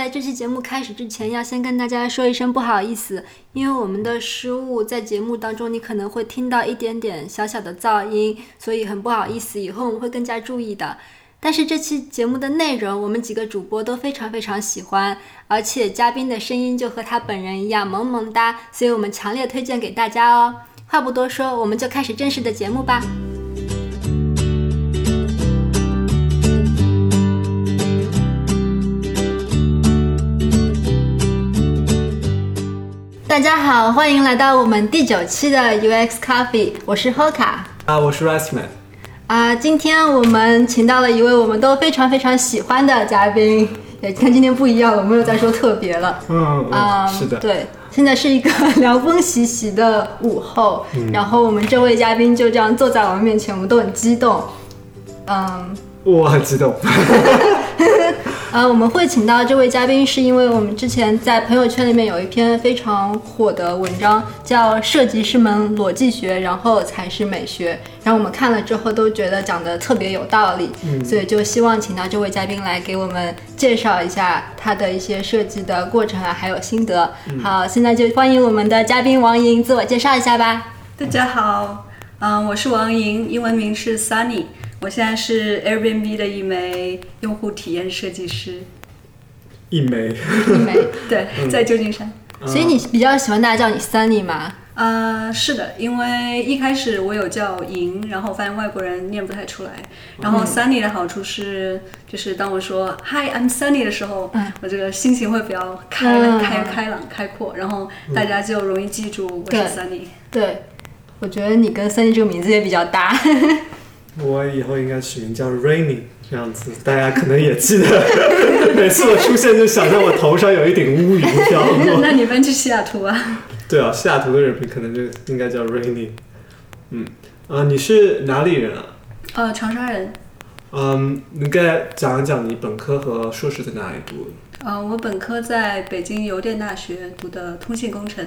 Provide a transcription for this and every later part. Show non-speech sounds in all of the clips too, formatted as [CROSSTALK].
在这期节目开始之前，要先跟大家说一声不好意思，因为我们的失误在节目当中，你可能会听到一点点小小的噪音，所以很不好意思，以后我们会更加注意的。但是这期节目的内容，我们几个主播都非常非常喜欢，而且嘉宾的声音就和他本人一样萌萌哒，所以我们强烈推荐给大家哦。话不多说，我们就开始正式的节目吧。大家好，欢迎来到我们第九期的 UX Coffee，我是 Hoka 啊，我是 Riceman 啊，今天我们请到了一位我们都非常非常喜欢的嘉宾，也看今天不一样了，我没有再说特别了，嗯啊，是的，对，现在是一个 [LAUGHS] 凉风习习的午后，然后我们这位嘉宾就这样坐在我们面前，我们都很激动，嗯，我很激动。[LAUGHS] 呃，我们会请到这位嘉宾，是因为我们之前在朋友圈里面有一篇非常火的文章，叫《设计师们逻辑学，然后才是美学》。然后我们看了之后都觉得讲的特别有道理，所以就希望请到这位嘉宾来给我们介绍一下他的一些设计的过程啊，还有心得。好，现在就欢迎我们的嘉宾王莹自我介绍一下吧。大家好，嗯，我是王莹，英文名是 Sunny。我现在是 Airbnb 的一枚用户体验设计师，一枚，一枚，[LAUGHS] 对，在旧金山。所以你比较喜欢大家叫你 Sunny 吗？呃，是的，因为一开始我有叫莹，然后发现外国人念不太出来。然后 Sunny 的好处是，就是当我说 Hi I'm Sunny 的时候，我这个心情会比较开开开朗开阔，然后大家就容易记住我是 Sunny。对，我觉得你跟 Sunny 这个名字也比较搭。我以后应该取名叫 Rainy，这样子大家可能也记得。[LAUGHS] 每次我出现，就想象我头上有一顶乌云飘过。[LAUGHS] 那你搬去西雅图啊？对啊，西雅图的人可能就应该叫 Rainy。嗯，啊，你是哪里人啊？呃，长沙人。嗯，你该讲一讲你本科和硕士在哪里读？呃，我本科在北京邮电大学读的通信工程，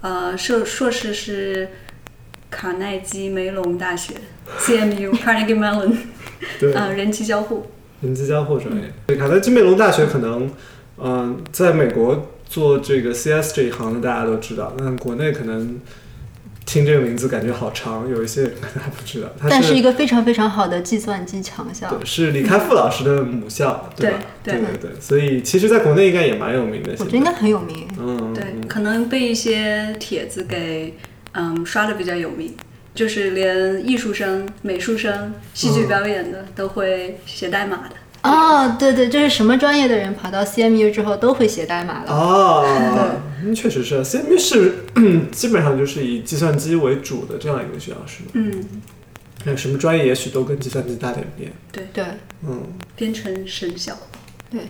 呃，硕硕士是。卡耐基梅隆大学，CMU [LAUGHS] Carnegie Mellon，嗯，人机交互，人机交互专业。对，卡耐基梅隆大学可能，嗯，在美国做这个 CS 这一行的大家都知道，但国内可能听这个名字感觉好长，有一些可能还不知道。但是一个非常非常好的计算机强校，对，是李开复老师的母校，对吧？对对对，所以其实，在国内应该也蛮有名的。我觉得应该很有名。嗯，对，可能被一些帖子给。嗯，刷的比较有名，就是连艺术生、美术生、戏剧表演的都会写代码的。哦，对对，就是什么专业的人跑到 CMU 之后都会写代码了。哦，对，确实是 CMU 是基本上就是以计算机为主的这样一个学校，是吗？嗯。那什么专业也许都跟计算机搭点边。对对，嗯。编程神校。对。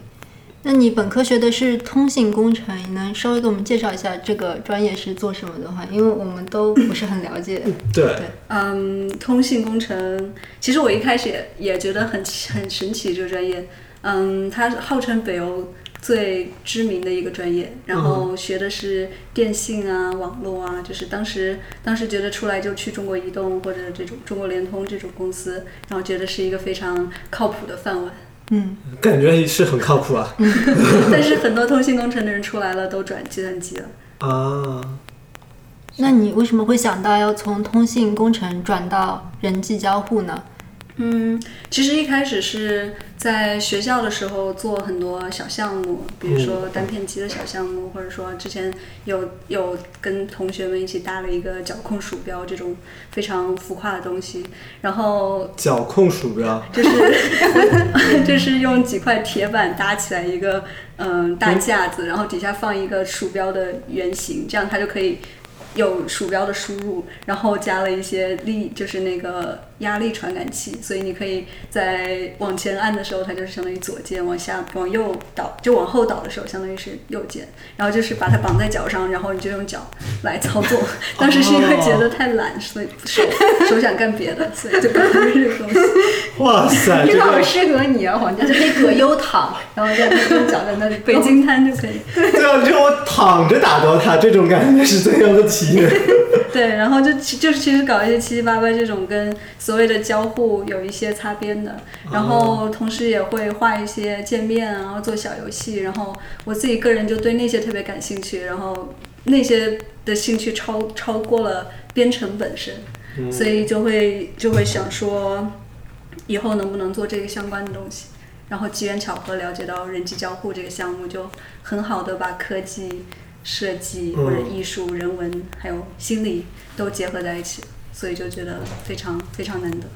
那你本科学的是通信工程，你能稍微给我们介绍一下这个专业是做什么的话？因为我们都不是很了解。对，嗯，通信工程，其实我一开始也也觉得很很神奇这个专业。嗯，它号称北欧最知名的一个专业，然后学的是电信啊、网络啊，就是当时当时觉得出来就去中国移动或者这种中国联通这种公司，然后觉得是一个非常靠谱的饭碗。嗯，感觉是很靠谱啊。[LAUGHS] 但是很多通信工程的人出来了，都转计算机了。啊，那你为什么会想到要从通信工程转到人际交互呢？嗯，其实一开始是在学校的时候做很多小项目，比如说单片机的小项目，或者说之前有有跟同学们一起搭了一个脚控鼠标这种非常浮夸的东西。然后脚控鼠标就是 [LAUGHS] 就是用几块铁板搭起来一个嗯大架子，然后底下放一个鼠标的原型，这样它就可以。有鼠标的输入，然后加了一些力，就是那个压力传感器，所以你可以在往前按的时候，它就是相当于左键；往下往右倒，就往后倒的时候，相当于是右键。然后就是把它绑在脚上，然后你就用脚来操作。当时是因为觉得太懒，所以手手想干别的，所以就干了这个东西。哇塞，这个适合你啊，黄家，就可以葛优躺，然后在用脚在那里，北京瘫就可以。对啊，就我躺着打 DOTA，这种感觉是怎样的体验？[LAUGHS] 对，然后就其就是其实搞一些七七八八这种跟所谓的交互有一些擦边的，然后同时也会画一些界面啊，然后做小游戏，然后我自己个人就对那些特别感兴趣，然后那些的兴趣超超过了编程本身，所以就会就会想说，以后能不能做这个相关的东西。然后机缘巧合了解到人机交互这个项目，就很好的把科技、设计或者艺术、人文还有心理都结合在一起，所以就觉得非常非常难得。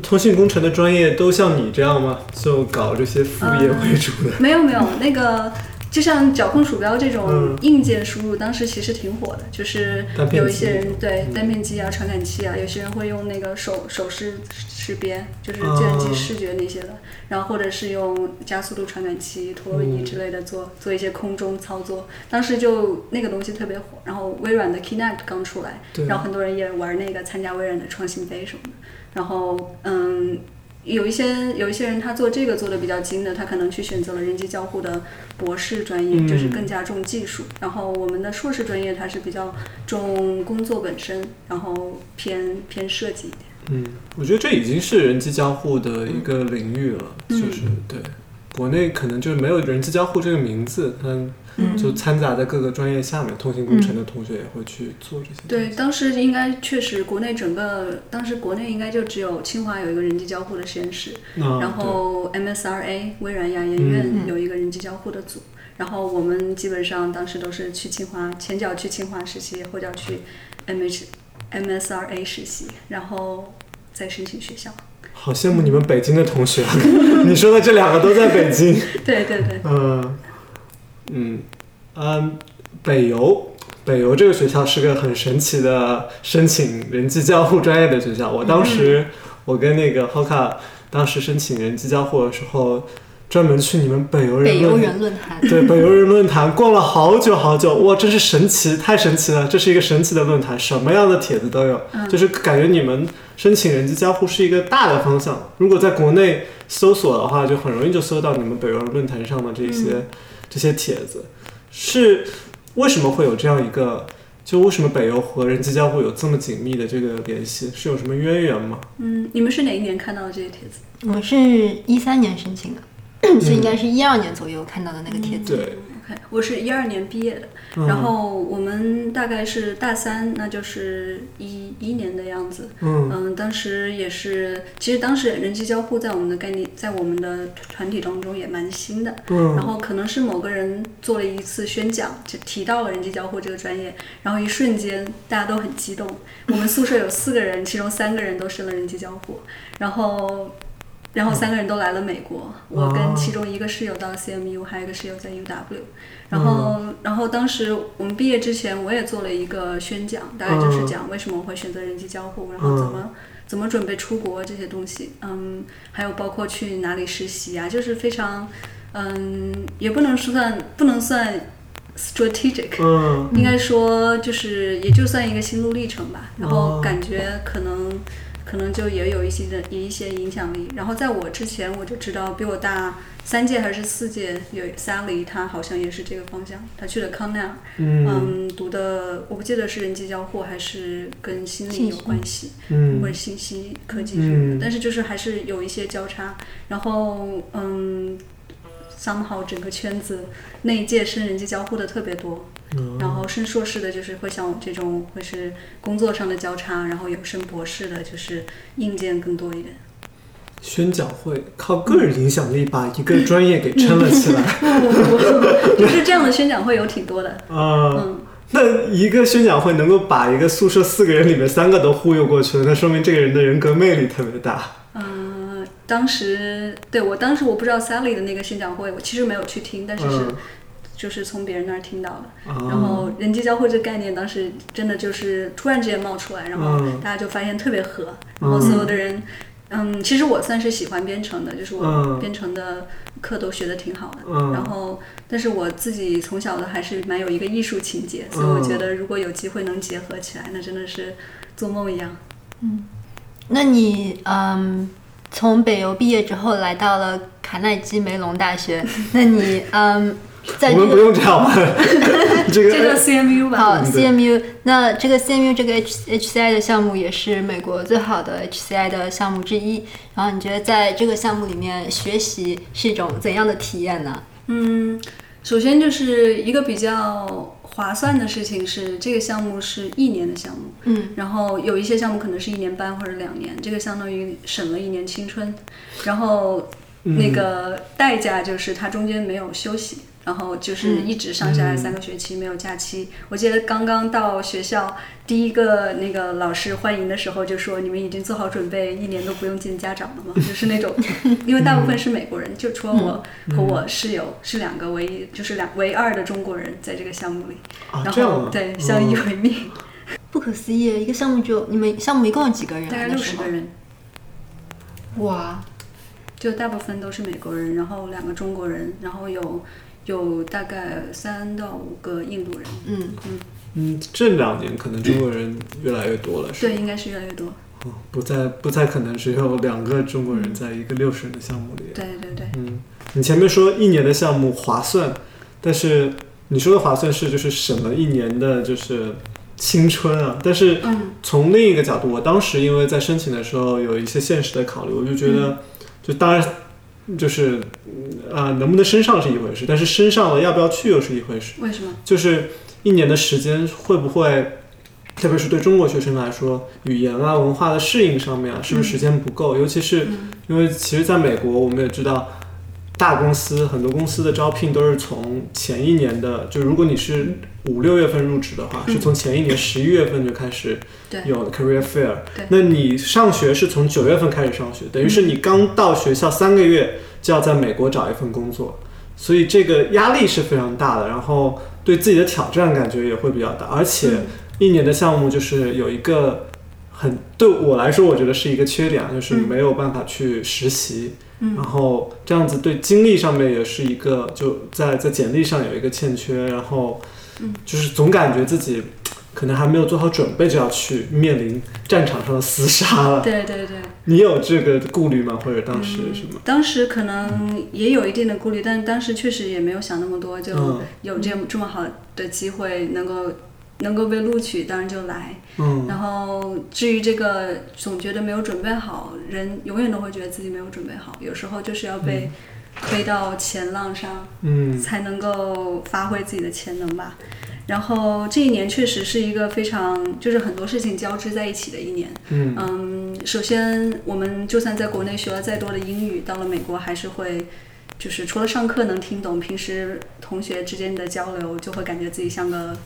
通信工程的专业都像你这样吗？就搞这些副业为主的？没有没有，那个就像脚控鼠标这种嗯。硬件输入，当时其实挺火的，就是有一些人对单片机啊、传感器啊，有些人会用那个手手势识别，就是计算机哦视觉那些的，然后或者是用加速度传感器、陀螺仪嗯之类的做做一些空中操作。当时就那个东西特别火，然后微软的 Kinect 刚出来，然后很多人也玩那个，参加微软的创新杯什么的。然后，嗯，有一些有一些人他做这个做的比较精的，他可能去选择了人机交互的博士专业，嗯就是更加重技术。然后我们的硕士专业它是比较重工作本身，然后偏偏设计一点。嗯，我觉得这已经是人机交互的一个领域了，嗯就是对。国内可能就是没有人机交互这个名字，它嗯就掺杂在各个专业下面，通信工程的同学也会去做这些。对，，当时应该确实国内整个当时国内应该就只有清华有一个人机交互的实验室，啊、然后 MSRA 微软雅研院嗯有一个人机交互的组，然后我们基本上当时都是去清华，前脚去清华实习，后脚去 MH MSRA 实习，然后再申请学校。好羡慕你们北京的同学啊！[LAUGHS] 你说的这两个都在北京。[LAUGHS] 对对对，嗯嗯嗯，北邮，北邮这个学校是个很神奇的申请人机交互专业的学校。我当时我跟那个 Hoka 当时申请人机交互的时候，专门去你们北邮北邮人论坛，对北邮人论坛逛了好久好久，哇，真是神奇，太神奇了！这是一个神奇的论坛，什么样的帖子都有，就是感觉你们申请人机交互是一个大的方向。如果在国内搜索的话，就很容易就搜到你们北邮论坛上的这些、这些帖子。是为什么会有这样一个？就为什么北邮和人机交互有这么紧密的这个联系？是有什么渊源吗？嗯，你们是哪一年看到的这些帖子？我是一三年申请的，[CLEARS THROAT] 所以应该是一二年左右看到的那个帖子。对，OK，我是一二年毕业的，嗯然后我们大概是大三，那就是一一年的样子。嗯嗯，当时也是，其实当时人机交互在我们的概念，在我们的团体当中也蛮新的。嗯然后可能是某个人做了一次宣讲，就提到了人机交互这个专业，然后一瞬间大家都很激动。我们宿舍有四个人，其中三个人都申了人机交互，然后。然后三个人都来了美国，我跟其中一个室友到 CMU，还有一个室友在 UW。然后，然后当时我们毕业之前，我也做了一个宣讲，大概就是讲为什么我会选择人机交互，然后怎么怎么准备出国这些东西，嗯，还有包括去哪里实习啊，就是非常，嗯，也不能算不能算 strategic，、嗯。应该说就是也就算一个心路历程吧。然哦。后感觉可能可能就也有一些的一些影响力。然后在我之前我就知道比我大三届还是四届有 Sally，她好像也是这个方向，她去了康奈尔，嗯嗯，读的我不记得是人机交互还是跟心理有关系。嗯或者信息科技什么的，嗯但是就是还是有一些交叉。然后，嗯，somehow 整个圈子那一届升人际交互的特别多，嗯然后升硕士的就是会像我这种会是工作上的交叉，然后有升博士的就是硬件更多一点。宣讲会靠个人影响力把一个专业给撑了起来。[LAUGHS] 就是这样的宣讲会有挺多的，啊、嗯。那一个宣讲会能够把一个宿舍四个人里面三个都忽悠过去了，那说明这个人的人格魅力特别大。嗯，当时对我当时我不知道 Sally 的那个宣讲会，我其实没有去听，但是是、嗯就是从别人那儿听到的。啊然后人机交互这个概念当时真的就是突然之间冒出来，然后嗯大家就发现特别合，然后所有的人，嗯，其实我算是喜欢编程的，就是我嗯编程的课都学的挺好的，嗯然后但是我自己从小的还是蛮有一个艺术情节，所以我觉得如果有机会能结合起来，那真的是做梦一样。嗯那你嗯，从北邮毕业之后来到了卡耐基梅隆大学，[LAUGHS] 那你嗯在我们不用这样吧？[LAUGHS] 这这叫个 CMU 吧？好 CMU，那这个 CMU 这个 H HCI 的项目也是美国最好的 HCI 的项目之一。然后你觉得在这个项目里面学习是一种怎样的体验呢？嗯，首先就是一个比较划算的事情是，这个项目是一年的项目，嗯，然后有一些项目可能是一年半或者两年，这个相当于省了一年青春，然后那个代价就是它中间没有休息。然后就是一直上下来三个学期没有假期。我记得刚刚到学校，第一个那个老师欢迎的时候就说：“你们已经做好准备，一年都不用见家长了吗？” [LAUGHS] 就是那种，因为大部分是美国人，就除了我和我室友是两个唯一，就是两唯二的中国人在这个项目里，啊，然后对相依为命，[LAUGHS] 不可思议，一个项目就你们项目一共有几个人、啊？大概六十个人，哇，就大部分都是美国人，然后两个中国人，然后有有大概三到五个印度人，嗯，嗯嗯，这两年可能中国人越来越多了，是吧对，应该是越来越多，哦不再不再可能只有两个中国人在一个六十人的项目里。对对对。嗯，你前面说一年的项目划算，但是你说的划算是就是省了一年的就是青春啊。但是嗯从另一个角度，我当时因为在申请的时候有一些现实的考虑，我就觉得，就当然就是啊、呃能不能升上是一回事，但是升上了要不要去又是一回事。为什么？就是一年的时间会不会，特别是对中国学生来说，语言啊、文化的适应上面啊，是不是时间不够？尤其是因为其实在美国，我们也知道，大公司很多公司的招聘都是从前一年的，就如果你是五六月份入职的话，是从前一年十一月份就开始对。有 career fair。那你上学是从九月份开始上学，等于是你刚到学校三个月就要在美国找一份工作，所以这个压力是非常大的，然后对自己的挑战感觉也会比较大，而且一年的项目就是有一个很对我来说，我觉得是一个缺点啊，就是没有办法去实习。嗯然后这样子对经历上面也是一个，就在在简历上有一个欠缺，然后就是总感觉自己可能还没有做好准备就要去面临战场上的厮杀了。对对对，你有这个顾虑吗？或者当时嗯什么？当时可能也有一定的顾虑，但当时确实也没有想那么多，就嗯有这么这么好的机会能够能够被录取，当然就来。嗯然后至于这个总觉得没有准备好，人永远都会觉得自己没有准备好，有时候就是要被推到前浪上，嗯才能够发挥自己的潜能吧。然后这一年确实是一个非常就是很多事情交织在一起的一年。嗯嗯，首先我们就算在国内学了再多的英语，到了美国还是会。就是除了上课能听懂，平时同学之间的交流就会感觉自己像个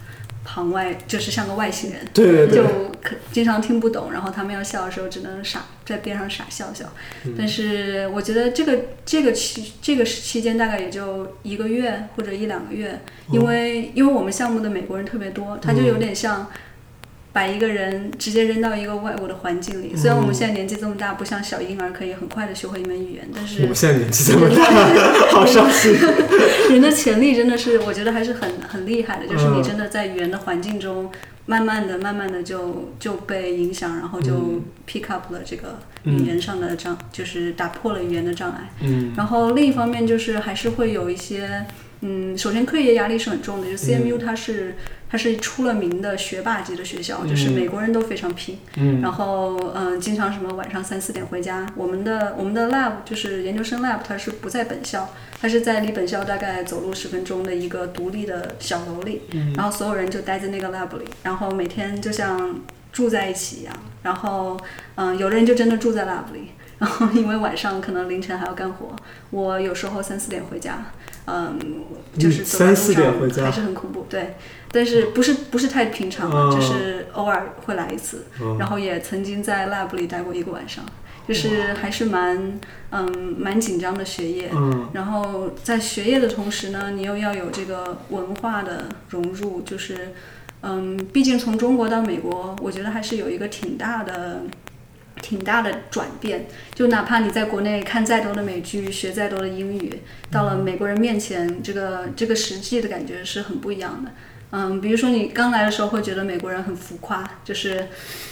旁外，就是像个外星人。对对对就可经常听不懂，然后他们要笑的时候只能傻在边上傻笑笑。嗯但是我觉得这个这个期这个期间大概也就一个月或者一两个月，因为、因为我们项目的美国人特别多，他就有点像。把一个人直接扔到一个外国的环境里，虽然我们现在年纪这么大，不像小婴儿可以很快的学会一门语言，但是我现在年纪这么大，[LAUGHS] 好伤心。[LAUGHS] 人的潜力真的是，我觉得还是很很厉害的。就是你嗯。真的在语言的环境中，慢慢的、慢慢的就就被影响，然后就嗯。pick up 了这个语言上的障，就是打破了语言的障碍。嗯。然后另一方面就是还是会有一些，嗯，首先课业压力是很重的，就 CMU 它是、它是出了名的学霸级的学校，就是嗯美国人都非常拼。嗯然后嗯、呃经常什么晚上三四点回家。我们的我们的 lab 就是研究生 lab，它是不在本校，它是在离本校大概走路十分钟的一个独立的小楼里，然后所有人就待在那个 lab 里，然后每天就像住在一起一样。然后嗯、有的人就真的住在 lab 里。[LAUGHS] 然后，因为晚上可能凌晨还要干活，我有时候三四点回家，嗯，就是走在路三四点回家上还是很恐怖，对，但是不是不是太平常了，就是偶尔会来一次，嗯然后也曾经在 lab 里待过一个晚上，就是还是蛮嗯蛮紧张的学业。嗯然后在学业的同时呢，你又要有这个文化的融入，就是嗯，毕竟从中国到美国，我觉得还是有一个挺大的。挺大的转变，就哪怕你在国内看再多的美剧，学再多的英语，到了美国人面前，这个这个实际的感觉是很不一样的。嗯，比如说你刚来的时候会觉得美国人很浮夸，就是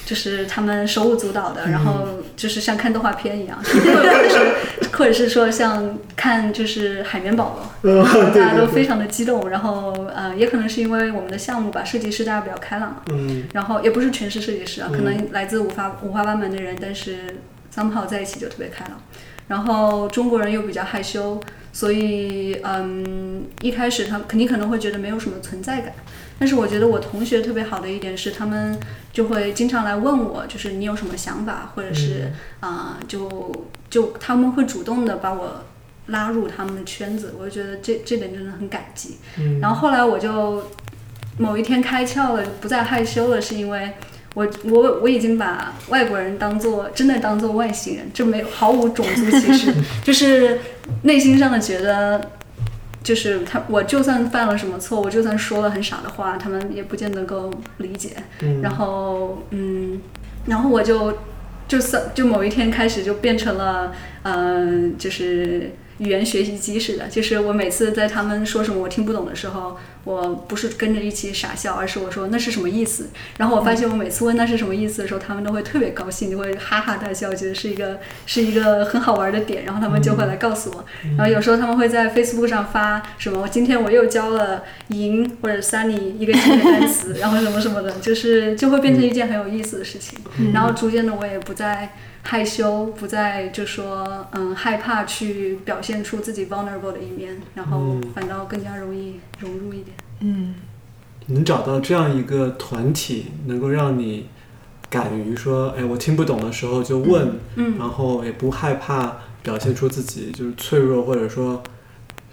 就是他们手舞足蹈的，然后就是像看动画片一样，[LAUGHS] 或者是或者是说像看就是海绵宝宝，[LAUGHS] 大家都非常的激动，然后呃也可能是因为我们的项目吧，设计师大家比较开朗，嗯。然后也不是全是设计师啊，可能来自五花五花八门的人，但是 somehow 在一起就特别开朗。然后中国人又比较害羞，所以嗯，一开始他肯定可能会觉得没有什么存在感。但是我觉得我同学特别好的一点是，他们就会经常来问我，就是你有什么想法，或者是啊、就就他们会主动的把我拉入他们的圈子，我就觉得这这点真的很感激。嗯然后后来我就某一天开窍了，不再害羞了，是因为我我我已经把外国人当做真的当做外星人，这没有毫无种族歧视，[LAUGHS] 就是内心上的觉得。就是他，我就算犯了什么错，我就算说了很傻的话，他们也不见得能够理解。嗯然后，嗯，然后我就就算就某一天开始就变成了，嗯、就是语言学习机似的，就是我每次在他们说什么我听不懂的时候，我不是跟着一起傻笑，而是我说那是什么意思。然后我发现我每次问那是什么意思的时候，他们都会特别高兴，就会哈哈大笑，觉得是一个 [LAUGHS] 是一个很好玩的点，然后他们就会来告诉我。然后有时候他们会在 Facebook 上发什么，今天我又教了赢或者 Sunny 一个新的单词，然后什么什么的，就是就会变成一件很有意思的事情。然后逐渐的我也不再害羞，不再就说嗯害怕去表现出自己 vulnerable 的一面，然后嗯反倒更加容易融入一点。嗯能找到这样一个团体，能够让你敢于说，哎，我听不懂的时候就问，嗯然后也不害怕表现出自己就是脆弱或者说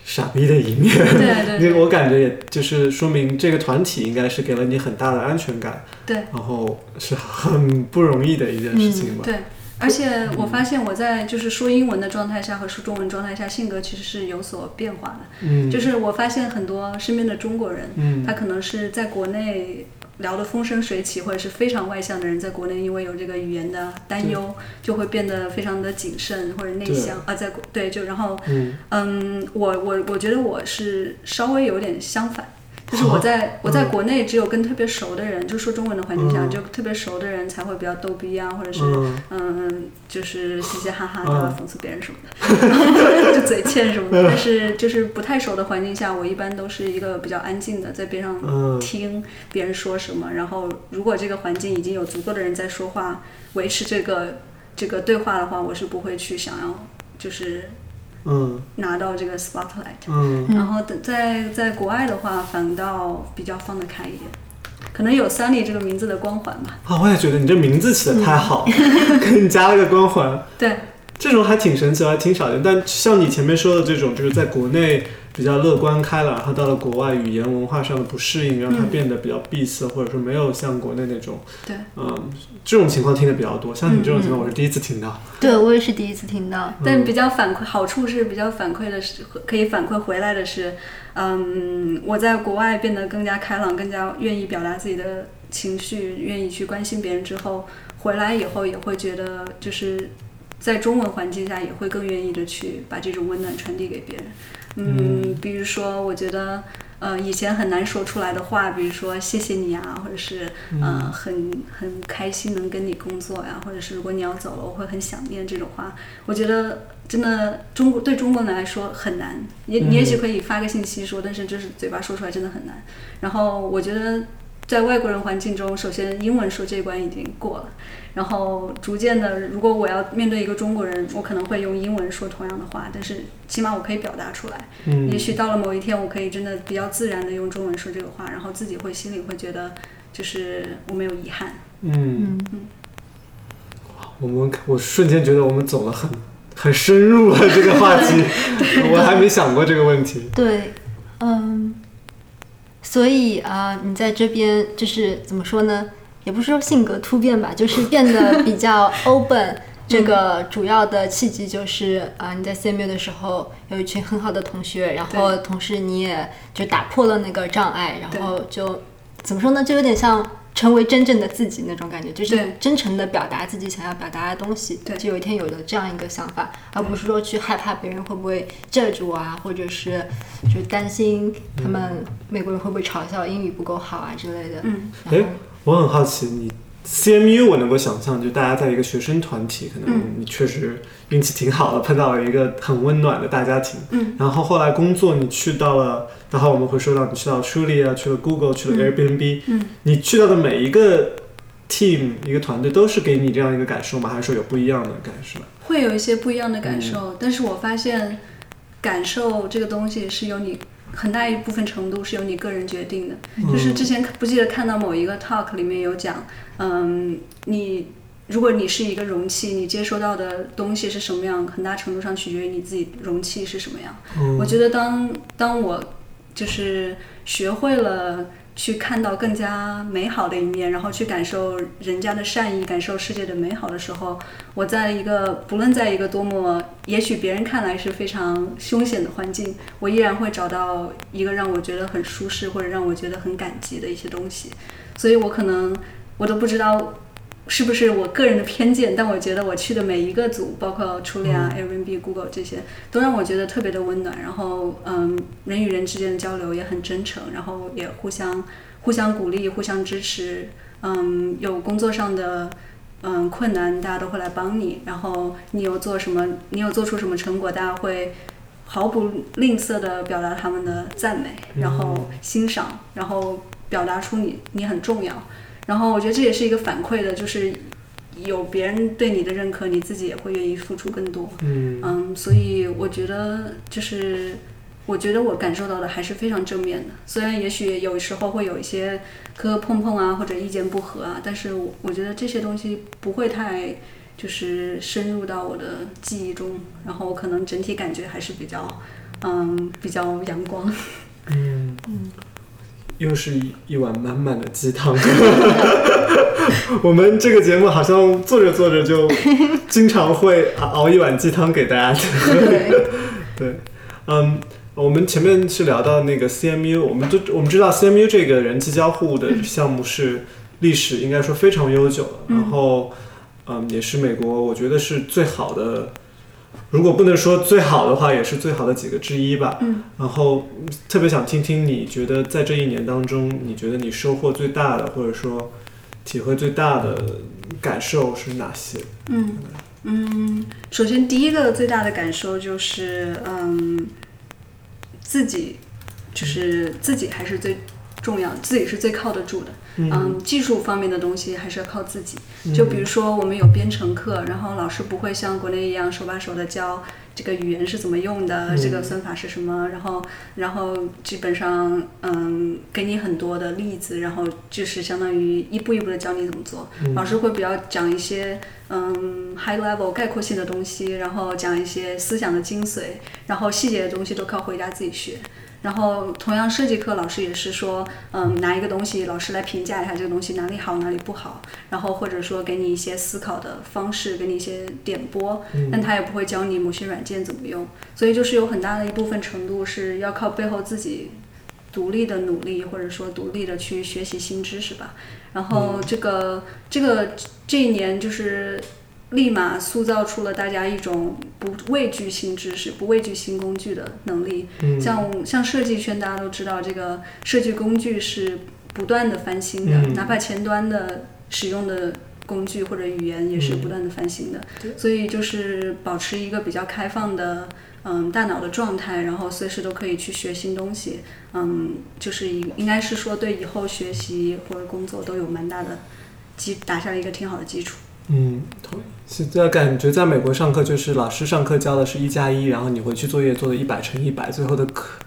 傻逼的一面。对对 [LAUGHS] 因为我感觉也就是说明这个团体应该是给了你很大的安全感，对然后是很不容易的一件事情吧。对。而且我发现我在就是说英文的状态下和说中文状态下，性格其实是有所变化的。嗯，就是我发现很多身边的中国人，嗯他可能是在国内聊得风生水起，或者是非常外向的人，在国内因为有这个语言的担忧，就会变得非常的谨慎或者内向啊，在国对就然后嗯嗯，我我我觉得我是稍微有点相反。就是哦我在我在国内只有跟特别熟的人，就说中文的环境下，嗯。就特别熟的人才会比较逗逼啊，或者是嗯。嗯，就是嘻嘻哈哈的嗯。讽刺别人什么的，[LAUGHS] 就嘴欠什么的。但是就是不太熟的环境下，我一般都是一个比较安静的，在边上嗯。听别人说什么。然后如果这个环境已经有足够的人在说话，维持这个这个对话的话，我是不会去想要就是嗯拿到这个 spotlight。嗯然后在在国外的话，反倒比较放得开一点，可能有 Sunny 这个名字的光环吧。啊，我也觉得你这名字起的太好，嗯给你加了个光环，对，这种还挺神奇，还挺少见。但像你前面说的这种，就是在国内比较乐观开朗，然后到了国外语言文化上的不适应，让他嗯变得比较闭塞，或者说没有像国内那种，对，嗯，这种情况听的比较多。像你这种情况，我是第一次听到。对我也是第一次听到。但比较反馈好处是比较反馈的是可以反馈回来的是，嗯，我在国外变得更加开朗，更加愿意表达自己的情绪，愿意去关心别人之后，回来以后也会觉得就是。在中文环境下，也会更愿意的去把这种温暖传递给别人。嗯，比如说，我觉得，呃，以前很难说出来的话，比如说谢谢你啊，或者是呃很很开心能跟你工作呀，或者是如果你要走了，我会很想念这种话。我觉得真的中国对中国人来说很难，也你也许可以发个信息说，但是就是嘴巴说出来真的很难。然后我觉得在外国人环境中，首先英文说这一关已经过了，然后逐渐的，如果我要面对一个中国人，我可能会用英文说同样的话，但是起码我可以表达出来。嗯也许到了某一天，我可以真的比较自然的用中文说这个话，然后自己会心里会觉得，就是我没有遗憾。嗯，嗯，我们我瞬间觉得我们走了很很深入了这个话题，[LAUGHS] 我还没想过这个问题。对，嗯，所以啊、你在这边就是怎么说呢？也不是说性格突变吧，就是变得比较 [LAUGHS] open。这个主要的契机就是啊、你在 CMU 的时候有一群很好的同学，然后同时你也就打破了那个障碍，然后就怎么说呢？就有点像成为真正的自己那种感觉，就是真诚的表达自己想要表达的东西。对就有一天有了这样一个想法，而不是说去害怕别人会不会 judge 我啊，或者是就担心他们美国人会不会嘲笑英语不够好啊之类的。嗯，哎，我很好奇，你 CMU 我能够想象，就大家在一个学生团体，可能嗯你确实运气挺好的，碰到了一个很温暖的大家庭。嗯，然后后来工作，你去到了，然后我们会说到你去到 Truly 啊，去了 Google，去了 Airbnb，嗯，你去到的每一个 team 一个团队都是给你这样一个感受吗？还是说有不一样的感受？会有一些不一样的感嗯受，但是我发现感受这个东西是由你很大一部分程度是由你个人决定的。嗯就是之前不记得看到某一个 talk 里面有讲，嗯，你如果你是一个容器，你接收到的东西是什么样，很大程度上取决于你自己容器是什么样。嗯我觉得当当我就是学会了去看到更加美好的一面，然后去感受人家的善意，感受世界的美好的时候，我在一个不论在一个多么也许别人看来是非常凶险的环境，我依然会找到一个让我觉得很舒适或者让我觉得很感激的一些东西。所以我可能我都不知道是不是我个人的偏见，但我觉得我去的每一个组，包括 Trulia、Airbnb、Google 这些，都让我觉得特别的温暖。然后，嗯，人与人之间的交流也很真诚，然后也互相互相鼓励、互相支持。嗯，有工作上的嗯困难，大家都会来帮你。然后你有做什么，你有做出什么成果，大家会毫不吝啬的表达他们的赞美，然后欣赏，然后表达出你你很重要。然后我觉得这也是一个反馈的，就是有别人对你的认可，你自己也会愿意付出更多。嗯嗯，所以我觉得就是，我觉得我感受到的还是非常正面的。虽然也许有时候会有一些磕磕碰碰啊，或者意见不合啊，但是我我觉得这些东西不会太就是深入到我的记忆中，然后我可能整体感觉还是比较嗯比较阳光。[LAUGHS] 嗯又是一一碗满满的鸡汤。[LAUGHS] 我们这个节目好像做着做着就经常会熬熬一碗鸡汤给大家喝。[LAUGHS] 对，嗯，我们前面是聊到那个 CMU，我们都我们知道 CMU 这个人机交互的项目是历史应该说非常悠久的，然后嗯，也是美国我觉得是最好的。如果不能说最好的话，也是最好的几个之一吧。嗯，然后嗯特别想听听你觉得在这一年当中，你觉得你收获最大的，或者说体会最大的感受是哪些？嗯嗯，首先第一个最大的感受就是，嗯，自己就是自己还是最重要，自己是最靠得住的。嗯，技术方面的东西还是要靠自己。就比如说我们有编程课，然后老师不会像国内一样手把手的教这个语言是怎么用的，这个算法是什么，然后然后基本上嗯给你很多的例子，然后就是相当于一步一步的教你怎么做。老师会比较讲一些嗯 high level 概括性的东西，然后讲一些思想的精髓，然后细节的东西都靠回家自己学。然后同样设计课老师也是说，嗯，拿一个东西，老师来评价一下这个东西哪里好哪里不好，然后或者说给你一些思考的方式，给你一些点拨，但他也不会教你某些软件怎么用，所以就是有很大的一部分程度是要靠背后自己独立的努力，或者说独立的去学习新知识吧。然后这个、这个这一年就是立马塑造出了大家一种不畏惧新知识、不畏惧新工具的能力。像像设计圈，大家都知道，这个设计工具是不断的翻新的，哪怕前端的使用的工具或者语言也是不断的翻新的。所以就是保持一个比较开放的。嗯，大脑的状态，然后随时都可以去学新东西，嗯，就是应应该是说对以后学习或者工作都有蛮大的基，打下了一个挺好的基础。嗯，同意。现在感觉在美国上课，就是老师上课教的是一加一，然后你回去作业做的一百乘一百，最后的课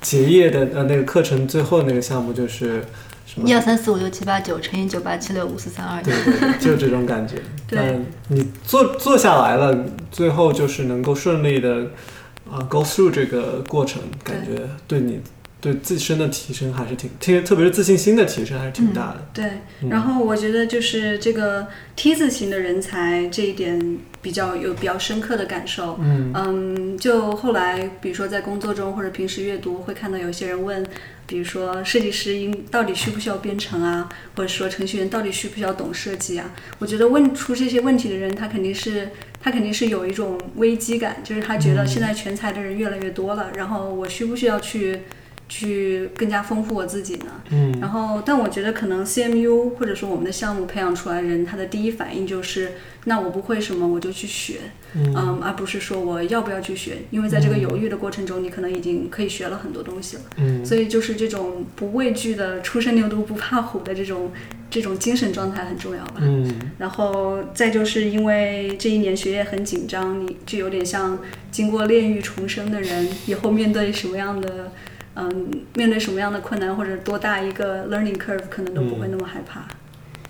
结业的呃那个课程最后那个项目就是什么一？二三四五六七八九乘以九八七六五四三二。对对对，就这种感觉。对但你做做下来了，最后就是能够顺利的啊、go through 这个过程，感觉对你对自身的提升还是挺，特特别是自信心的提升还是挺大的。对，然后我觉得就是这个 T 字型的人才这一点，比较有比较深刻的感受。嗯嗯，就后来比如说在工作中或者平时阅读，会看到有些人问，比如说设计师应到底需不需要编程啊，或者说程序员到底需不需要懂设计啊？我觉得问出这些问题的人，他肯定是他肯定是有一种危机感，就是他觉得现在全才的人越来越多了，然后我需不需要去去更加丰富我自己呢？嗯然后，但我觉得可能 CMU 或者说我们的项目培养出来人，他的第一反应就是，那我不会什么我就去学，嗯而不是说我要不要去学，因为在这个犹豫的过程中，你可能已经可以学了很多东西了。嗯所以就是这种不畏惧的、初生牛犊不怕虎的这种这种精神状态很重要吧。嗯然后再就是因为这一年学业很紧张，你就有点像经过炼狱重生的人，以后面对什么样的，嗯，面对什么样的困难或者多大一个 learning curve，可能都不会那么害怕。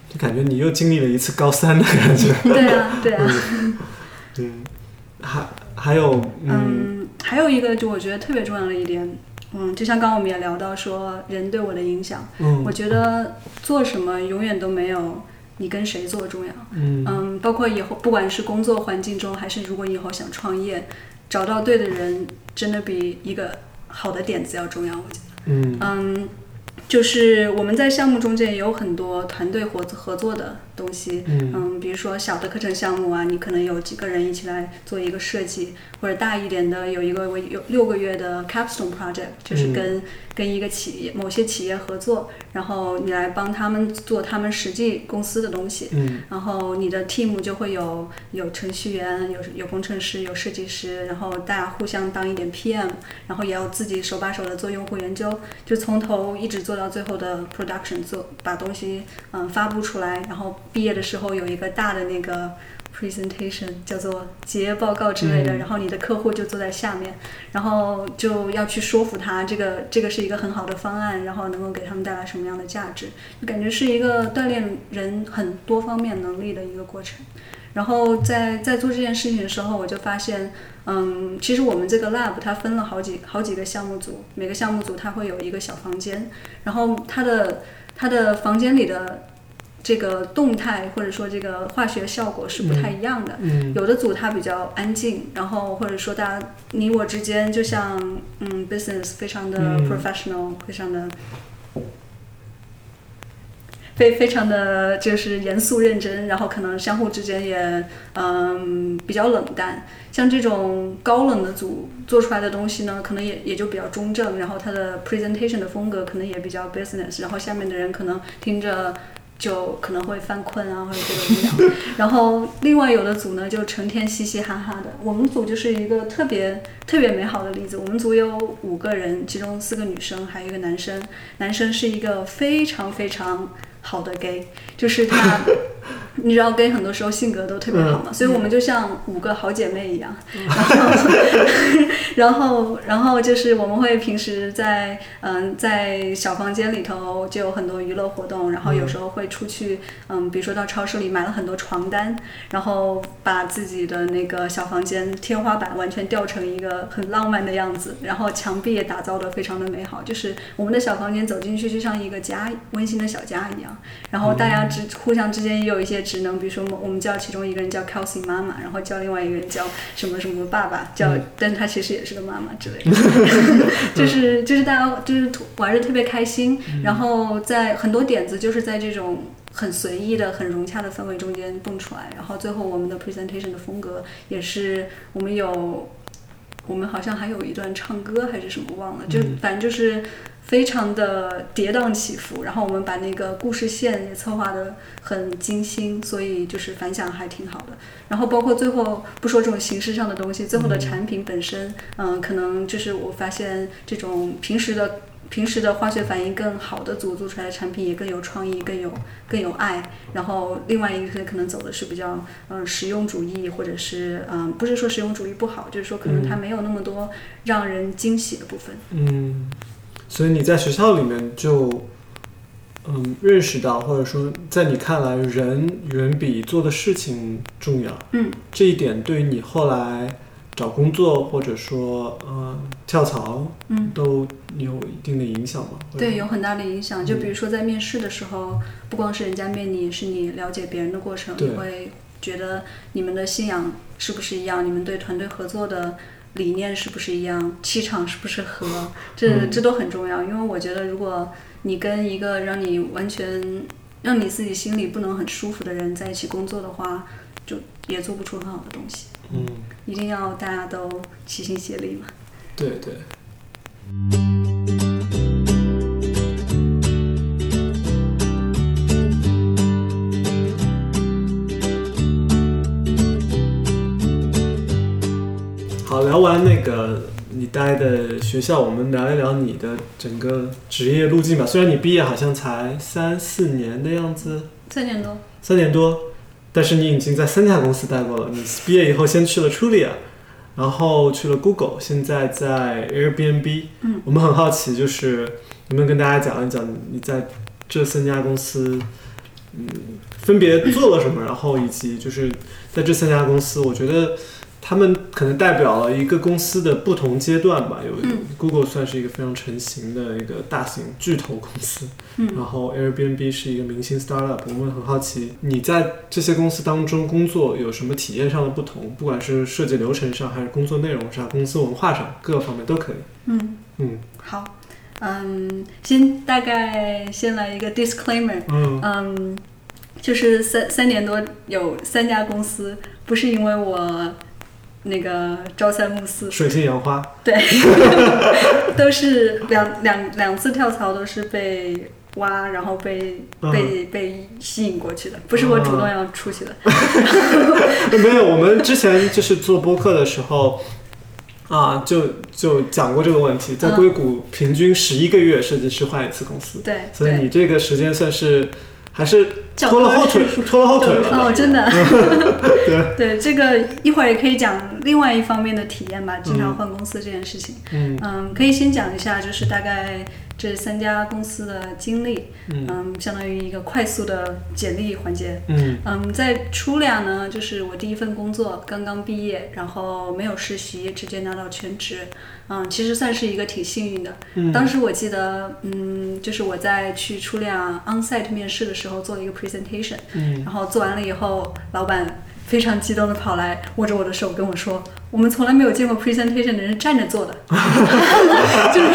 就感觉你又经历了一次高三的感觉。[LAUGHS] 对啊，对啊，嗯，还还有嗯嗯，还有一个就我觉得特别重要的一点，嗯，就像刚刚我们也聊到说人对我的影响，嗯我觉得做什么永远都没有你跟谁做重要。嗯嗯，包括以后不管是工作环境中，还是如果你以后想创业，找到对的人，真的比一个好的点子要重要。我觉得，嗯嗯，就是我们在项目中间也有很多团队合合作的东西，嗯。嗯，比如说小的课程项目啊，你可能有几个人一起来做一个设计，或者大一点的有一个为有六个月的 capstone project，就是嗯。跟、跟一个企业某些企业合作，然后你来帮他们做他们实际公司的东西，嗯。然后你的 team 就会有有程序员、有有工程师、有设计师，然后大家互相当一点 PM，然后也要自己手把手的做用户研究，就从头一直做到最后的 production，做把东西嗯发布出来，然后毕业的时候有一个大的那个 presentation 叫做结业报告之类的，嗯然后你的客户就坐在下面，然后就要去说服他这个这个是一个很好的方案，然后能够给他们带来什么样的价值，就感觉是一个锻炼人很多方面能力的一个过程。然后在在做这件事情的时候，我就发现，嗯，其实我们这个 lab 它分了好几好几个项目组，每个项目组它会有一个小房间，然后它的它的房间里的这个动态或者说这个化学效果是不太一样的。嗯有的组它比较安静，然后或者说大家你我之间就像嗯 business 非常的嗯 professional，、非常的非非常的就是严肃认真，然后可能相互之间也嗯比较冷淡。像这种高冷的组做出来的东西呢，可能也也就比较中正，然后它的 presentation 的风格可能也比较 business，然后下面的人可能听着。就可能会犯困啊，或者觉得无聊。然后另外有的组呢，就成天嘻嘻哈哈的。我们组就是一个特别特别美好的例子。我们组有五个人，其中四个女生，还有一个男生。男生是一个非常非常好的 gay，就是他，[LAUGHS] 你知道 gay 很多时候性格都特别好嘛，所以我们就像五个好姐妹一样。然后，[LAUGHS] 然后，然后就是我们会平时在嗯在小房间里头就有很多娱乐活动，然后有时候会出去嗯，比如说到超市里买了很多床单，然后把自己的那个小房间天花板完全吊成一个很浪漫的样子，然后墙壁也打造的非常的美好，就是我们的小房间走进去就像一个家，温馨的小家一样。然后大家之互相之间也有一些职能，比如说我们叫其中一个人叫 Kelsey 妈妈，然后叫另外一个人叫什么什么爸爸，叫，但他其实也是个妈妈之类的，[LAUGHS] 就是就是大家就是玩的特别开心，然后在很多点子就是在这种。很随意的、很融洽的氛围中间蹦出来，然后最后我们的 presentation 的风格也是我们有，我们好像还有一段唱歌还是什么忘了，就反正就是非常的跌宕起伏，然后我们把那个故事线也策划的很精心，所以就是反响还挺好的。然后包括最后不说这种形式上的东西，最后的产品本身，嗯、可能就是我发现这种平时的。平时的化学反应更好的组做出来的产品也更有创意，更有更有爱。然后另外一个可能走的是比较嗯实用主义，或者是嗯不是说实用主义不好，就是说可能它没有那么多让人惊喜的部分。嗯，所以你在学校里面就嗯认识到，或者说在你看来，人远比做的事情重要。嗯，这一点对于你后来找工作或者说呃跳槽，嗯，都有一定的影响吗？对，有很大的影响。就比如说在面试的时候，不光是人家面你，也是你了解别人的过程，对你会觉得你们的信仰是不是一样，你们对团队合作的理念是不是一样，气场是不是合，这这都很重要。因为我觉得，如果你跟一个让你完全让你自己心里不能很舒服的人在一起工作的话，就也做不出很好的东西。嗯，一定要大家都齐心协力嘛。对对。好，聊完那个你待的学校，我们聊一聊你的整个职业路径吧。虽然你毕业好像才三四年的样子，三年多，三年多，但是你已经在三家公司待过了。你毕业以后先去了 Trulia，然后去了 Google，现在在 Airbnb。嗯，我们很好奇，就是能不能跟大家讲一讲你在这三家公司，嗯，分别做了什么，然后以及就是在这三家公司，我觉得他们可能代表了一个公司的不同阶段吧。有、嗯 Google 算是一个非常成型的一个大型巨头公司，嗯然后 Airbnb 是一个明星 startup。我们很好奇，你在这些公司当中工作有什么体验上的不同？不管是设计流程上，还是工作内容上、公司文化上，各个方面都可以。嗯，嗯好，嗯，先大概先来一个 disclaimer，嗯嗯，就是三三年多有三家公司，不是因为我那个朝三暮四，水性杨花。对，[LAUGHS] 都是两两两次跳槽都是被挖，然后被嗯被被吸引过去的，不是我主动要出去的。[LAUGHS] 没有，我们之前就是做播客的时候。啊，就就讲过这个问题，在嗯硅谷平均十一个月设计师换一次公司，对所以，你这个时间算是还是教 [LAUGHS] 拖了后腿，拖了后腿了。哦，真的，[LAUGHS] 对。对，这个一会儿也可以讲另外一方面的体验吧，经常换公司这件事情。嗯。嗯，可以先讲一下，就是大概这三家公司的经历，嗯嗯，相当于一个快速的简历环节。嗯嗯，在初两呢，就是我第一份工作，刚刚毕业，然后没有实习，直接拿到全职。嗯，其实算是一个挺幸运的。嗯当时我记得，嗯，就是我在去初两 onsite 面试的时候做了一个 presentation，嗯然后做完了以后，老板非常激动的跑来握着我的手跟我说：“我们从来没有见过 presentation 的人站着做的，[LAUGHS] 就是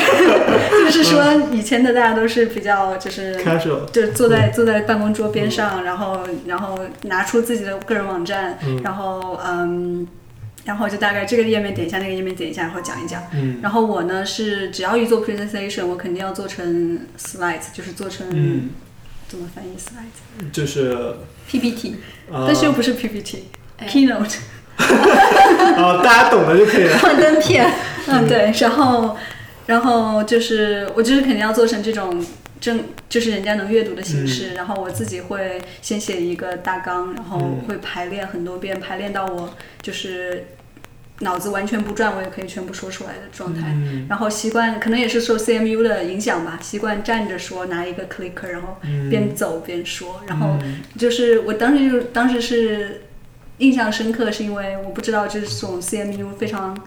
就是说以前的大家都是比较就是，casual，就坐在坐在办公桌边上，然后然后拿出自己的个人网站，嗯。然后嗯。”然后就大概这个页面点一下，那个页面点一下，然后讲一讲。嗯。然后我呢是只要一做 presentation，我肯定要做成 slides，就是做成、嗯，怎么翻译 slides？PPT，、就是啊，但是又不是 PPT，keynote。啊，[LAUGHS] 大家懂的就可以了。幻灯片，[LAUGHS] 嗯，对，然后，然后就是我就是肯定要做成这种正，就是人家能阅读的形式。然后我自己会先写一个大纲，然后嗯会排练很多遍，排练到我就是脑子完全不转，我也可以全部说出来的状态。嗯然后习惯可能也是受 CMU 的影响吧，习惯站着说，拿一个 clicker，然后嗯边走边说。然后就是我当时就当时是印象深刻，是因为我不知道这种 CMU 非常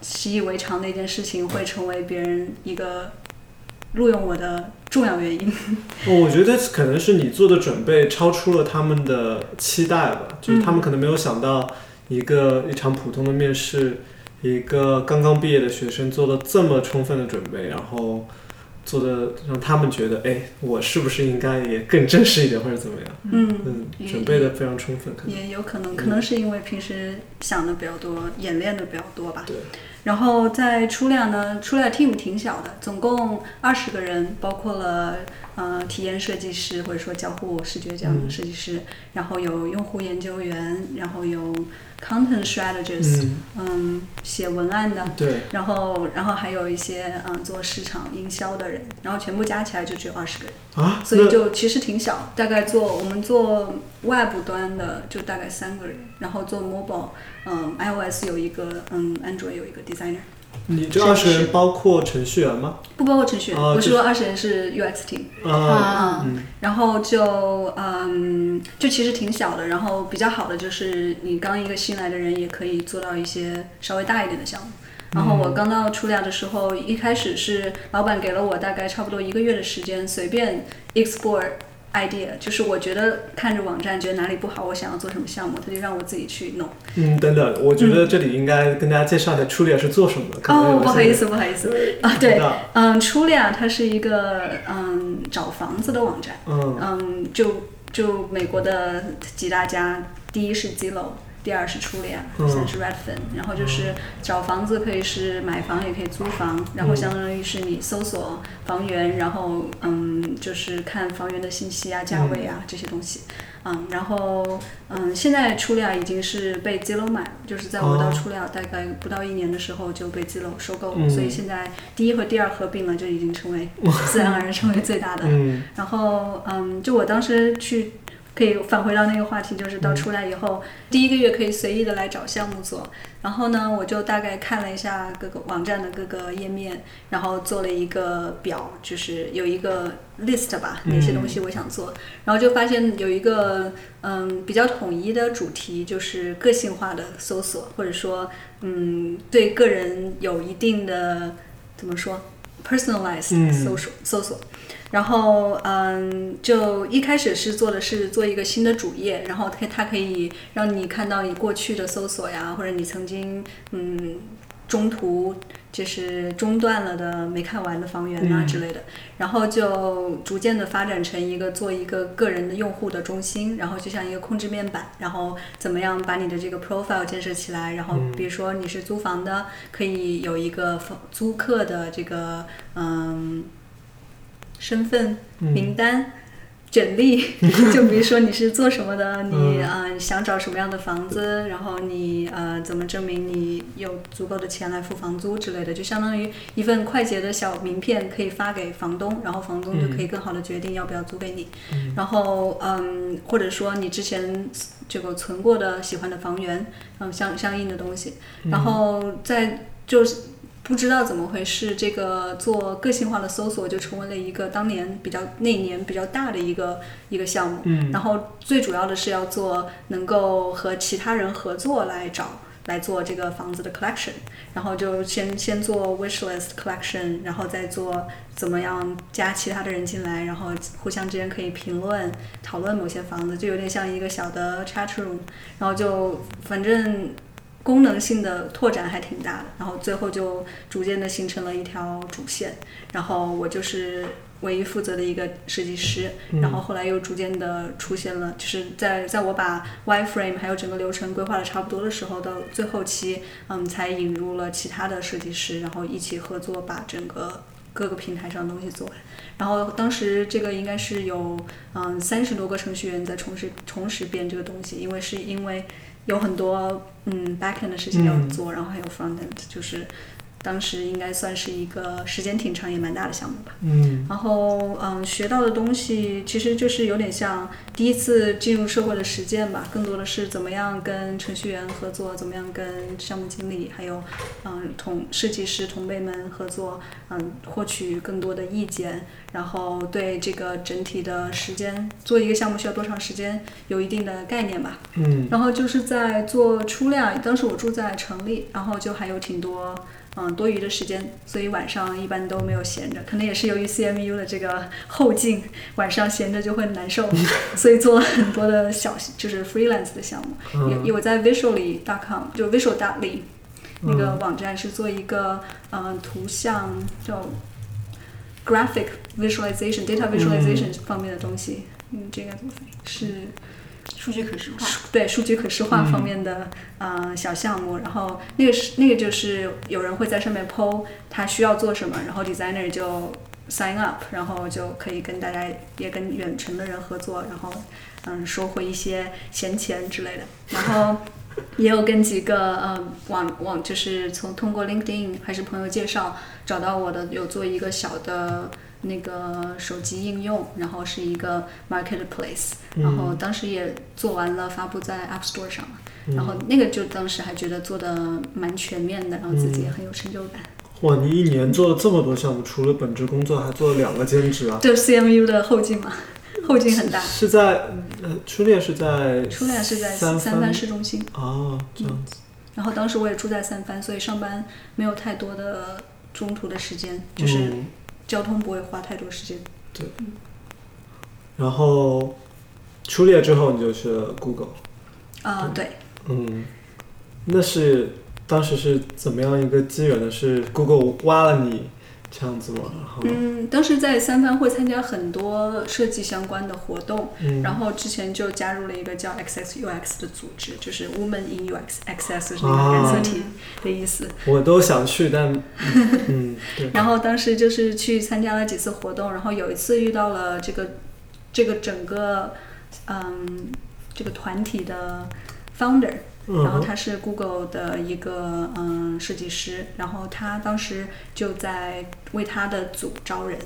习以为常的一件事情，会成为别人一个录用我的重要原因。哦 [LAUGHS] 我觉得可能是你做的准备超出了他们的期待吧，就是他们可能没有想到一个一场普通的面试，一个刚刚毕业的学生做了这么充分的准备，然后做的让他们觉得，哎，我是不是应该也更正式一点，或者怎么样？嗯，嗯，准备的非常充分，可能也有可能，可能是因为平时想的比较多，演练的比较多吧。对。然后在初两呢，初恋 team 挺小的，总共二十个人，包括了呃体验设计师或者说交互视觉这样的设计师，然后有用户研究员，然后有 content strategist，嗯，嗯，写文案的，对，然后然后还有一些嗯做市场营销的人，然后全部加起来就只有二十个人。啊，所以就其实挺小，大概做我们做 Web 端的就大概三个人，然后做 Mobile，嗯，iOS 有一个，嗯，Android 有一个 designer，你这二十人包括程序员吗？不包括程序员，哦我是说二十人是 UX team，啊，嗯，然后就嗯，就其实挺小的，然后比较好的就是你刚一个新来的人也可以做到一些稍微大一点的项目。然后我刚到初俩的时候，一开始是老板给了我大概差不多一个月的时间，随便 export idea，就是我觉得看着网站觉得哪里不好，我想要做什么项目，他就让我自己去弄。嗯，等等，我觉得这里应该跟大家介绍一下 Trulia 是做什么的。哦，不好意思，不好意思啊，对，嗯，Trulia 它是一个嗯找房子的网站，嗯嗯，就就美国的几大家，第一是 Zillow。第二是嗯。第三是 Redfin，、然后就是找房子可以是买房也可以租房，然后相当于是你搜索房源，然后嗯就是看房源的信息啊、价位啊、这些东西，嗯，然后嗯现在 Trulia 已经是被 Zillow 买了，就是在我到哦。Trulia 大概不到一年的时候就被 Zillow 收购了，嗯。所以现在第一和第二合并了，就已经成为自然而然成为最大的。嗯然后，嗯，就我当时去，可以返回到那个话题，就是到出来以后，第一个月可以随意的来找项目做。然后呢，我就大概看了一下各个网站的各个页面，然后做了一个表，就是有一个 list 吧，哪些东西我想做。然后就发现有一个嗯比较统一的主题，就是个性化的搜索，或者说嗯对个人有一定的怎么说 personalized 嗯搜索、搜索。然后，嗯，就一开始是做的是做一个新的主页，然后它它可以让你看到你过去的搜索呀，或者你曾经嗯中途就是中断了的没看完的房源啊嗯之类的，然后就逐渐的发展成一个做一个个人的用户的中心，然后就像一个控制面板，然后怎么样把你的这个 profile 建设起来，然后比如说你是租房的，可以有一个房租客的这个嗯。身份名单、简历，[LAUGHS] 就比如说你是做什么的，[LAUGHS] 你呃想找什么样的房子，然后你呃怎么证明你有足够的钱来付房租之类的，就相当于一份快捷的小名片，可以发给房东，然后房东就可以更好的决定要不要租给你。然后嗯，或者说你之前这个存过的喜欢的房源，嗯相相应的东西，然后再就是。不知道怎么回事，这个做个性化的搜索就成为了一个当年比较那年比较大的一个一个项目。嗯然后最主要的是要做能够和其他人合作来找来做这个房子的 collection，然后就先先做 wishlist collection，然后再做怎么样加其他的人进来，然后互相之间可以评论讨论某些房子，就有点像一个小的 chat room，然后就反正。功能性的拓展还挺大的，然后最后就逐渐的形成了一条主线，然后我就是唯一负责的一个设计师，然后后来又逐渐的出现了，就是在在我把 wireframe 还有整个流程规划的差不多的时候，到最后期，嗯，才引入了其他的设计师，然后一起合作把整个各个平台上的东西做完。然后当时这个应该是有嗯三十多个程序员在同时同时编这个东西，因为是因为有很多嗯 backend 的事情要做，然后还有 frontend，就是当时应该算是一个时间挺长也蛮大的项目吧。嗯然后嗯，学到的东西其实就是有点像第一次进入社会的实践吧，更多的是怎么样跟程序员合作，怎么样跟项目经理还有嗯同设计师同辈们合作，嗯，获取更多的意见，然后对这个整体的时间做一个项目需要多长时间有一定的概念吧。嗯然后就是在做初量，当时我住在城里，然后就还有挺多嗯多余的时间，所以晚上一般都没有闲着。可能也是由于 CMU 的这个后劲，晚上闲着就会难受，[LAUGHS] 所以做了很多的小就是 freelance 的项目。嗯也我在 visually.com 就 visual.ly 那个网站是做一个嗯、呃图像叫 graphic visualization、data visualization 方面的东西。嗯，这个怎么翻译？是数据可视化。对数据可视化方面的、呃小项目，然后那个是那个就是有人会在上面 PO 他需要做什么，然后 designer 就 sign up，然后就可以跟大家也跟远程的人合作，然后嗯收回一些闲钱之类的，然后。也有跟几个呃网网就是从通过 LinkedIn 还是朋友介绍找到我的，有做一个小的那个手机应用，然后是一个 marketplace，然后当时也做完了，发布在 App Store 上了。然后那个就当时还觉得做的蛮全面的，然后自己也很有成就感。哇，你一年做了这么多项目，除了本职工作，还做了两个兼职啊？就 CMU 的后劲嘛，[LAUGHS] 后劲很大。是在呃，初恋是在初恋是在三三藩市中心，哦，这样子。然后当时我也住在三藩，所以上班没有太多的中途的时间，就是嗯交通不会花太多时间。对。然后出列之后你就去了 Google，啊、对，嗯，那是当时是怎么样一个机缘呢？是 Google 挖了你这样子吗？然后嗯，当时在三藩会参加很多设计相关的活动，嗯然后之前就加入了一个叫 XXUX 的组织，就是 Women in UX，XS 是那啊个染色体的意思。我都想去，但 [LAUGHS] 嗯，对，然后当时就是去参加了几次活动，然后有一次遇到了这个这个整个嗯这个团体的 founder，然后嗯他是 Google 的一个嗯设计师，然后他当时就在为他的组招人，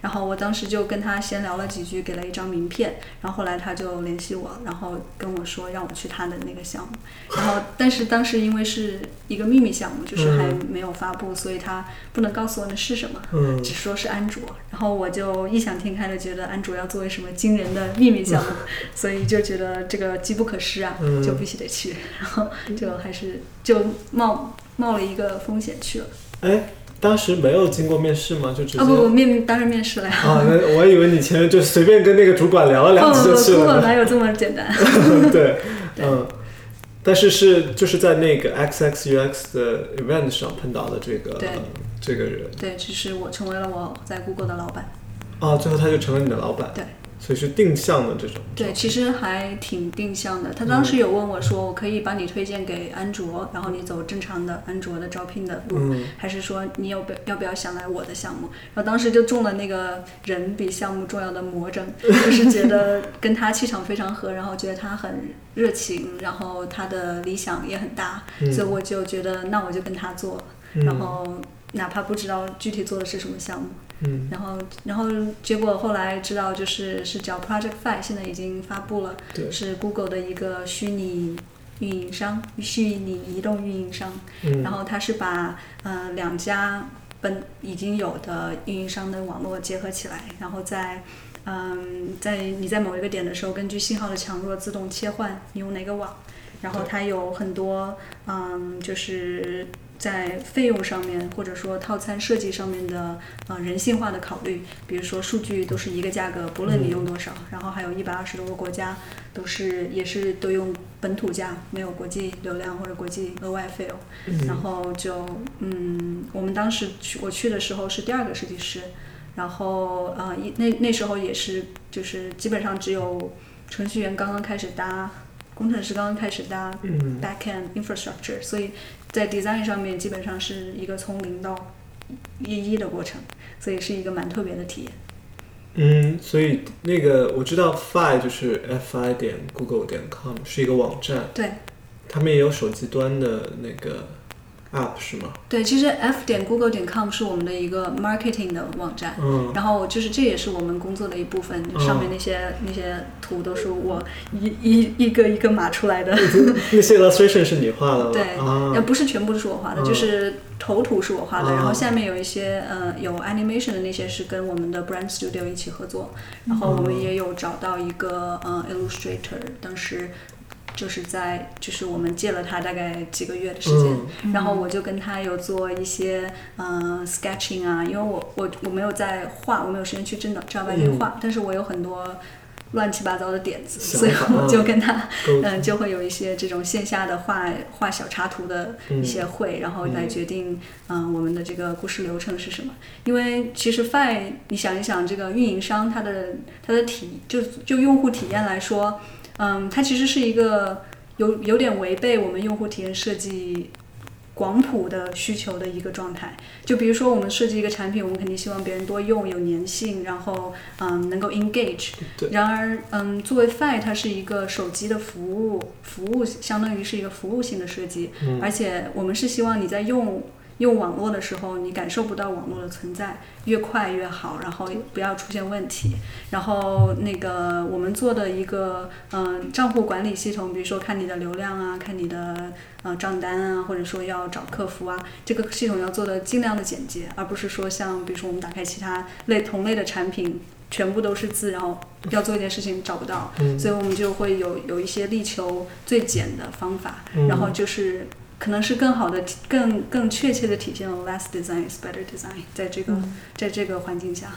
然后我当时就跟他闲聊了几句，给了一张名片，然后后来他就联系我，然后跟我说让我去他的那个项目，然后但是当时因为是一个秘密项目，就是还没有发布，所以他不能告诉我那是什么。嗯。只说是安卓，然后我就异想天开的觉得安卓要作为什么惊人的秘密项目，所以就觉得这个机不可失啊，嗯就必须得去，然后就还是就冒冒了一个风险去了。哎，当时没有经过面试吗？就直接啊不不，面当然面试了呀。啊，那我以为你前面就随便跟那个主管聊了两句就去不不，了呢。哪有这么简单？[LAUGHS] [LAUGHS] 对，嗯，但是是就是在那个 XXUX 的 event 上碰到的这个对这个人，对，就是我成为了我在 Google 的老板。哦，最后他就成了你的老板，对，所以是定向的这种，对，其实还挺定向的。他当时有问我说，我可以把你推荐给安卓，然后你走正常的安卓的招聘的路，嗯。还是说你有不要不要想来我的项目？然后当时就中了那个人比项目重要的魔怔，[LAUGHS] 就是觉得跟他气场非常合，然后觉得他很热情，然后他的理想也很大，嗯。所以我就觉得那我就跟他做，嗯。然后哪怕不知道具体做的是什么项目，嗯然后然后结果后来知道就是是叫 Project Fi，现在已经发布了，对，是 Google 的一个虚拟运营商，虚拟移动运营商。嗯然后它是把呃两家本已经有的运营商的网络结合起来，然后在嗯在你在某一个点的时候，根据信号的强弱自动切换你用哪个网，然后它有很多嗯就是。在费用上面，或者说套餐设计上面的呃人性化的考虑，比如说数据都是一个价格，不论你用多少，然后还有一百二十多个国家都是也是都用本土价，没有国际流量或者国际额外费用。嗯然后就嗯，我们当时去我去的时候是第二个设计师，然后呃一那那时候也是就是基本上只有程序员刚刚开始搭，工程师刚刚开始搭嗯 backend infrastructure，所以在 design 上面基本上是一个从零到一一的过程，所以是一个蛮特别的体验。嗯，所以那个我知道 Fi 就是 fi 点 google 点 com 是一个网站，对他们也有手机端的那个 app 是吗？对，其实 f 点 google 点 com 是我们的一个 marketing 的网站。嗯然后就是这也是我们工作的一部分，就上面那些、那些图都是我一一一个一个码出来的，[LAUGHS] 那些 illustration 是你画的吗？对，啊呃，不是全部都是我画的，嗯就是头图是我画的，啊然后下面有一些呃有 animation 的那些是跟我们的 brand studio 一起合作，然后我们也有找到一个呃 illustrator，当时就是在就是我们借了他大概几个月的时间，嗯。然后我就跟他有做一些呃 sketching 啊，因为我我我没有在画，我没有时间去正正儿八经画，但是我有很多乱七八糟的点子，所以我就跟他沟 [LAUGHS] 嗯、就会有一些这种线下的画画小插图的一些会，然后来决定嗯、我们的这个故事流程是什么。因为其实 Fi 你想一想，这个运营商他的他的体就就用户体验来说，嗯，它其实是一个有有点违背我们用户体验设计广谱的需求的一个状态。就比如说，我们设计一个产品，我们肯定希望别人多用，有粘性，然后嗯能够 engage 对。然而，嗯，作为 Fi，它是一个手机的服务，服务相当于是一个服务性的设计，嗯而且我们是希望你在用。用网络的时候，你感受不到网络的存在，越快越好，然后不要出现问题。然后那个我们做的一个嗯账户管理系统，比如说看你的流量啊，看你的呃账单啊，或者说要找客服啊，这个系统要做的尽量的简洁，而不是说像比如说我们打开其他类同类的产品，全部都是字，然后要做一件事情找不到，嗯所以我们就会有有一些力求最简的方法，嗯然后就是。可能是更好的、体更更确切的体现了 less design is better design，在这个、在这个环境下，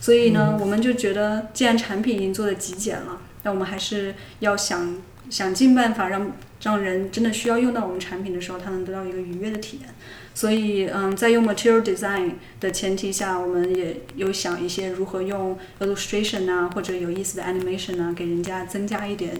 所以呢，我们就觉得，既然产品已经做的极简了，那我们还是要想想尽办法让让人真的需要用到我们产品的时候，他能得到一个愉悦的体验。所以，嗯，在用 material design 的前提下，我们也有想一些如何用 illustration 啊，或者有意思的 animation 啊，给人家增加一点，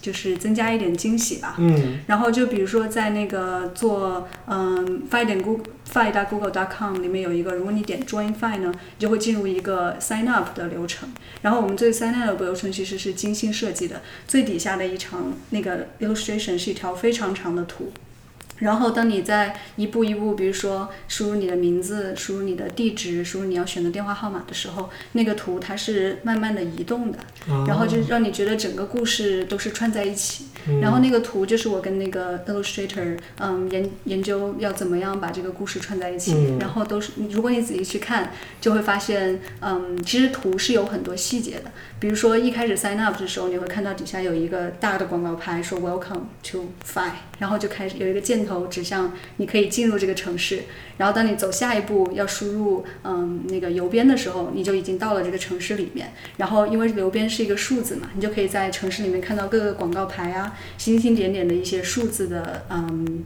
就是增加一点惊喜吧。嗯然后就比如说在那个做嗯 fi 点 google fi 大 google dot com 里面有一个，如果你点 join fi 呢，你就会进入一个 sign up 的流程。然后我们这个 sign up 流程其实是精心设计的，最底下的一层那个 illustration 是一条非常长的图。然后，当你在一步一步，比如说输入你的名字、输入你的地址、输入你要选的电话号码的时候，那个图它是慢慢的移动的，然后就让你觉得整个故事都是串在一起。然后那个图就是我跟那个 illustrator，嗯，研研究要怎么样把这个故事串在一起。嗯然后都是，如果你仔细去看，就会发现，嗯，其实图是有很多细节的。比如说一开始 sign up 的时候，你会看到底下有一个大的广告牌说 Welcome to Fi，然后就开始有一个箭头指向你可以进入这个城市。然后当你走下一步要输入嗯那个邮编的时候，你就已经到了这个城市里面。然后因为邮编是一个数字嘛，你就可以在城市里面看到各个广告牌啊，星星点点的一些数字的嗯。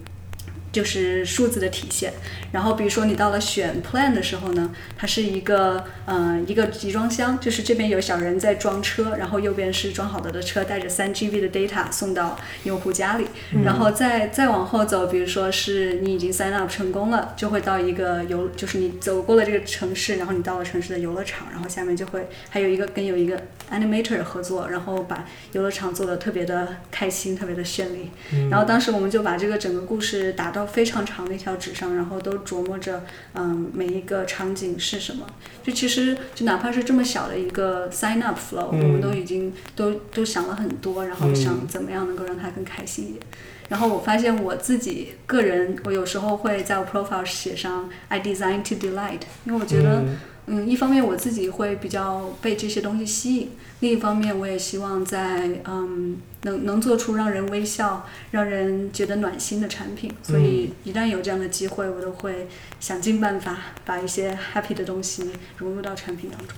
就是数字的体现，然后比如说你到了选 plan 的时候呢，它是一个呃一个集装箱，就是这边有小人在装车，然后右边是装好的的车，带着三 GB 的 data 送到用户家里，然后再再往后走，比如说是你已经 sign up 成功了，就会到一个游，就是你走过了这个城市，然后你到了城市的游乐场，然后下面就会还有一个跟有一个 animator 合作，然后把游乐场做的特别的开心，特别的绚丽。然后当时我们就把这个整个故事打到非常长的一条纸上，然后都琢磨着，嗯，每一个场景是什么。就其实就哪怕是这么小的一个 sign up flow，、嗯我们都已经都都想了很多，然后想怎么样能够让他更开心一点。然后我发现我自己个人，我有时候会在我 profile 写上 I design to delight，因为我觉得。嗯嗯，一方面我自己会比较被这些东西吸引，另一方面我也希望在嗯能能做出让人微笑、让人觉得暖心的产品。所以一旦有这样的机会，我都会想尽办法把一些 happy 的东西融入到产品当中。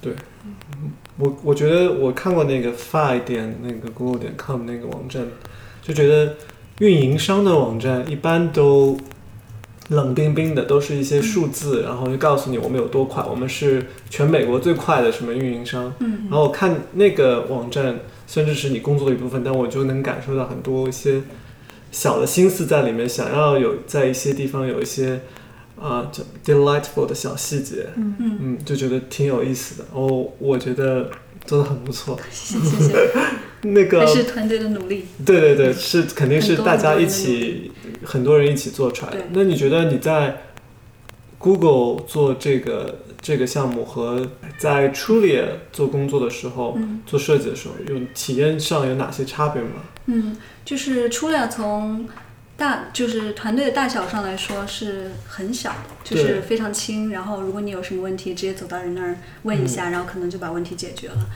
对我我觉得我看过那个 fi 点那个 google 点 com 那个网站，就觉得运营商的网站一般都冷冰冰的，都是一些数字，然后就告诉你我们有多快，我们是全美国最快的什么运营商。嗯然后我看那个网站，虽然这是你工作的一部分，但我就能感受到很多一些小的心思在里面，想要有在一些地方有一些啊、叫 delightful 的小细节。嗯，嗯，就觉得挺有意思的哦，我觉得做的很不错。谢 [LAUGHS] 谢谢谢，那个还，是团队的努力。对对对，是肯定是大家一起，很多人一起做出来的。那你觉得你在 Google 做这个这个项目和在 Trulia 做工作的时候，嗯做设计的时候，有体验上有哪些差别吗？嗯，就是 Trulia 从大就是团队的大小上来说是很小的，就是非常轻。然后如果你有什么问题，直接走到人那儿问一下，然后可能就把问题解决了。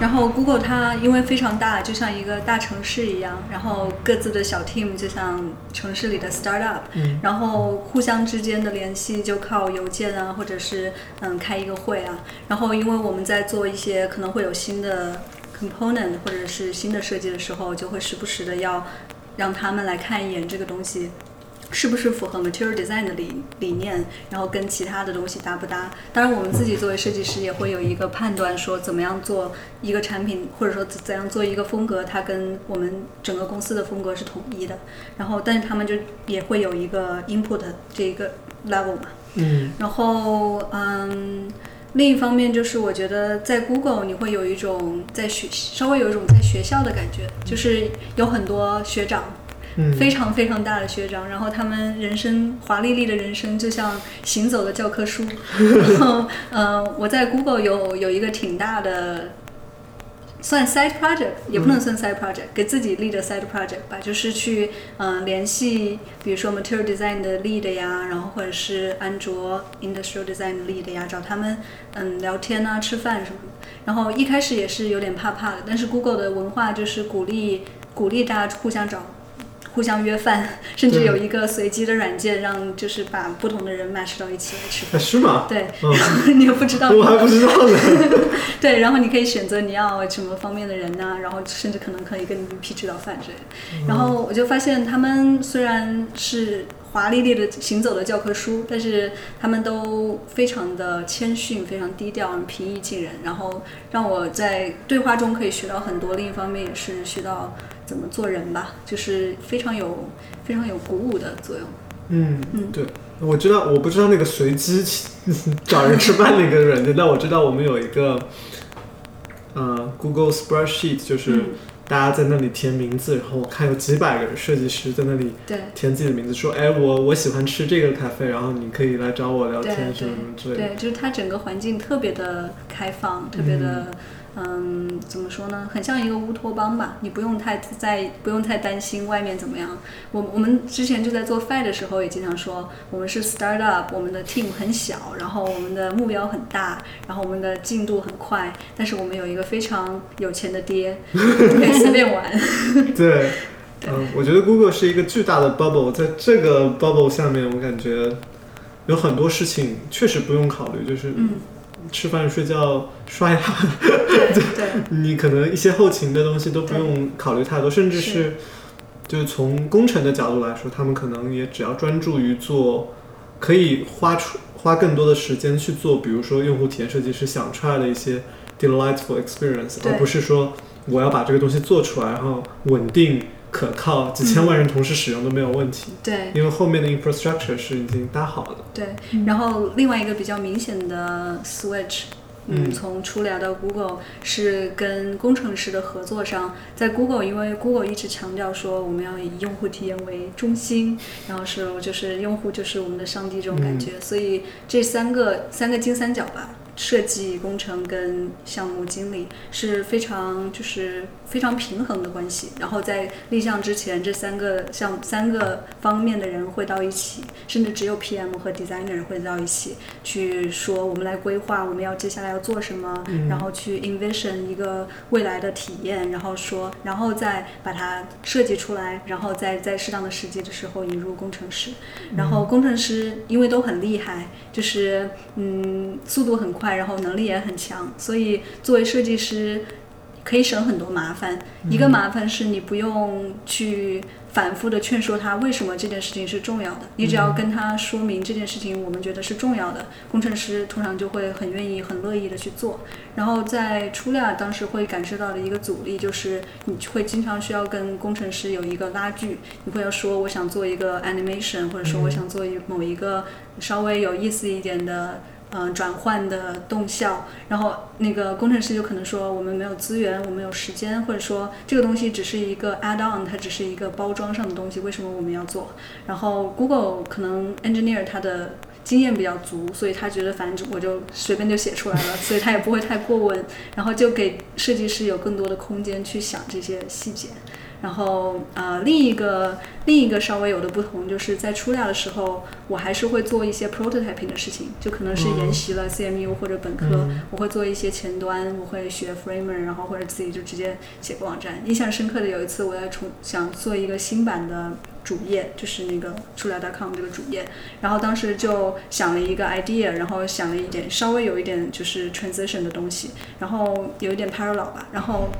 然后 Google 它因为非常大，就像一个大城市一样，然后各自的小 team 就像城市里的 startup，、嗯然后互相之间的联系就靠邮件啊，或者是嗯开一个会啊。然后因为我们在做一些可能会有新的 component 或者是新的设计的时候，就会时不时的要让他们来看一眼这个东西。是不是符合 material design 的理理念，然后跟其他的东西搭不搭？当然，我们自己作为设计师也会有一个判断，说怎么样做一个产品，或者说怎样做一个风格，它跟我们整个公司的风格是统一的。然后，但是他们就也会有一个 input 这一个 level 嘛。嗯然后，嗯，另一方面就是我觉得在 Google 你会有一种在学稍微有一种在学校的感觉，就是有很多学长。嗯，非常非常大的学长，然后他们人生华丽丽的人生就像行走的教科书。[LAUGHS] 然后，呃，我在 Google 有有一个挺大的，算 side project，也不能算 side project，、给自己立的 side project 吧，就是去嗯、呃联系，比如说 material design 的 lead 呀，然后或者是安卓 industrial design 的 lead 呀，找他们嗯聊天啊、吃饭什么的。然后一开始也是有点怕怕的，但是 Google 的文化就是鼓励鼓励大家互相找。互相约饭，[LAUGHS] 甚至有一个随机的软件，让就是把不同的人 match 到一起来吃啊饭。是吗？对，嗯然后 [LAUGHS] 你又不知道，我还不知道呢。[LAUGHS] 对，然后你可以选择你要什么方面的人呐、然后甚至可能可以跟你一起吃到饭之类的。然后我就发现他们虽然是华丽丽的行走的教科书，但是他们都非常的谦逊，非常低调，平易近人，然后让我在对话中可以学到很多。另一方面也是学到怎么做人吧，就是非常有非常有鼓舞的作用。嗯嗯对，我知道，我不知道那个随机找人吃饭那个软件，[LAUGHS] 但我知道我们有一个呃 Google Spreadsheet，就是嗯，大家在那里填名字，然后我看有几百个设计师在那里对。填自己的名字，说，哎，我我喜欢吃这个咖啡，然后你可以来找我聊天什么什么之类的。对，就是它整个环境特别的开放，特别的，嗯怎么说呢？很像一个乌托邦吧。你不用太在，不用太担心外面怎么样。我我们之前就在做 FI 的时候也经常说，我们是 startup，我们的 team 很小，然后我们的目标很大，然后我们的进度很快，但是我们有一个非常有钱的爹，可以随便玩。[LAUGHS] 对，嗯，我觉得 Google 是一个巨大的 bubble，在这个 bubble 下面，我感觉有很多事情确实不用考虑，就是嗯，吃饭、睡觉、刷牙，对 [LAUGHS] 对。你可能一些后勤的东西都不用考虑太多，甚至是是。就是从工程的角度来说，他们可能也只要专注于做，可以花出花更多的时间去做，比如说用户体验设计师想出来的一些 delightful experience，而不是说我要把这个东西做出来，然后稳定。可靠，几千万人同时使用都没有问题，对。因为后面的 infrastructure 是已经搭好的。对，然后另外一个比较明显的 switch，嗯，嗯从初聊到 Google 是跟工程师的合作上，在 Google，因为 Google 一直强调说我们要以用户体验为中心，然后是就是用户就是我们的上帝这种感觉，所以这三个三个金三角吧。设计、工程跟项目经理是非常就是非常平衡的关系。然后在立项之前，这三个项三个方面的人会到一起，甚至只有 PM 和 designer 会到一起去说，我们来规划我们要接下来要做什么，嗯然后去 envision 一个未来的体验，然后说，然后再把它设计出来，然后再在适当的时机的时候引入工程师。然后工程师因为都很厉害，就是嗯速度很快，然后能力也很强，所以作为设计师可以省很多麻烦。一个麻烦是你不用去反复的劝说他为什么这件事情是重要的，你只要跟他说明这件事情我们觉得是重要的，工程师通常就会很愿意、很乐意的去做。然后在初料当时会感受到的一个阻力就是，你会经常需要跟工程师有一个拉锯，你会要说我想做一个 animation，或者说我想做一某一个稍微有意思一点的。呃，转换的动效，然后那个工程师就可能说我们没有资源，我们有时间，或者说这个东西只是一个 add on，它只是一个包装上的东西，为什么我们要做？然后 Google 可能 engineer 他的经验比较足，所以他觉得反正我就随便就写出来了，所以他也不会太过问，然后就给设计师有更多的空间去想这些细节。然后呃，另一个另一个稍微有的不同，就是在初料的时候，我还是会做一些 prototyping 的事情，就可能是研习了 CMU 或者本科，嗯我会做一些前端，我会学 Framer，然后或者自己就直接写个网站。印象深刻的有一次，我在重想做一个新版的主页，就是那个出料 .com 这个主页，然后当时就想了一个 idea，然后想了一点稍微有一点就是 transition 的东西，然后有一点 parallel 吧，然后。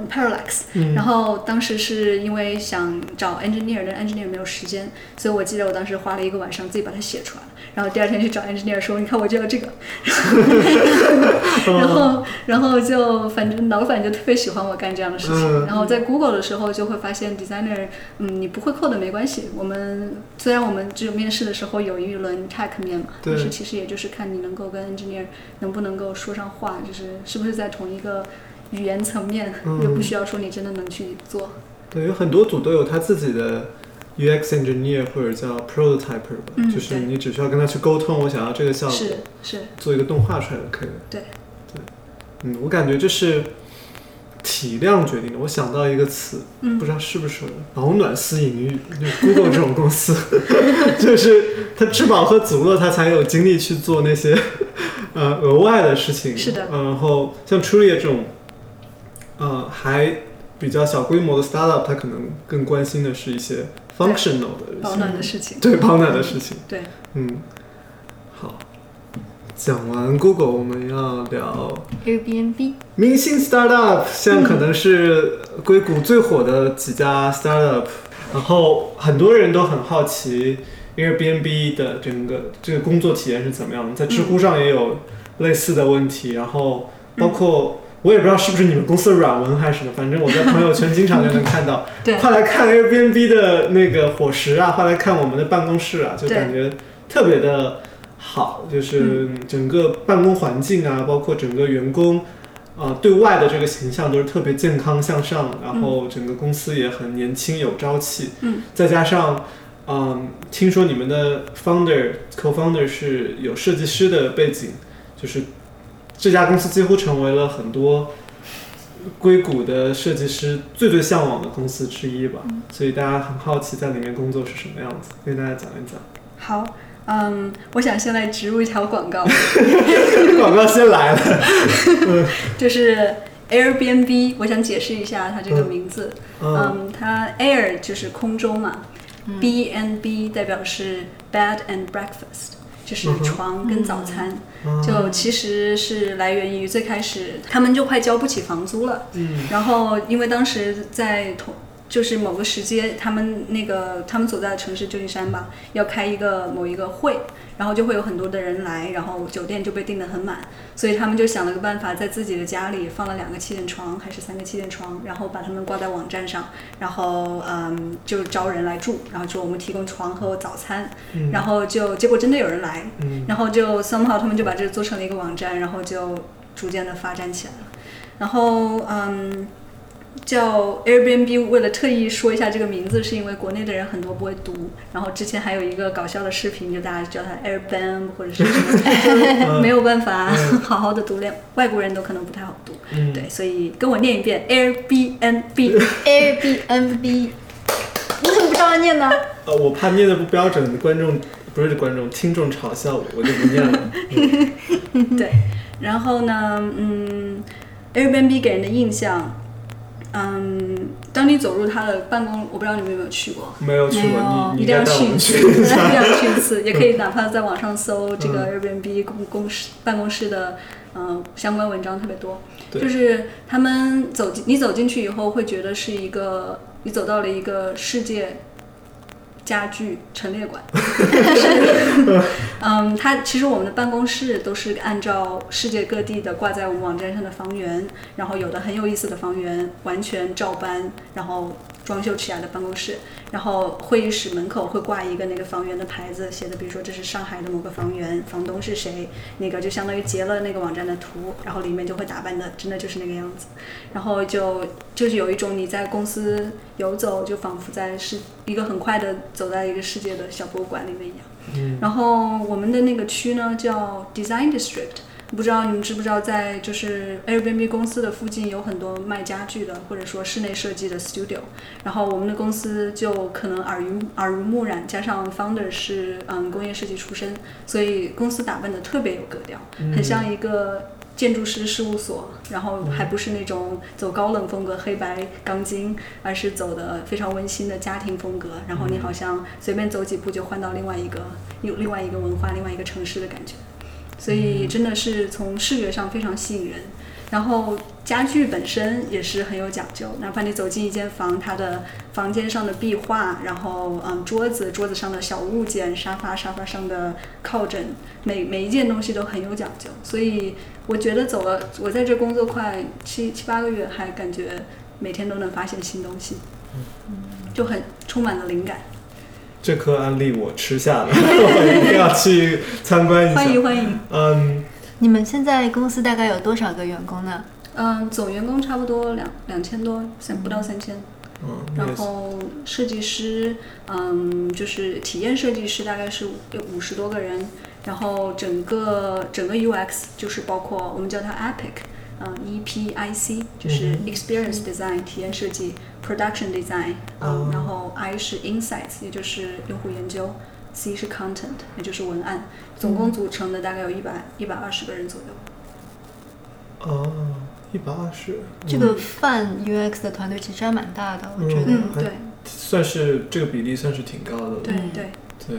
嗯。parallax，、嗯。然后当时是因为想找 engineer，但 engineer 没有时间，所以我记得我当时花了一个晚上自己把它写出来，然后第二天去找 engineer 说，你看我就要这个，[LAUGHS] 然后然后就反正老板就特别喜欢我干这样的事情，嗯。然后在 Google 的时候就会发现 designer，嗯，你不会 code 没关系，我们虽然我们只有面试的时候有一轮 tech 面嘛，但是其实也就是看你能够跟 engineer 能不能够说上话，就是是不是在同一个语言层面，嗯又不需要说你真的能去做。对，有很多组都有他自己的 UX engineer 或者叫 prototyper 吧，嗯就是你只需要跟他去沟通，我想要这个效果，是是，做一个动画出来就可以了。对对，嗯，我感觉这是体量决定的。我想到一个词，嗯不知道是不是保暖思淫欲，就 Google 这种公司，[LAUGHS] 就是他吃饱喝足了，他才有精力去做那些呃额外的事情。是的呃然后像 Trulia 这种，呃，还比较小规模的 startup，他可能更关心的是一些 functional 的保暖的事情。对保暖的事情。对，嗯，好，讲完 Google，我们要聊 Airbnb，明星 startup，现在可能是硅谷最火的几家 startup，、然后很多人都很好奇 Airbnb 的整个这个工作体验是怎么样的，在知乎上也有类似的问题，然后包括。我也不知道是不是你们公司的软文还是什么，反正我在朋友圈经常就能看到，[LAUGHS] 对。快来看 Airbnb 的那个伙食啊，快来看我们的办公室啊，就感觉特别的好，就是整个办公环境啊，包括整个员工啊、对外的这个形象都是特别健康向上，然后整个公司也很年轻有朝气，嗯，再加上。嗯，听说你们的 founder、co-founder 是有设计师的背景，就是这家公司几乎成为了很多硅谷的设计师最最向往的公司之一吧。所以大家很好奇在里面工作是什么样子，跟大家讲一讲。好，嗯，我想先来植入一条广告，[LAUGHS] 广告先来了，[LAUGHS] 就是 Airbnb，我想解释一下它这个嗯名字。嗯嗯，它 air 就是空中嘛、b and B 代表是 bed and breakfast，就是床跟早餐。嗯。就其实是来源于最开始他们就快交不起房租了，嗯。然后因为当时在同就是某个时间，他们那个他们所在的城市旧金山吧，要开一个某一个会，然后就会有很多的人来，然后酒店就被订得很满，所以他们就想了个办法，在自己的家里放了两个气垫床还是三个气垫床，然后把他们挂在网站上，然后嗯就招人来住，然后说我们提供床和早餐，嗯然后就结果真的有人来，嗯然后就 somehow 他们就把这个做成了一个网站，然后就逐渐的发展起来了。然后嗯，叫 Airbnb 为了特意说一下这个名字，是因为国内的人很多不会读。然后之前还有一个搞笑的视频，就大家叫它 Airbnb 或者是什么，就是没有办法嗯好好的读，连外国人都可能不太好读。嗯，对，所以跟我念一遍 Airbnb。Airbnb，你怎么不照着念呢？呃，我怕念的不标准，观众不是观众，听众嘲笑我，我就不念了。嗯 [LAUGHS] 对，然后呢，嗯，Airbnb 给人的印象，嗯，当你走入他的办公，我不知道你们有没有去过，没有去过，一定要去一次。[LAUGHS] 一定要去一次，也可以哪怕在网上搜这个 Airbnb 公公室办公室的，嗯、相关文章特别多。就是他们走进你走进去以后，会觉得是一个你走到了一个世界家具陈列馆。[LAUGHS] 嗯，它其实我们的办公室都是按照世界各地的挂在我们网站上的房源，然后有的很有意思的房源，完全照搬，然后装修起来的办公室。然后会议室门口会挂一个那个房源的牌子，写的比如说这是上海的某个房源，房东是谁，那个就相当于截了那个网站的图，然后里面就会打扮的真的就是那个样子，然后就就是有一种你在公司游走，就仿佛在世一个很快的走在一个世界的小博物馆里面一样。嗯然后我们的那个区呢叫 Design District，不知道你们知不知道，在就是 Airbnb 公司的附近有很多卖家具的，或者说室内设计的 studio。然后我们的公司就可能耳濡耳濡目染，加上 founder 是嗯工业设计出身，所以公司打扮的特别有格调，很像一个。建筑师事务所，然后还不是那种走高冷风格、黑白钢筋，而是走的非常温馨的家庭风格。然后你好像随便走几步就换到另外一个有另外一个文化、另外一个城市的感觉。所以真的是从视觉上非常吸引人。然后家具本身也是很有讲究，哪怕你走进一间房，它的房间上的壁画，然后嗯桌子，桌子上的小物件，沙发，沙发上的靠枕，每每一件东西都很有讲究。所以我觉得走了，我在这工作快七七八个月，还感觉每天都能发现新东西，就很充满了灵感。这颗安利我吃下了，[LAUGHS] 我一定要去参观一下。欢迎欢迎。嗯，你们现在公司大概有多少个员工呢？嗯，总员工差不多两两千多，三不到三千。然后设计师，嗯，就是体验设计师大概是有五十多个人，然后整个整个 UX 就是包括我们叫它 Epic，嗯，EPIC 就是嗯 Experience Design 体验设计，Production Design，哦嗯，然后 I 是 Insights，也就是用户研究，C 是 Content，也就是文案，总共组成的大概有一百一百二十个人左右。哦，一百二十，这个泛 UX 的团队其实还蛮大的，我觉得。嗯，对算是这个比例算是挺高的。对嗯对，对，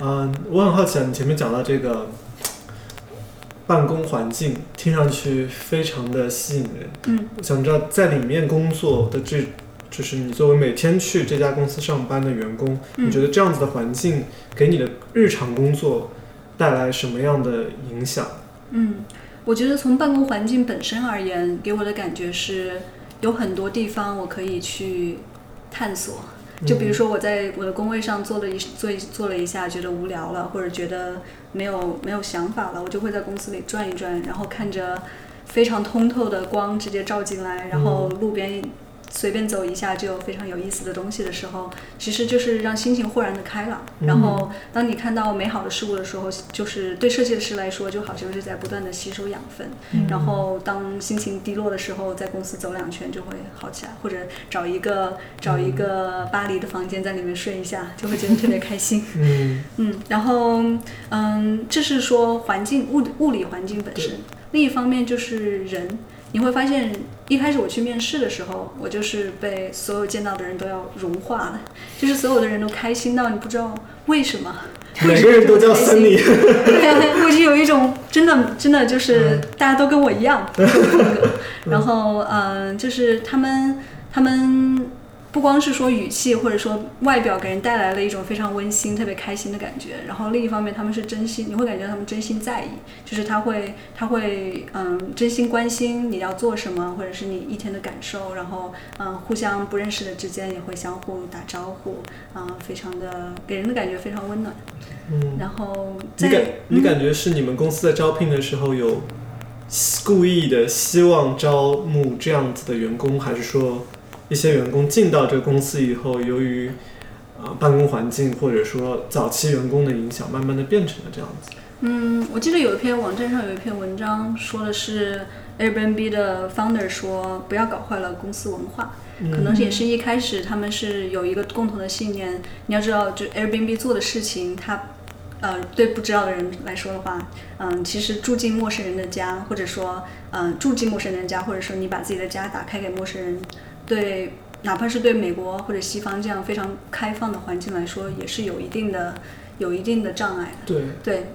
嗯，我很好奇啊，你前面讲到这个办公环境，听上去非常的吸引人。嗯我想知道在里面工作的这，就是你作为每天去这家公司上班的员工，嗯你觉得这样子的环境给你的日常工作带来什么样的影响？嗯，我觉得从办公环境本身而言，给我的感觉是有很多地方我可以去探索。就比如说我在我的工位上做了一做一做了一下，觉得无聊了，或者觉得没有没有想法了，我就会在公司里转一转，然后看着非常通透的光直接照进来，然后路边随便走一下就有非常有意思的东西的时候，其实就是让心情豁然的开朗。然后当你看到美好的事物的时候，就是对设计师来说，就好像是在不断的吸收养分。然后当心情低落的时候，在公司走两圈就会好起来，或者找一个找一个巴黎的房间在里面睡一下，就会觉得特别开心。嗯 [LAUGHS] 嗯，然后嗯，这是说环境物物理环境本身。另一方面就是人，你会发现一开始我去面试的时候，我就是被所有见到的人都要融化了，就是所有的人都开心到你不知道为什么。[LAUGHS] 每个人都叫森林。[LAUGHS] 对，[LAUGHS] 我就有一种真的真的就是大家都跟我一样。然后嗯、呃就是他们他们不光是说语气或者说外表给人带来了一种非常温馨、特别开心的感觉，然后另一方面他们是真心，你会感觉他们真心在意，就是他会他会嗯真心关心你要做什么，或者是你一天的感受，然后嗯互相不认识的之间也会相互打招呼，嗯非常的给人的感觉非常温暖。嗯，然后在你感你嗯感觉是你们公司在招聘的时候有故意的希望招募这样子的员工，还是说一些员工进到这个公司以后，由于呃、办公环境或者说早期员工的影响，慢慢的变成了这样子？嗯，我记得有一篇网站上有一篇文章，说的是 Airbnb 的 founder 说不要搞坏了公司文化，可能也是一开始他们是有一个共同的信念。你要知道，就 Airbnb 做的事情，它呃对不知道的人来说的话，嗯，其实住进陌生人的家，或者说嗯住进陌生人的家，或者说你把自己的家打开给陌生人，对。哪怕是对美国或者西方这样非常开放的环境来说，也是有一定的有一定的障碍的。对，对，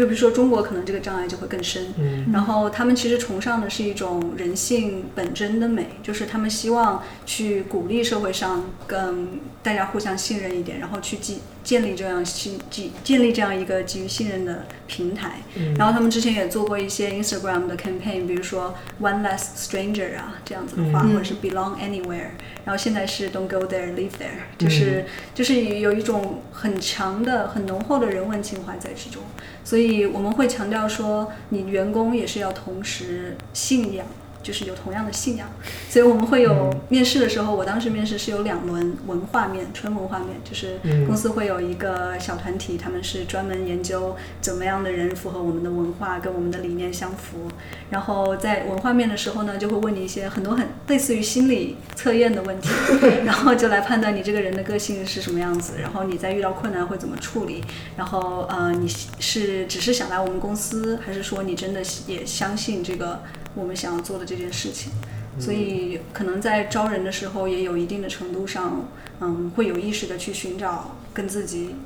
就比如说中国可能这个障碍就会更深。嗯然后他们其实崇尚的是一种人性本真的美，就是他们希望去鼓励社会上更大家互相信任一点，然后去建建立这样信基建立这样一个基于信任的平台。嗯然后他们之前也做过一些 Instagram 的 campaign，比如说 One Less Stranger 啊这样子的话，嗯或者是 Belong Anywhere。然后现在是 Don't Go There, Live There，就是、就是有一种很强的、很浓厚的人文情怀在之中。所以我们会强调说，你员工也是要同时信仰，就是有同样的信仰。所以我们会有面试的时候，我当时面试是有两轮文化面，纯文化面，就是嗯公司会有一个小团体，他们是专门研究怎么样的人符合我们的文化，跟我们的理念相符。然后在文化面的时候呢，就会问你一些很多很类似于心理测验的问题，[LAUGHS] 然后就来判断你这个人的个性是什么样子，然后你在遇到困难会怎么处理，然后呃你是只是想来我们公司，还是说你真的也相信这个我们想要做的这件事情？所以可能在招人的时候，也有一定的程度上，嗯，会有意识的去寻找跟自己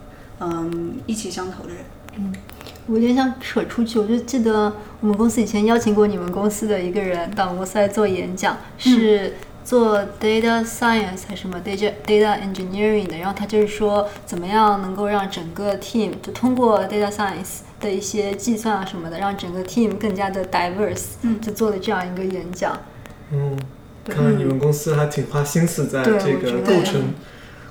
嗯意气相投的人。嗯我有点想扯出去，我就记得我们公司以前邀请过你们公司的一个人到我们公司来做演讲，是做 data science 还是什么 data data engineering 的，然后他就是说怎么样能够让整个 team 就通过 data science 的一些计算啊什么的，让整个 team 更加的 diverse，嗯。就做了这样一个演讲。嗯，看来你们公司还挺花心思在这个构成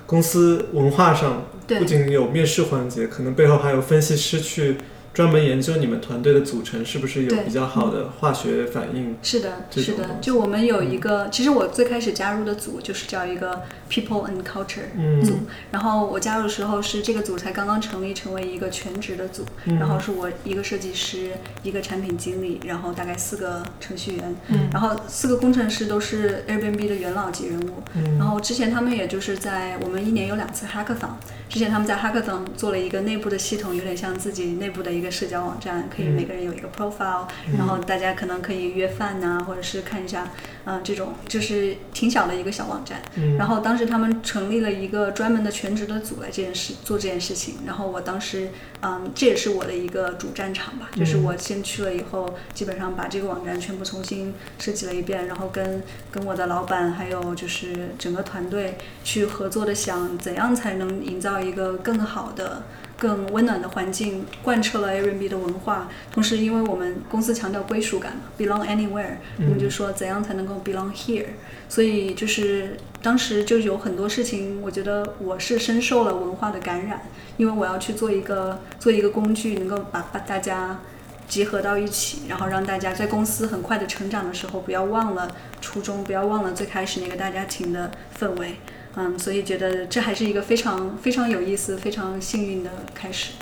公司文化上，对。不仅有面试环节，可能背后还有分析师去专门研究你们团队的组成是不是有比较好的化学反应。是的，是的。就我们有一个，其实我最开始加入的组就是叫一个 People and Culture 嗯。组，然后我加入的时候是这个组才刚刚成立，成为一个全职的组，嗯。然后是我一个设计师，一个产品经理，然后大概四个程序员，嗯。然后四个工程师都是 Airbnb 的元老级人物，嗯。然后之前他们也就是在我们一年有两次 hackathon，之前他们在 hackathon 做了一个内部的系统，有点像自己内部的一个个社交网站，可以每个人有一个 profile，、然后大家可能可以约饭呐、或者是看一下，嗯、这种就是挺小的一个小网站。嗯然后当时他们成立了一个专门的全职的组来这件事做这件事情，然后我当时，嗯，这也是我的一个主战场吧，就是我先去了以后，基本上把这个网站全部重新设计了一遍，然后跟跟我的老板还有就是整个团队去合作的想怎样才能营造一个更好的。更温暖的环境，贯彻了 Airbnb 的文化。同时，因为我们公司强调归属感嘛，belong anywhere，、我们就说怎样才能够 belong here。所以就是当时就有很多事情，我觉得我是深受了文化的感染，因为我要去做一个做一个工具，能够把把大家集合到一起，然后让大家在公司很快的成长的时候，不要忘了初衷，不要忘了最开始那个大家庭的氛围。嗯，所以觉得这还是一个非常非常有意思、非常幸运的开始。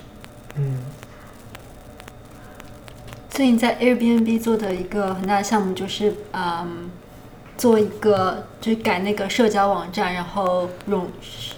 嗯所以你在 Airbnb 做的一个很大的项目就是，嗯，做一个就是改那个社交网站，然后用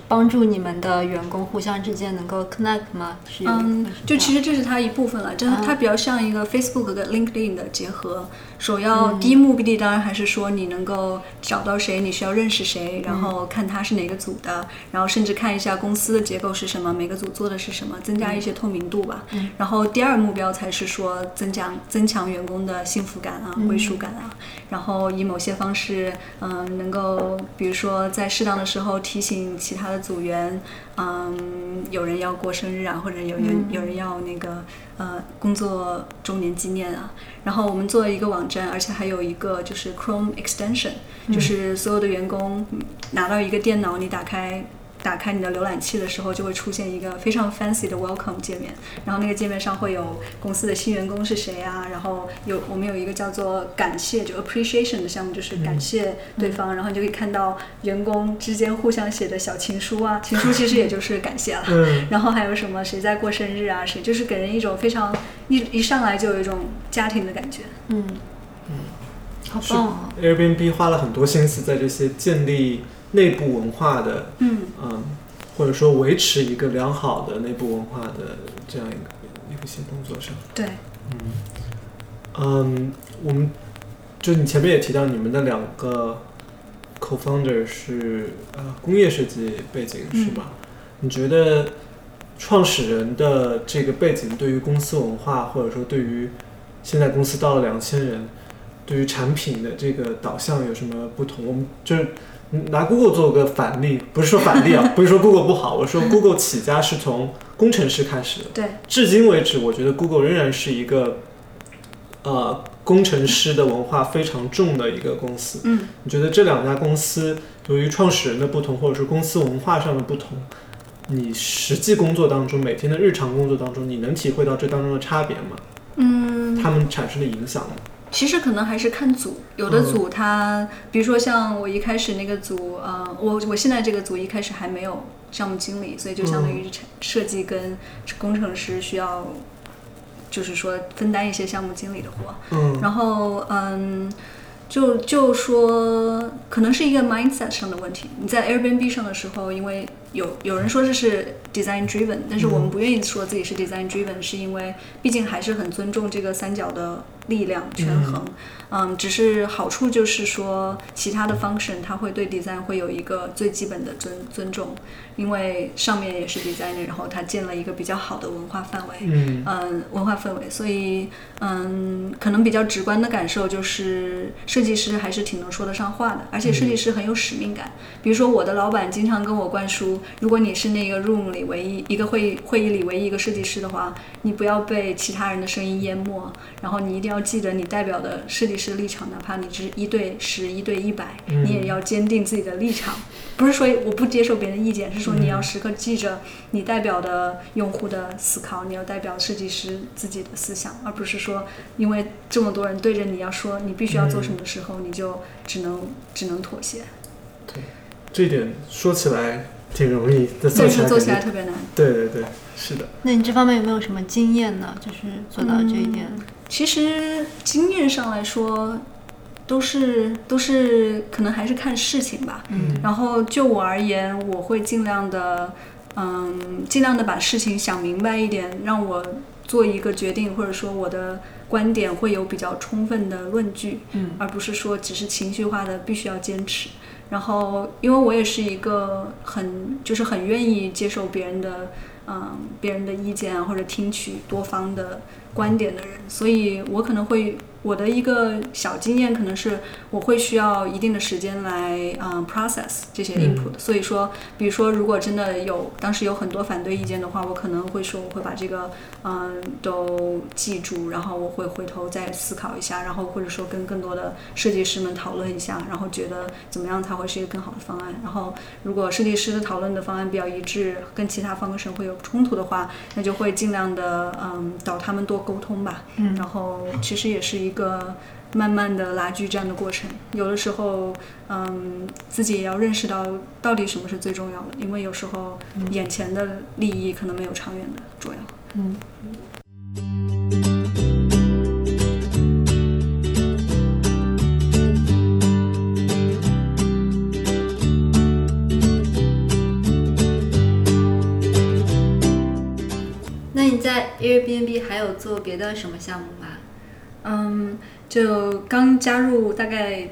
帮助你们的员工互相之间能够 connect 吗？嗯，就其实实这是它一部分了，真的啊它比较像一个 Facebook 跟 LinkedIn 的结合。首要第一目的当然还是说你能够找到谁，你需要认识谁，然后看他是哪个组的，然后甚至看一下公司的结构是什么，每个组做的是什么，增加一些透明度吧。然后第二目标才是说增强增强员工的幸福感啊、归属感啊，然后以某些方式，嗯、能够比如说在适当的时候提醒其他的组员，嗯，有人要过生日啊，或者有人、有人要那个呃工作周年纪念啊。然后我们做了一个网站，而且还有一个就是 Chrome extension，、就是所有的员工嗯拿到一个电脑，你打开。打开你的浏览器的时候，就会出现一个非常 fancy 的 welcome 界面，然后那个界面上会有公司的新员工是谁啊，然后有我们有一个叫做感谢就 appreciation 的项目，就是感谢对方，然后你就可以看到员工之间互相写的小情书啊，情书其实也就是感谢了。嗯 [LAUGHS] 然后还有什么谁在过生日啊，谁就是给人一种非常一一上来就有一种家庭的感觉。嗯嗯好棒哦！Airbnb 花了很多心思在这些建立内部文化的，嗯嗯，或者说维持一个良好的内部文化的这样一个一个新工作上。对，嗯嗯，我们就你前面也提到，你们的两个 co-founder 是呃工业设计背景是吧？你觉得创始人的这个背景对于公司文化，或者说对于现在公司到了两千人，对于产品的这个导向有什么不同？我们就是拿 Google 做个反例，不是说反例啊，不是说 Google 不好，我说 Google 起家是从工程师开始的。对，至今为止，我觉得 Google 仍然是一个呃工程师的文化非常重的一个公司。嗯，你觉得这两家公司由于创始人的不同，或者是公司文化上的不同，你实际工作当中，每天的日常工作当中，你能体会到这当中的差别吗？嗯，他们产生的影响吗？其实可能还是看组，有的组它，比如说像我一开始那个组，呃，我我现在这个组一开始还没有项目经理，所以就相当于产设计跟工程师需要，就是说分担一些项目经理的活。嗯然后嗯，就就说可能是一个 mindset 上的问题。你在 Airbnb 上的时候，因为有有人说这是 design driven，但是我们不愿意说自己是 design driven，是因为毕竟还是很尊重这个三角的力量权衡。嗯，只是好处就是说，其他的 function 它会对 design 会有一个最基本的尊尊重，因为上面也是 designer，然后他建了一个比较好的文化范围。嗯嗯，文化氛围，所以嗯，可能比较直观的感受就是，设计师还是挺能说得上话的，而且设计师很有使命感。比如说，我的老板经常跟我灌输，如果你是那个 room 里唯一一个会议会议里唯一一个设计师的话，你不要被其他人的声音淹没，然后你一定要记得你代表的设计师的立场，哪怕你只是一对十、一对一百，你也要坚定自己的立场。不是说我不接受别人的意见，是说你要时刻记着你代表的用户的思考，你要代表设计师自己的思想，而不是说因为这么多人对着你要说你必须要做什么的时候，你就只能只能妥协。对这一点说起来挺容易，但做做起来特别难。对对对，是的。那你这方面有没有什么经验呢？就是做到这一点。其实经验上来说，都是都是可能还是看事情吧。嗯然后就我而言，我会尽量的，嗯，尽量的把事情想明白一点，让我做一个决定，或者说我的观点会有比较充分的论据，嗯，而不是说只是情绪化的必须要坚持。然后，因为我也是一个很就是很愿意接受别人的嗯别人的意见啊，或者听取多方的观点的人，所以我可能会我的一个小经验可能是我会需要一定的时间来嗯 process 这些 input，、所以说，比如说如果真的有当时有很多反对意见的话，我可能会说我会把这个嗯都记住，然后我会回头再思考一下，然后或者说跟更多的设计师们讨论一下，然后觉得怎么样才会是一个更好的方案。然后如果设计师的讨论的方案比较一致，跟其他方式会有冲突的话，那就会尽量的嗯找他们多沟通吧。嗯然后其实也是一个慢慢的拉锯战的过程。有的时候，嗯，自己也要认识到到底什么是最重要的，因为有时候眼前的利益可能没有长远的重要。嗯那你在 Airbnb 还有做别的什么项目吗？嗯，就刚加入大概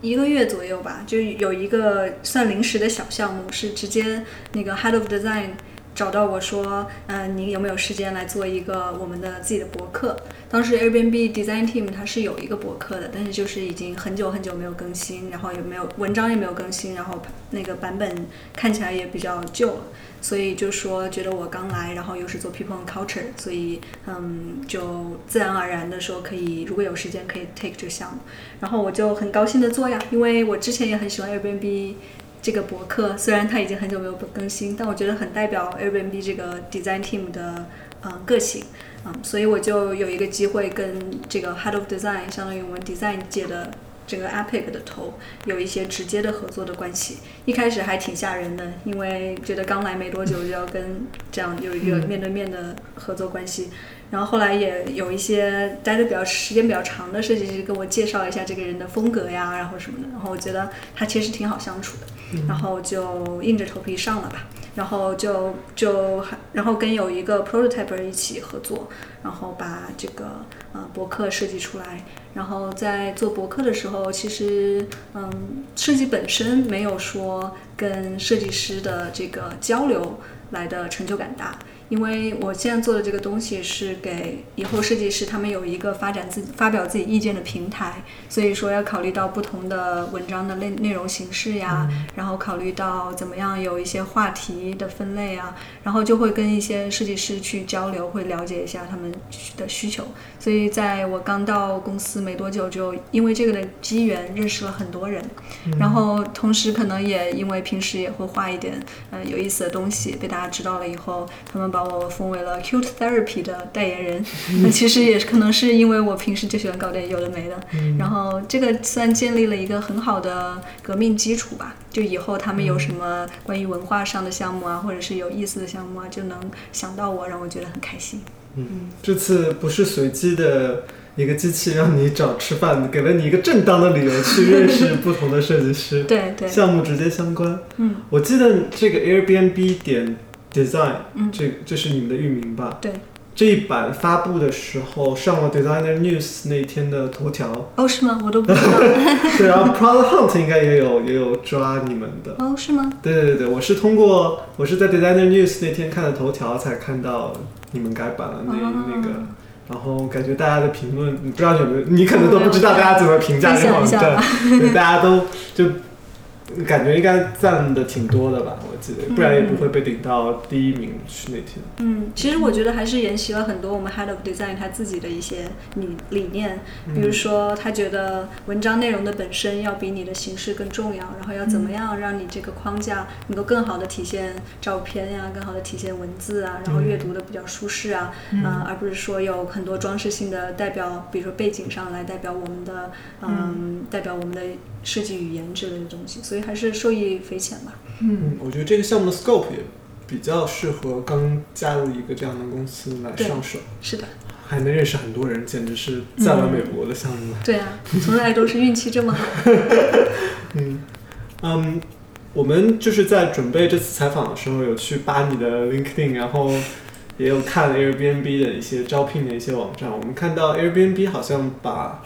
一个月左右吧，就有一个算临时的小项目，是直接那个 Head of Design 找到我说，嗯、你有没有时间来做一个我们的自己的博客？当时 Airbnb Design Team 它是有一个博客的，但是就是已经很久很久没有更新，然后也没有文章也没有更新，然后那个版本看起来也比较旧了。所以就说觉得我刚来，然后又是做 people and culture，所以嗯，就自然而然的说可以，如果有时间可以 take 这个项目，然后我就很高兴的做呀，因为我之前也很喜欢 Airbnb 这个博客，虽然它已经很久没有更新，但我觉得很代表 Airbnb 这个 design team 的嗯个性，嗯，所以我就有一个机会跟这个 head of design，相当于我们 design 界的。这个 Epic 的头有一些直接的合作的关系，一开始还挺吓人的，因为觉得刚来没多久就要跟这样有一个面对面的合作关系。然后后来也有一些待的比较时间比较长的设计师跟我介绍一下这个人的风格呀，然后什么的，然后我觉得他其实挺好相处的，然后就硬着头皮上了吧。然后就就还然后跟有一个 prototype 一起合作，然后把这个呃博客设计出来。然后在做博客的时候，其实嗯设计本身没有说跟设计师的这个交流来的成就感大。因为我现在做的这个东西是给以后设计师他们有一个发展自己、发表自己意见的平台，所以说要考虑到不同的文章的内内容形式呀，然后考虑到怎么样有一些话题的分类啊，然后就会跟一些设计师去交流，会了解一下他们的需求。所以在我刚到公司没多久，就因为这个的机缘认识了很多人，然后同时可能也因为平时也会画一点呃有意思的东西，被大家知道了以后，他们把我封为了 Cute Therapy 的代言人。那其实也是可能是因为我平时就喜欢搞点有的没的，然后这个算建立了一个很好的革命基础吧。就以后他们有什么关于文化上的项目啊，或者是有意思的项目啊，就能想到我，让我觉得很开心。嗯，这次不是随机的一个机器让你找吃饭，给了你一个正当的理由去认识不同的设计师，[LAUGHS] 对对，项目直接相关。嗯，我记得这个 Airbnb 点 Design，嗯这这是你们的域名吧？对。这一版发布的时候上了 Designer News 那天的头条，哦，是吗？我都不知道。[LAUGHS] 对，然后 Prada Hunt 应该也有也有抓你们的。哦，是吗？对对对对，我是通过我是在 Designer News 那天看的头条才看到你们改版了那、哦那个，然后感觉大家的评论，你不知道有没有，你可能都不知道大家怎么评价这个网站，对，大家都就感觉应该赞的挺多的吧，我记得，不然也不会被顶到第一名去那天。嗯，其实我觉得还是沿袭了很多我们 Head of Design 他自己的一些理理念，比如说他觉得文章内容的本身要比你的形式更重要，然后要怎么样让你这个框架能够更好的体现照片呀、更好的体现文字啊，然后阅读的比较舒适啊，嗯、而不是说有很多装饰性的代表，比如说背景上来代表我们的，嗯，代表我们的设计语言之类的东西，所以还是受益匪浅吧。嗯，我觉得这个项目的 scope 也比较适合刚加入一个这样的公司来上手，是的，还能认识很多人，简直是在了美国的项目。对啊，从来都是运气这么好。[LAUGHS] 嗯嗯，我们就是在准备这次采访的时候，有去扒你的 LinkedIn，然后也有看了 Airbnb 的一些招聘的一些网站，我们看到 Airbnb 好像把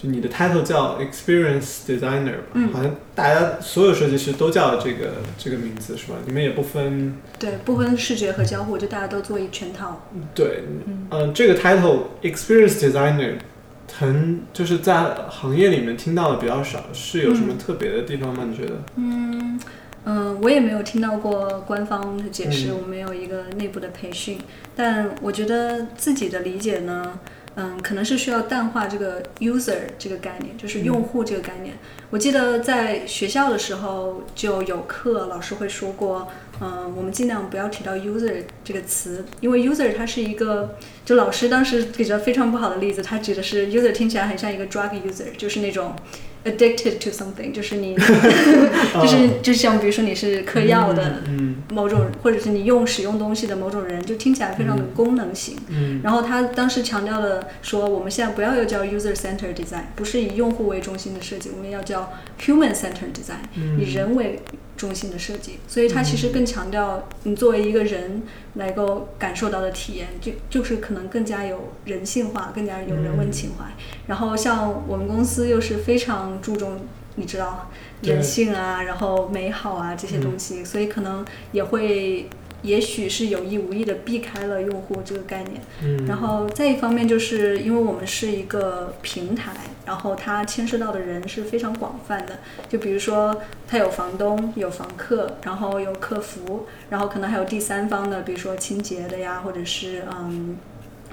就你的 title 叫 Experience Designer 吧，嗯好像大家所有设计师都叫这个这个名字是吧？你们也不分对，不分视觉和交互，就大家都做一全套。对，嗯、这个 title Experience Designer 很就是在行业里面听到的比较少，是有什么特别的地方吗？你觉得？嗯嗯，我也没有听到过官方的解释，嗯我们有一个内部的培训，但我觉得自己的理解呢，嗯，可能是需要淡化这个 user 这个概念，就是用户这个概念。我记得在学校的时候就有课，老师会说过，嗯，我们尽量不要提到 user 这个词，因为 user 它是一个，就老师当时举着非常不好的例子，他指的是 user 听起来很像一个 drug user，就是那种 addicted to something，就是你，[LAUGHS] 就是就像比如说你是嗑药的嗯某种，或者是你用使用东西的某种人，就听起来非常的功能型。嗯。然后他当时强调了说，我们现在不要又叫 user centered design，不是以用户为中心的设计，我们要叫 human centered design，、嗯。以人为中心的设计。所以它其实更强调你作为一个人能够感受到的体验，就就是可能更加有人性化，更加有人文情怀。然后像我们公司又是非常注重，你知道人性啊，然后美好啊这些东西，所以可能也会。也许是有意无意的避开了用户这个概念，嗯，然后再一方面，就是因为我们是一个平台，然后它牵涉到的人是非常广泛的。就比如说，它有房东、有房客，然后有客服，然后可能还有第三方的，比如说清洁的呀，或者是嗯。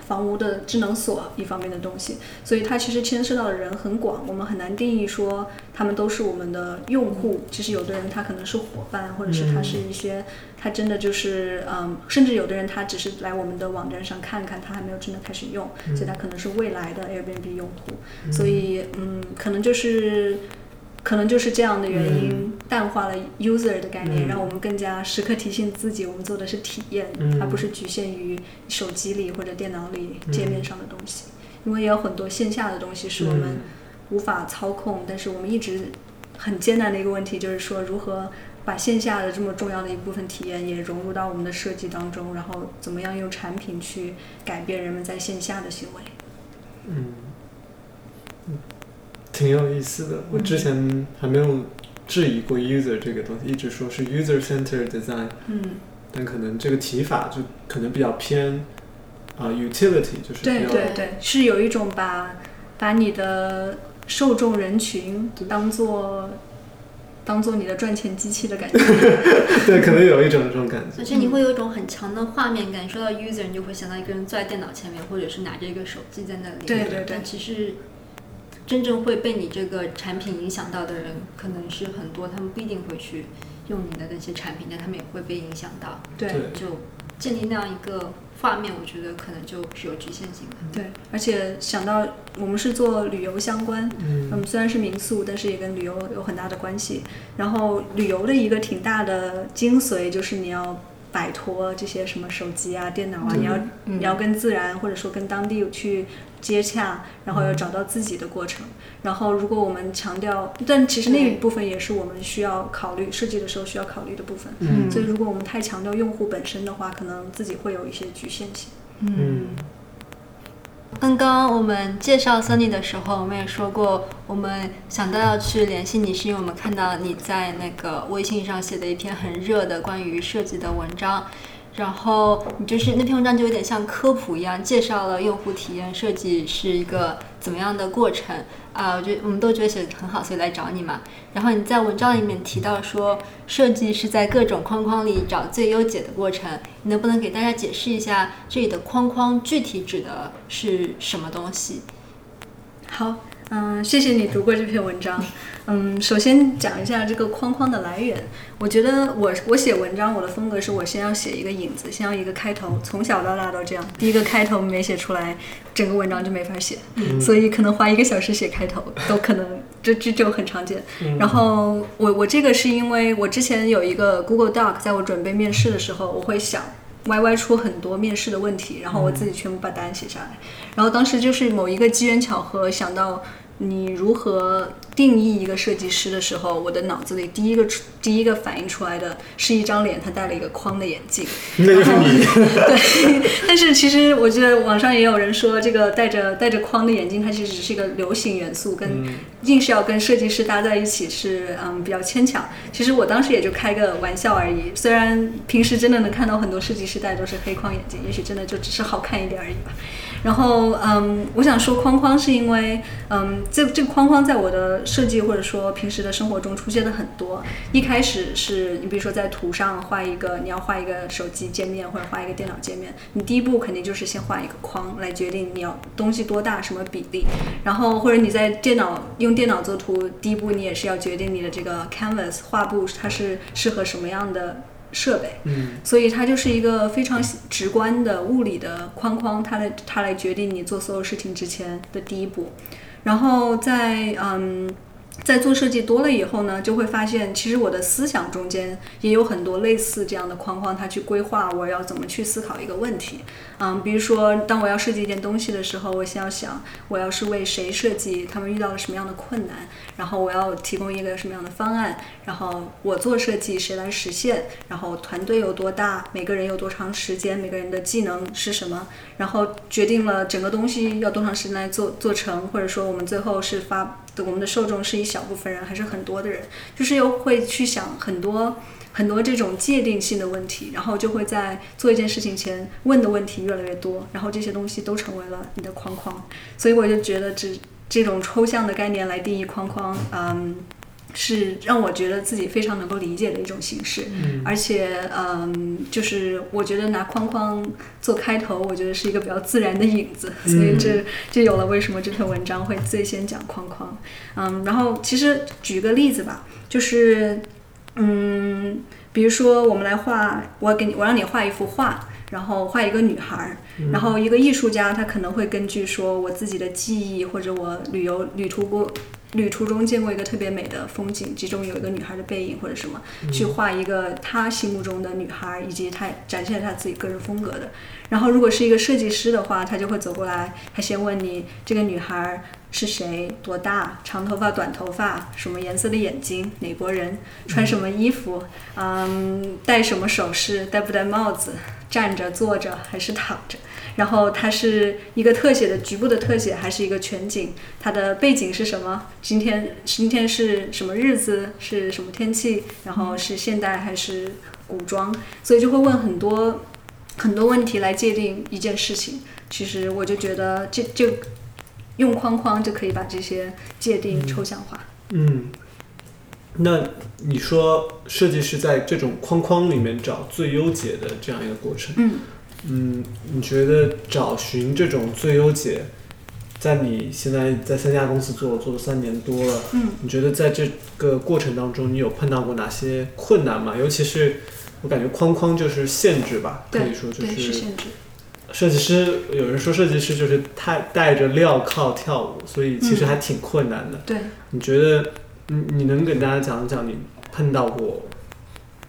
房屋的智能锁一方面的东西，所以它其实牵涉到的人很广，我们很难定义说他们都是我们的用户。其实有的人他可能是伙伴，或者是他是一些，他真的就是嗯，甚至有的人他只是来我们的网站上看看，他还没有真的开始用，所以他可能是未来的 Airbnb 用户。所以嗯，可能就是。可能就是这样的原因，淡化了 user 的概念，嗯。让我们更加时刻提醒自己，我们做的是体验，嗯。而不是局限于手机里或者电脑里嗯界面上的东西。因为也有很多线下的东西是我们嗯。无法操控，但是我们一直很艰难的一个问题就是说，如何把线下的这么重要的一部分体验也融入到我们的设计当中，然后怎么样用产品去改变人们在线下的行为。嗯，嗯挺有意思的。我之前还没有质疑过 user 这个东西，一直说是 user centered design，嗯，但可能这个提法就可能比较偏啊、utility，就是比对对对，是有一种把把你的受众人群当做当做你的赚钱机器的感觉。[LAUGHS] 对，可能有一种这种感觉。而且你会有一种很强的画面感，说到 user，你就会想到一个人坐在电脑前面，或者是拿着一个手机在那里。对对对但其实真正会被你这个产品影响到的人，可能是很多，他们不一定会去用你的那些产品，但他们也会被影响到。对对就建立那样一个画面，我觉得可能就是有局限性的。对，而且想到我们是做旅游相关，嗯嗯，虽然是民宿，但是也跟旅游有很大的关系。然后旅游的一个挺大的精髓就是你要摆脱这些什么手机啊、电脑啊，你要嗯你要跟自然或者说跟当地去接洽，然后要找到自己的过程。然后如果我们强调，但其实那一部分也是我们需要考虑设计的时候需要考虑的部分。嗯所以如果我们太强调用户本身的话，可能自己会有一些局限性。嗯刚刚我们介绍 Sunny 的时候，我们也说过，我们想到要去联系你，是因为我们看到你在那个微信上写的一篇很热的关于设计的文章，然后你就是那篇文章就有点像科普一样，介绍了用户体验设计是一个怎么样的过程啊，我觉得我们都觉得写的很好，所以来找你嘛。然后你在文章里面提到说，设计是在各种框框里找最优解的过程，你能不能给大家解释一下这里的框框具体指的是什么东西？好，嗯，谢谢你读过这篇文章。嗯，首先讲一下这个框框的来源。我觉得我我写文章，我的风格是我先要写一个引子，先要一个开头，从小到大都这样。第一个开头没写出来，整个文章就没法写，所以可能花一个小时写开头都可能，这这就很常见。然后我我这个是因为我之前有一个 Google Doc，在我准备面试的时候，我会想。歪歪出很多面试的问题，然后我自己全部把答案写下来。然后当时就是某一个机缘巧合，想到你如何定义一个设计师的时候，我的脑子里第一个出第一个反应出来的是一张脸，他戴了一个框的眼镜。[LAUGHS] 那就是你。[LAUGHS] 对，但是其实我觉得网上也有人说，这个戴着戴着框的眼镜，它其实只是一个流行元素，跟硬是要跟设计师搭在一起是嗯比较牵强。其实我当时也就开个玩笑而已，虽然平时真的能看到很多设计师戴都是黑框眼镜，也许真的就只是好看一点而已吧。然后，嗯，我想说框框是因为，嗯，这这个框框在我的设计或者说平时的生活中出现的很多。一开始是你比如说在图上画一个，你要画一个手机界面或者画一个电脑界面，你第一步肯定就是先画一个框来决定你要东西多大什么比例。然后或者你在电脑用电脑做图，第一步你也是要决定你的这个 canvas 画布它是适合什么样的。设备，嗯，所以它就是一个非常直观的物理的框框，它来它来决定你做所有事情之前的第一步，然后在嗯。在做设计多了以后呢，就会发现，其实我的思想中间也有很多类似这样的框框，它去规划我要怎么去思考一个问题。嗯，比如说，当我要设计一件东西的时候，我先要想，我要是为谁设计，他们遇到了什么样的困难，然后我要提供一个什么样的方案，然后我做设计谁来实现，然后团队有多大，每个人有多长时间，每个人的技能是什么，然后决定了整个东西要多长时间来做做成，或者说我们最后是发。我们的受众是一小部分人，还是很多的人？就是又会去想很多很多这种界定性的问题，然后就会在做一件事情前问的问题越来越多，然后这些东西都成为了你的框框。所以我就觉得只这种抽象的概念来定义框框，嗯。是让我觉得自己非常能够理解的一种形式，而且，嗯，就是我觉得拿框框做开头，我觉得是一个比较自然的影子，所以这就有了为什么这篇文章会最先讲框框。嗯，然后其实举个例子吧，就是，嗯，比如说我们来画，我给你，我让你画一幅画，然后画一个女孩，然后一个艺术家他可能会根据说我自己的记忆或者我旅游旅途过。旅途中见过一个特别美的风景，其中有一个女孩的背影或者什么，去画一个他心目中的女孩，以及他展现他自己个人风格的。然后，如果是一个设计师的话，他就会走过来，他先问你这个女孩是谁，多大，长头发、短头发，什么颜色的眼睛，哪国人，穿什么衣服，嗯，戴什么首饰，戴不戴帽子，站着、坐着还是躺着。然后它是一个特写的局部的特写，还是一个全景？它的背景是什么？今天今天是什么日子？是什么天气？然后是现代还是古装？所以就会问很多很多问题来界定一件事情。其实我就觉得这就用框框就可以把这些界定抽象化。嗯，那你说设计师在这种框框里面找最优解的这样一个过程？嗯。嗯，你觉得找寻这种最优解，在你现在在三家公司做做了三年多了，嗯，你觉得在这个过程当中，你有碰到过哪些困难吗？尤其是我感觉框框就是限制吧，可以说就是限制。设计师有人说设计师就是太带着镣铐跳舞，所以其实还挺困难的。对，你觉得你你能给大家讲讲你碰到过？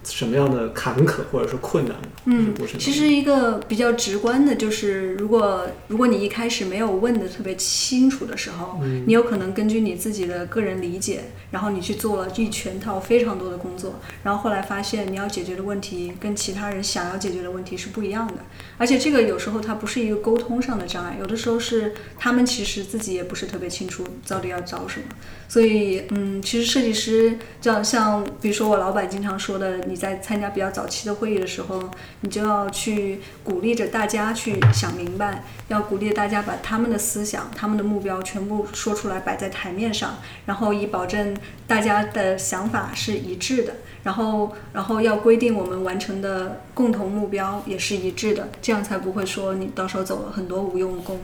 什么样的坎坷或者说困难？嗯，其实一个比较直观的，就是如果如果你一开始没有问的特别清楚的时候，你有可能根据你自己的个人理解，然后你去做了一全套非常多的工作，然后后来发现你要解决的问题跟其他人想要解决的问题是不一样的，而且这个有时候它不是一个沟通上的障碍，有的时候是他们其实自己也不是特别清楚到底要找什么，所以嗯，其实设计师像像比如说我老板经常说的，你。在参加比较早期的会议的时候，你就要去鼓励着大家去想明白，要鼓励大家把他们的思想、他们的目标全部说出来，摆在台面上，然后以保证大家的想法是一致的，然后，然后要规定我们完成的共同目标也是一致的，这样才不会说你到时候走了很多无用功。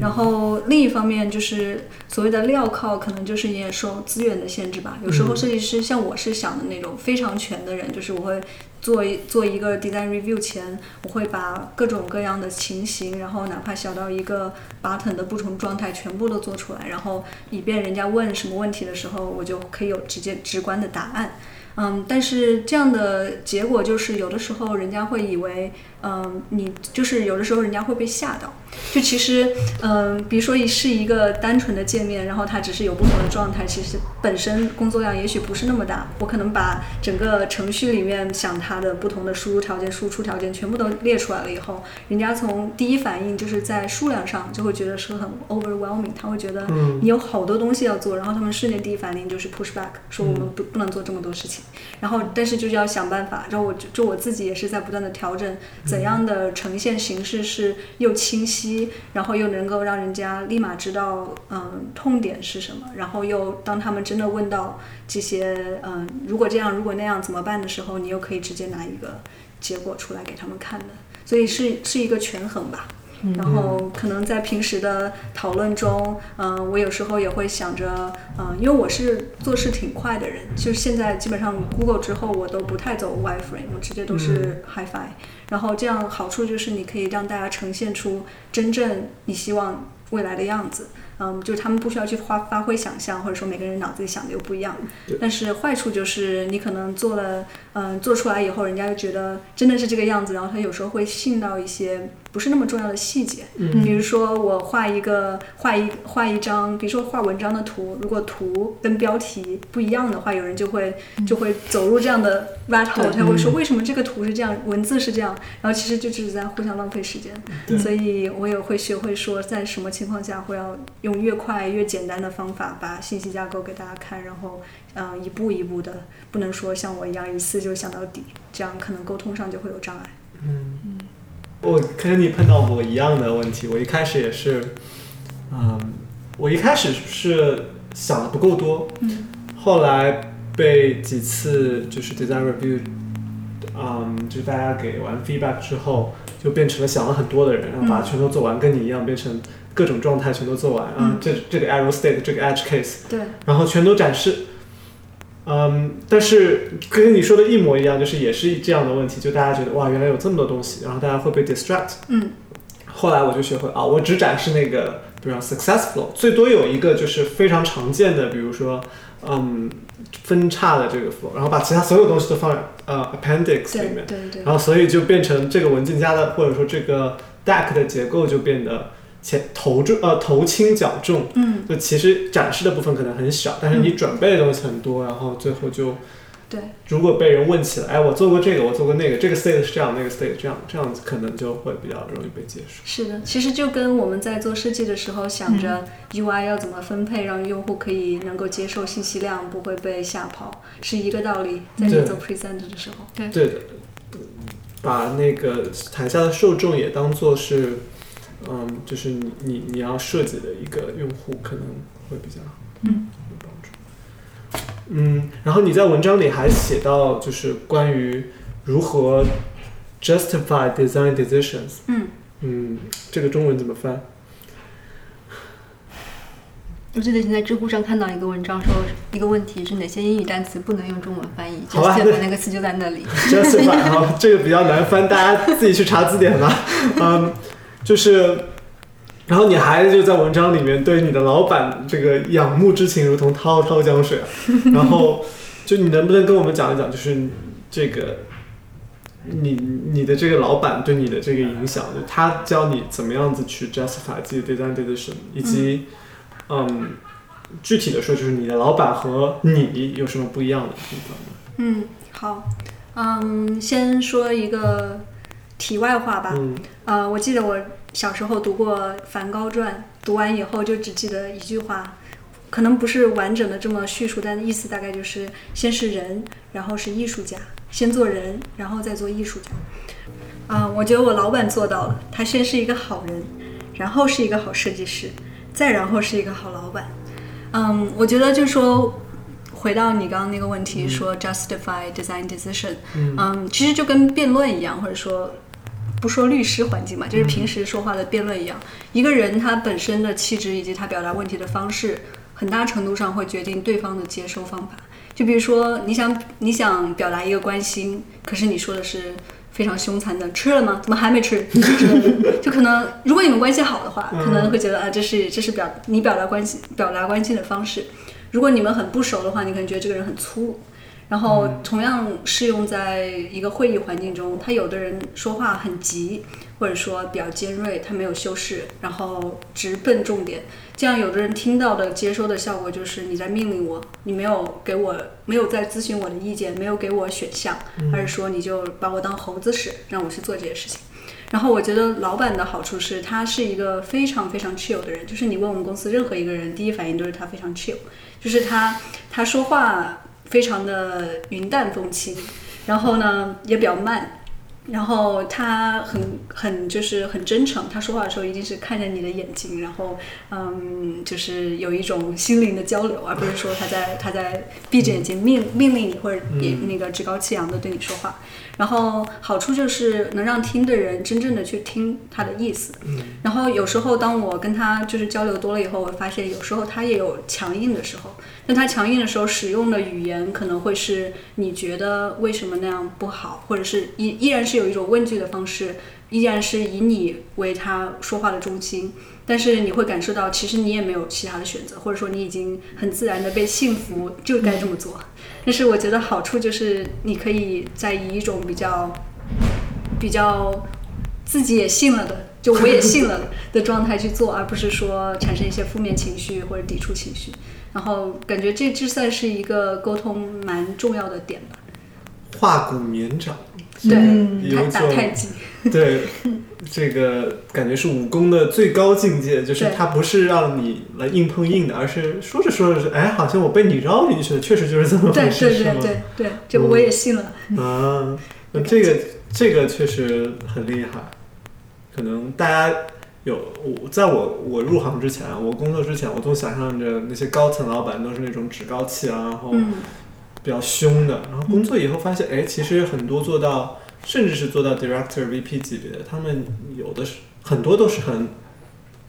然后另一方面就是所谓的镣铐，可能就是也受资源的限制吧。有时候设计师像我是想的那种非常全的人，就是我会做一做一个 design review 前，我会把各种各样的情形，然后哪怕小到一个 button 的不同状态，全部都做出来，然后以便人家问什么问题的时候，我就可以有直接直观的答案。嗯，但是这样的结果就是有的时候人家会以为，嗯，你就是有的时候人家会被吓到。就其实，嗯，比如说是一个单纯的界面，然后它只是有不同的状态，其实本身工作量也许不是那么大。我可能把整个程序里面想它的不同的输入条件、输出条件全部都列出来了以后，人家从第一反应就是在数量上就会觉得是很 overwhelming，他会觉得你有好多东西要做，然后他们瞬间第一反应就是 push back，说我们不不能做这么多事情。然后，但是就是要想办法。然后我就我自己也是在不断的调整，怎样的呈现形式是又清晰，然后又能够让人家立马知道，嗯，痛点是什么。然后又当他们真的问到这些，嗯，如果这样，如果那样怎么办的时候，你又可以直接拿一个结果出来给他们看的。所以是是一个权衡吧。然后可能在平时的讨论中，嗯，我有时候也会想着，嗯，因为我是做事挺快的人，就是现在基本上 Google 之后，我都不太走 wireframe，我直接都是 HiFi。然后这样好处就是你可以让大家呈现出真正你希望未来的样子。嗯，就是他们不需要去发发挥想象，或者说每个人脑子里想的又不一样。但是坏处就是你可能做了，嗯，做出来以后，人家就觉得真的是这个样子，然后他有时候会信到一些不是那么重要的细节。嗯。比如说我画一个画一画一张，比如说画文章的图，如果图跟标题不一样的话，有人就会就会走入这样的 rat hole，他会说为什么这个图是这样，文字是这样，然后其实就只是在互相浪费时间。所以我也会学会说在什么情况下会要。用越快越简单的方法把信息架构给大家看，然后，嗯，一步一步的，不能说像我一样一次就想到底，这样可能沟通上就会有障碍。嗯，我跟你碰到过一样的问题，我一开始也是，嗯，我一开始是想的不够多，嗯，后来被几次就是 design review，嗯，就是大家给完 feedback 之后，就变成了想了很多的人，然后把它全都做完，跟你一样变成。各种状态全都做完啊，这这个 arrow state，这个 edge case，对，然后全都展示。嗯，但是跟你说的一模一样，就是也是这样的问题，就大家觉得哇，原来有这么多东西，然后大家会被 distract。嗯。后来我就学会啊，我只展示那个，比如说 successful，最多有一个就是非常常见的，比如说嗯分叉的这个 flow，然后把其他所有东西都放在呃 appendix 里面，对对对。然后所以就变成这个文件夹的或者说这个 deck 的结构就变得。前头重呃头轻脚重，嗯，就其实展示的部分可能很小，但是你准备的东西很多，然后最后就，对，如果被人问起来，哎，我做过这个，我做过那个，这个 state 是这样，那个 state 这样，这样子可能就会比较容易被接受。是的，其实就跟我们在做设计的时候想着 UI 要怎么分配，让用户可以能够接受信息量，不会被吓跑，是一个道理。在你做 present 的时候，对对的，把那个台下的受众也当做是。嗯，就是你你你要设计的一个用户可能会比较嗯有帮助。嗯，然后你在文章里还写到，就是关于如何 justify design decisions。嗯嗯，这个中文怎么翻？我记得你在知乎上看到一个文章，说一个问题是哪些英语单词不能用中文翻译好吧，那个词就在那里。[LAUGHS] justify，好，这个比较难翻，大家自己去查字典吧。嗯。就是，然后你还就在文章里面对你的老板这个仰慕之情如同滔滔江水，[LAUGHS] 然后就你能不能跟我们讲一讲，就是这个你你的这个老板对你的这个影响，就他教你怎么样子去 justify 自己 decision，以及嗯具体的说，就是你的老板和你有什么不一样的地方呢？嗯，好，嗯，先说一个。题外话吧，呃，我记得我小时候读过《梵高传》，读完以后就只记得一句话，可能不是完整的这么叙述，但意思大概就是先是人，然后是艺术家，先做人，然后再做艺术家。啊，我觉得我老板做到了，他先是一个好人，然后是一个好设计师，再然后是一个好老板。嗯，我觉得就说回到你刚刚那个问题，说 justify design decision，嗯，其实就跟辩论一样，或者说。不说律师环境嘛，就是平时说话的辩论一样。一个人他本身的气质以及他表达问题的方式，很大程度上会决定对方的接收方法。就比如说，你想你想表达一个关心，可是你说的是非常凶残的，吃了吗？怎么还没吃？[LAUGHS] 就可能如果你们关系好的话，可能会觉得啊，这是这是表你表达关系表达关心的方式。如果你们很不熟的话，你可能觉得这个人很粗鲁。然后同样适用在一个会议环境中，他有的人说话很急，或者说比较尖锐，他没有修饰，然后直奔重点。这样有的人听到的接收的效果就是你在命令我，你没有给我没有在咨询我的意见，没有给我选项，而是说你就把我当猴子使，让我去做这些事情。然后我觉得老板的好处是他是一个非常非常 chill 的人，就是你问我们公司任何一个人，第一反应都是他非常 chill，就是他他说话非常的云淡风轻，然后呢也比较慢。然后他很很就是很真诚，他说话的时候一定是看着你的眼睛，然后嗯，就是有一种心灵的交流，而不是说他在他在闭着眼睛命命令你或者也那个趾高气扬的对你说话。然后好处就是能让听的人真正的去听他的意思。嗯然后有时候当我跟他就是交流多了以后，我发现有时候他也有强硬的时候。那他强硬的时候使用的语言可能会是你觉得为什么那样不好，或者是依依然是有一种问句的方式，依然是以你为他说话的中心。但是你会感受到，其实你也没有其他的选择，或者说你已经很自然的被幸福，就该这么做。但是我觉得好处就是你可以在以一种比较比较自己也信了的，就我也信了 [LAUGHS] 的状态去做，而不是说产生一些负面情绪或者抵触情绪。然后感觉这这算是一个沟通蛮重要的点吧。化骨绵掌，对，有太打种太极。对，这个感觉是武功的最高境界，就是它不是让你来硬碰硬的，而是说着说着是，哎，好像我被你绕进去了，确实就是这么回事，对对是吗？对对，这个我也信了。啊，那这个这个确实很厉害，可能大家有我在我我入行之前，我工作之前，我都想象着那些高层老板都是那种趾高气昂，然后嗯，比较凶的，然后工作以后发现，哎，其实很多做到，甚至是做到 director、VP 级别的，他们有的是很多都是很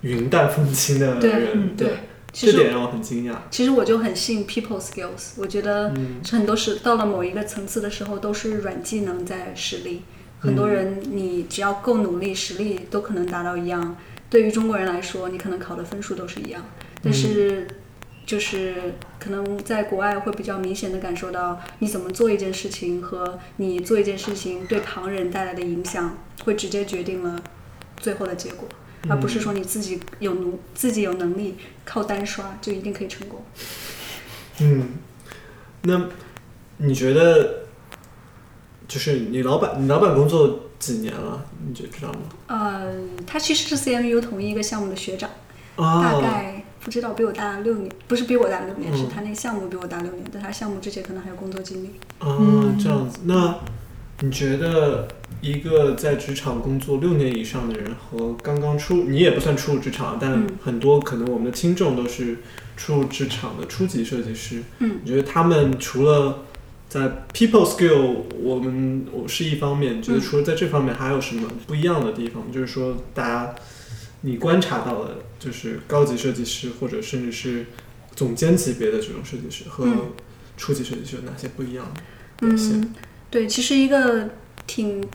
云淡风轻的对人，嗯对。这点让我很惊讶。其实我就很信 people skills，我觉得嗯很多是到了某一个层次的时候，都是软技能在实力。很多人你只要够努力，实力都可能达到一样。对于中国人来说，你可能考的分数都是一样，但是就是可能在国外会比较明显的感受到，你怎么做一件事情和你做一件事情对旁人带来的影响，会直接决定了最后的结果。而不是说你自己有努自己有能力靠单刷就一定可以成功。嗯，那你觉得，就是你老板，你老板工作几年了？你就知道吗？呃，他其实是 CMU 同一个项目的学长，啊，大概不知道比我大六年，不是比我大六年，嗯是他那个项目比我大六年，但他项目之前可能还有工作经历。啊，嗯这样子。那你觉得一个在职场工作六年以上的人和刚刚出，你也不算初入职场，但嗯很多可能我们的听众都是初入职场的初级设计师。嗯，你觉得他们除了在 people skill，我们我是一方面，觉得嗯除了在这方面还有什么不一样的地方？就是说，大家你观察到的，就是高级设计师或者甚至是总监级别的这种设计师和嗯初级设计师有哪些不一样的表现？嗯，对，其实一个挺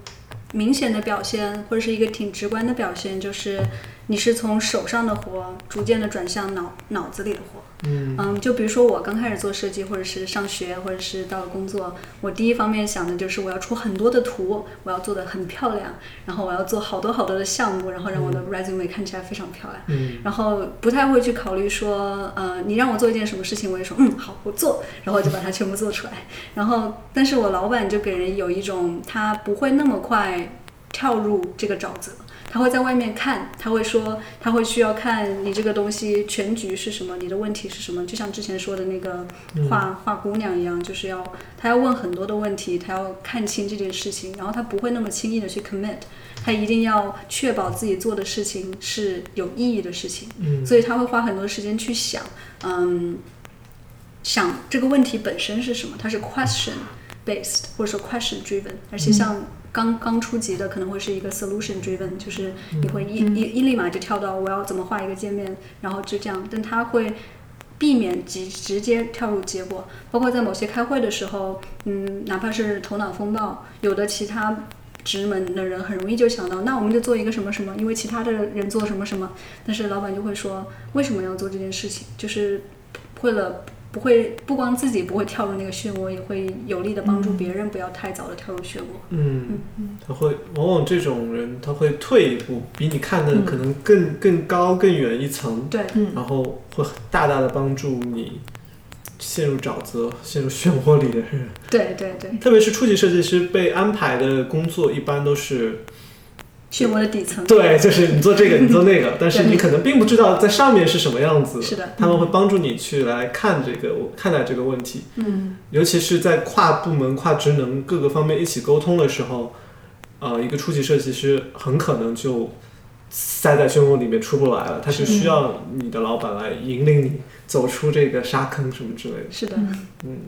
明显的表现，或者是一个挺直观的表现，就是你是从手上的活逐渐的转向脑脑子里的活。嗯嗯，就比如说我刚开始做设计，或者是上学，或者是到了工作，我第一方面想的就是我要出很多的图，我要做的很漂亮，然后我要做好多好多的项目，然后让我的 resume 看起来非常漂亮。嗯然后不太会去考虑说，呃，你让我做一件什么事情，我也说，嗯，好，我做，然后我就把它全部做出来。然后，但是我老板就给人有一种他不会那么快跳入这个沼泽，他会在外面看，他会说，他会需要看你这个东西全局是什么，你的问题是什么，就像之前说的那个画画姑娘一样，就是要他要问很多的问题，他要看清这件事情，然后他不会那么轻易的去 commit，他一定要确保自己做的事情是有意义的事情。嗯所以他会花很多时间去想，嗯，想这个问题本身是什么，它是 question based 或者说 question driven，而且像刚刚初级的可能会是一个 solution driven，就是你会一一一立马就跳到我要怎么画一个界面，然后就这样，但他会。避免直直接跳入结果，包括在某些开会的时候，嗯，哪怕是头脑风暴，有的其他职门的人很容易就想到，那我们就做一个什么什么，因为其他的人做什么什么，但是老板就会说，为什么要做这件事情？就是为了不会不光自己不会跳入那个漩涡，也会有力的帮助别人不要太早的跳入漩涡。嗯，他会往往这种人他会退一步，比你看的可能更更高更远一层，对，嗯。然后会大大的帮助你陷入沼泽、陷入漩涡里的人。对对对，特别是初级设计师被安排的工作，一般都是漩涡的底层。对，就是你做这个，你做那个，[LAUGHS] 但是你可能并不知道在上面是什么样子。是的，他们会帮助你去来看这个看待这个问题，嗯尤其是在跨部门、跨职能各个方面一起沟通的时候，呃，一个初级设计师很可能就塞在漩涡里面出不来了，他是需要你的老板来引领你走出这个沙坑什么之类的。是的，嗯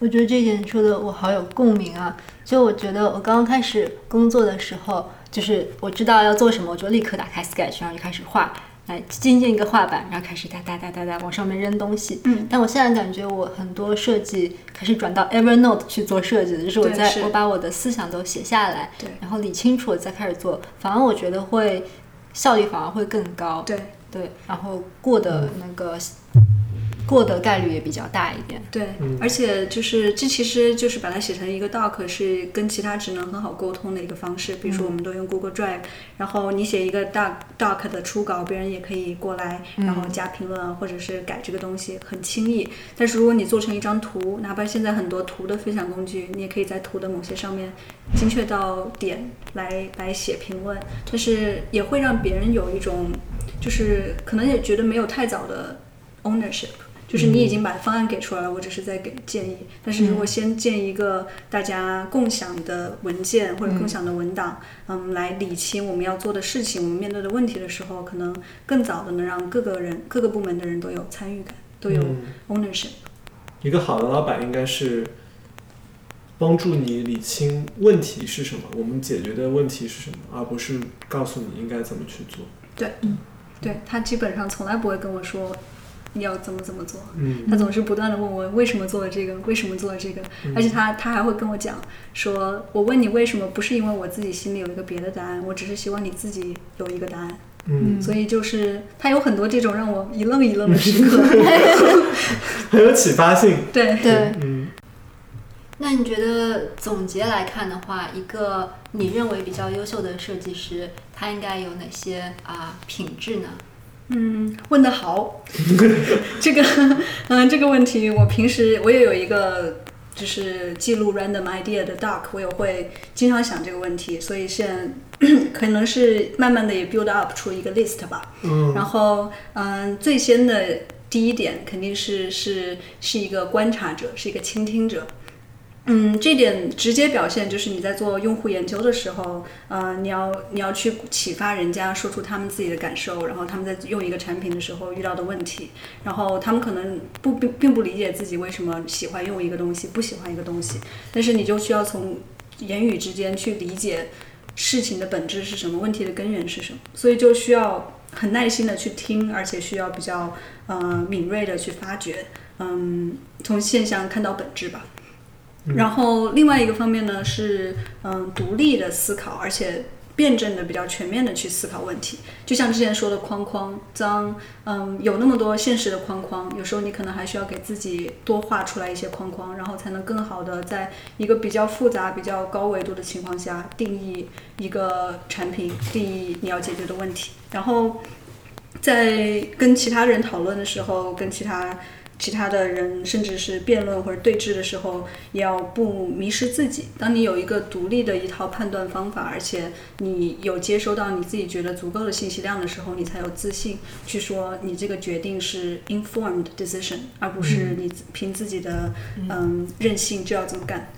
我觉得这一点说的我好有共鸣啊！就我觉得我刚刚开始工作的时候，就是我知道要做什么，我就立刻打开 Sketch，然后就开始画，来进进一个画板，然后开始哒哒哒哒哒往上面扔东西。嗯，但我现在感觉我很多设计开始转到 Evernote 去做设计的，就是我在是我把我的思想都写下来，对然后理清楚了再开始做，反而我觉得会效率反而会更高。对对，然后过的那个、过的概率也比较大一点。对，而且就是这其实就是把它写成一个 doc，是跟其他职能很好沟通的一个方式。比如说我们都用 Google Drive，然后你写一个 doc doc 的初稿，别人也可以过来，然后加评论啊，或者是改这个东西，很轻易。但是如果你做成一张图，哪怕现在很多图的分享工具，你也可以在图的某些上面精确到点来来写评论，但是也会让别人有一种就是可能也觉得没有太早的 ownership。就是你已经把方案给出来了，我只是在给建议。但是如果先建一个大家共享的文件或者共享的文档，嗯，来理清我们要做的事情，我们面对的问题的时候，可能更早的能让各个人、各个部门的人都有参与感，都有嗯 ownership。一个好的老板应该是帮助你理清问题是什么，我们解决的问题是什么，而不是告诉你应该怎么去做。对，嗯对他基本上从来不会跟我说你要怎么怎么做，嗯他总是不断的问我为什么做了这个，为什么做了这个，而且他他还会跟我讲说，我问你为什么，不是因为我自己心里有一个别的答案，我只是希望你自己有一个答案。嗯，所以就是他有很多这种让我一愣一愣的时刻。很有启发性。对，对，嗯那你觉得总结来看的话，一个你认为比较优秀的设计师，他应该有哪些啊、品质呢？嗯，问得好，[LAUGHS] 这个 [LAUGHS] 嗯这个问题，我平时我也有一个就是记录 random idea 的 doc，我也会经常想这个问题，所以现在 [COUGHS] 可能是慢慢的也 build up 出一个 list 吧。嗯然后，嗯，最先的第一点肯定是是是一个观察者，是一个倾听者。嗯，这点直接表现就是你在做用户研究的时候，呃，你要你要去启发人家说出他们自己的感受，然后他们在用一个产品的时候遇到的问题，然后他们可能不并并不理解自己为什么喜欢用一个东西，不喜欢一个东西，但是你就需要从言语之间去理解事情的本质是什么，问题的根源是什么，所以就需要很耐心的去听，而且需要比较呃敏锐的去发掘，嗯，从现象看到本质吧。然后另外一个方面呢是嗯独立的思考，而且辩证的比较全面的去思考问题。就像之前说的框框，当嗯有那么多现实的框框，有时候你可能还需要给自己多画出来一些框框，然后才能更好的在一个比较复杂、比较高维度的情况下定义一个产品，定义你要解决的问题，然后。在跟其他人讨论的时候，跟其他其他的人，甚至是辩论或者对峙的时候，也要不迷失自己。当你有一个独立的一套判断方法，而且你有接收到你自己觉得足够的信息量的时候，你才有自信去说你这个决定是 informed decision，而不是你凭自己的嗯任性就要这么干。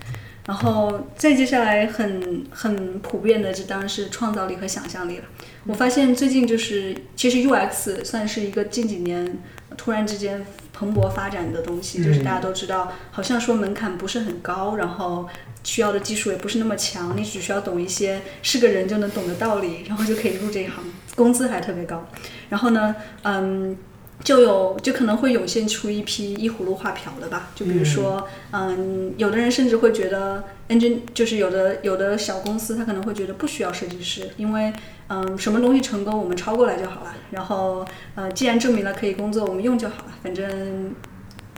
然后再接下来很很普遍的，这当然是创造力和想象力了。我发现最近就是，其实 UX 算是一个近几年突然之间蓬勃发展的东西，就是大家都知道，好像说门槛不是很高，然后需要的技术也不是那么强，你只需要懂一些是个人就能懂的道理，然后就可以入这一行，工资还特别高。然后呢，嗯。就有就可能会涌现出一批依葫芦画瓢的吧，就比如说，嗯，有的人甚至会觉得 engine 就是有的有的小公司，他可能会觉得不需要设计师，因为嗯，什么东西成功我们抄过来就好了，然后呃，既然证明了可以工作，我们用就好了，反正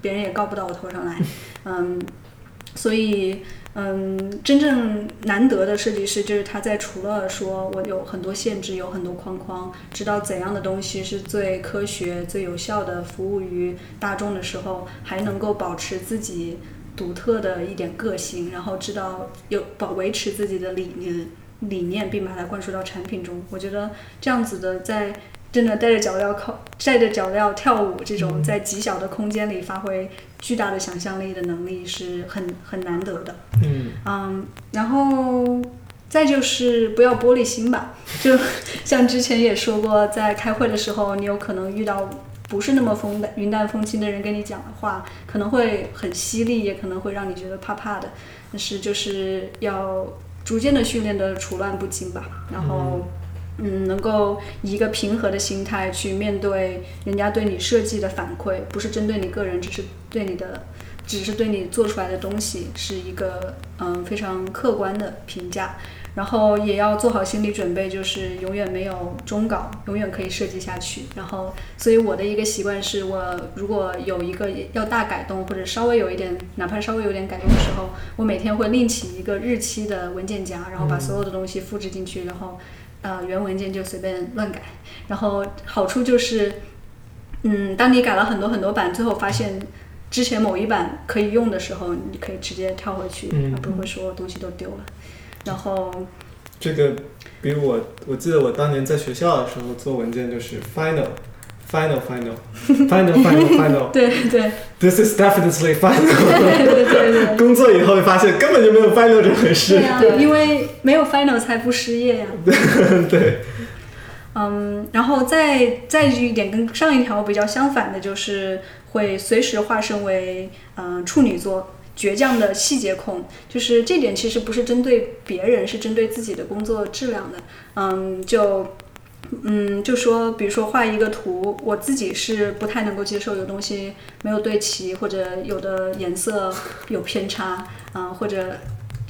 别人也告不到我头上来，[LAUGHS] 嗯，所以。嗯，真正难得的设计师就是他在除了说我有很多限制、有很多框框，知道怎样的东西是最科学、最有效的服务于大众的时候，还能够保持自己独特的一点个性，然后知道有保维持自己的理念理念，并把它灌输到产品中。我觉得这样子的在。真的带着脚镣靠带着脚镣跳舞，这种在极小的空间里发挥巨大的想象力的能力是很很难得的。嗯嗯，然后再就是不要玻璃心吧，就 [LAUGHS] 像之前也说过，在开会的时候，你有可能遇到不是那么风云淡风轻的人跟你讲的话，可能会很犀利，也可能会让你觉得怕怕的。但是就是要逐渐的训练的处乱不惊吧，然后。嗯，能够以一个平和的心态去面对人家对你设计的反馈，不是针对你个人，只是对你的，只是对你做出来的东西是一个嗯非常客观的评价。然后也要做好心理准备，就是永远没有终稿，永远可以设计下去。然后，所以我的一个习惯是，我如果有一个要大改动或者稍微有一点，哪怕稍微有点改动的时候，我每天会另起一个日期的文件夹，然后把所有的东西复制进去，然后。呃，原文件就随便乱改，然后好处就是，嗯，当你改了很多很多版，最后发现之前某一版可以用的时候，你可以直接跳回去，而不会说东西都丢了。然后这个，比如我，我记得我当年在学校的时候做文件就是 final。[LAUGHS] [LAUGHS] Final, final, final, final, final。对对。This is definitely final。对对对对。[LAUGHS] 工作以后会发现根本就没有 final 这回事。对呀，因为没有 final 才不失业呀。对。嗯，然后再再一点跟上一条比较相反的，就是会随时化身为嗯处女座，倔强的细节控。就是这点其实不是针对别人，是针对自己的工作质量的。嗯，就。嗯，就说，比如说画一个图，我自己是不太能够接受有东西没有对齐，或者有的颜色有偏差，[LAUGHS] 嗯，或者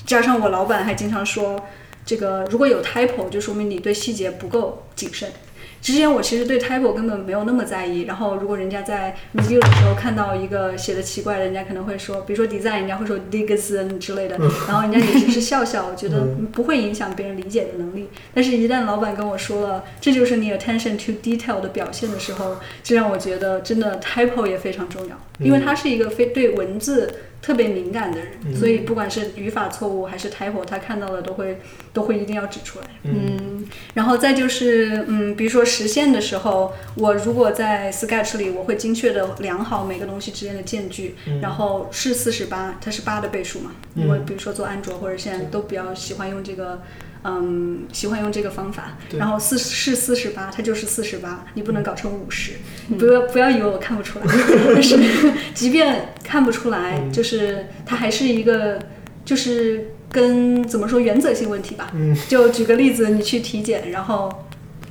加上我老板还经常说，这个如果有 typo，就说明你对细节不够谨慎。之前我其实对 typo 根本没有那么在意，然后如果人家在 review 的时候看到一个写的奇怪的，人家可能会说，比如说 design，人家会说 digson 之类的，然后人家也只是笑笑，我觉得不会影响别人理解的能力。但是，一旦老板跟我说了，这就是你 attention to detail 的表现的时候，这让我觉得真的 typo 也非常重要，因为它是一个非对文字。特别敏感的人，所以不管是语法错误还是 typo，他看到了都会都会一定要指出来。嗯，然后再就是，嗯，比如说实现的时候，我如果在 Sketch 里，我会精确的量好每个东西之间的间距，然后是四十八，它是八的倍数嘛？因为比如说做安卓或者现在都比较喜欢用这个。嗯，喜欢用这个方法，然后四是四十八，它就是四十八，你不能搞成五十，不要不要以为我看不出来，[LAUGHS] 但是 [LAUGHS] 即便看不出来，就是它还是一个，就是跟怎么说原则性问题吧。嗯，就举个例子，你去体检，然后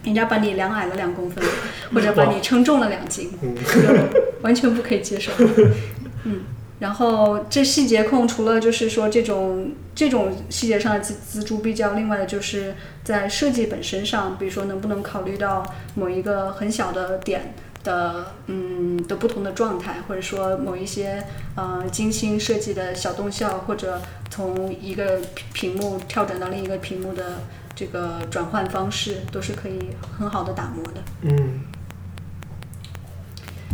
人家把你量矮了两公分，或者把你称重了两斤，完全不可以接受。[LAUGHS] 嗯。然后这细节控除了就是说这种这种细节上的锱锱铢必较，另外的就是在设计本身上，比如说能不能考虑到某一个很小的点的嗯的不同的状态，或者说某一些呃精心设计的小动效，或者从一个屏幕跳转到另一个屏幕的这个转换方式，都是可以很好的打磨的。嗯。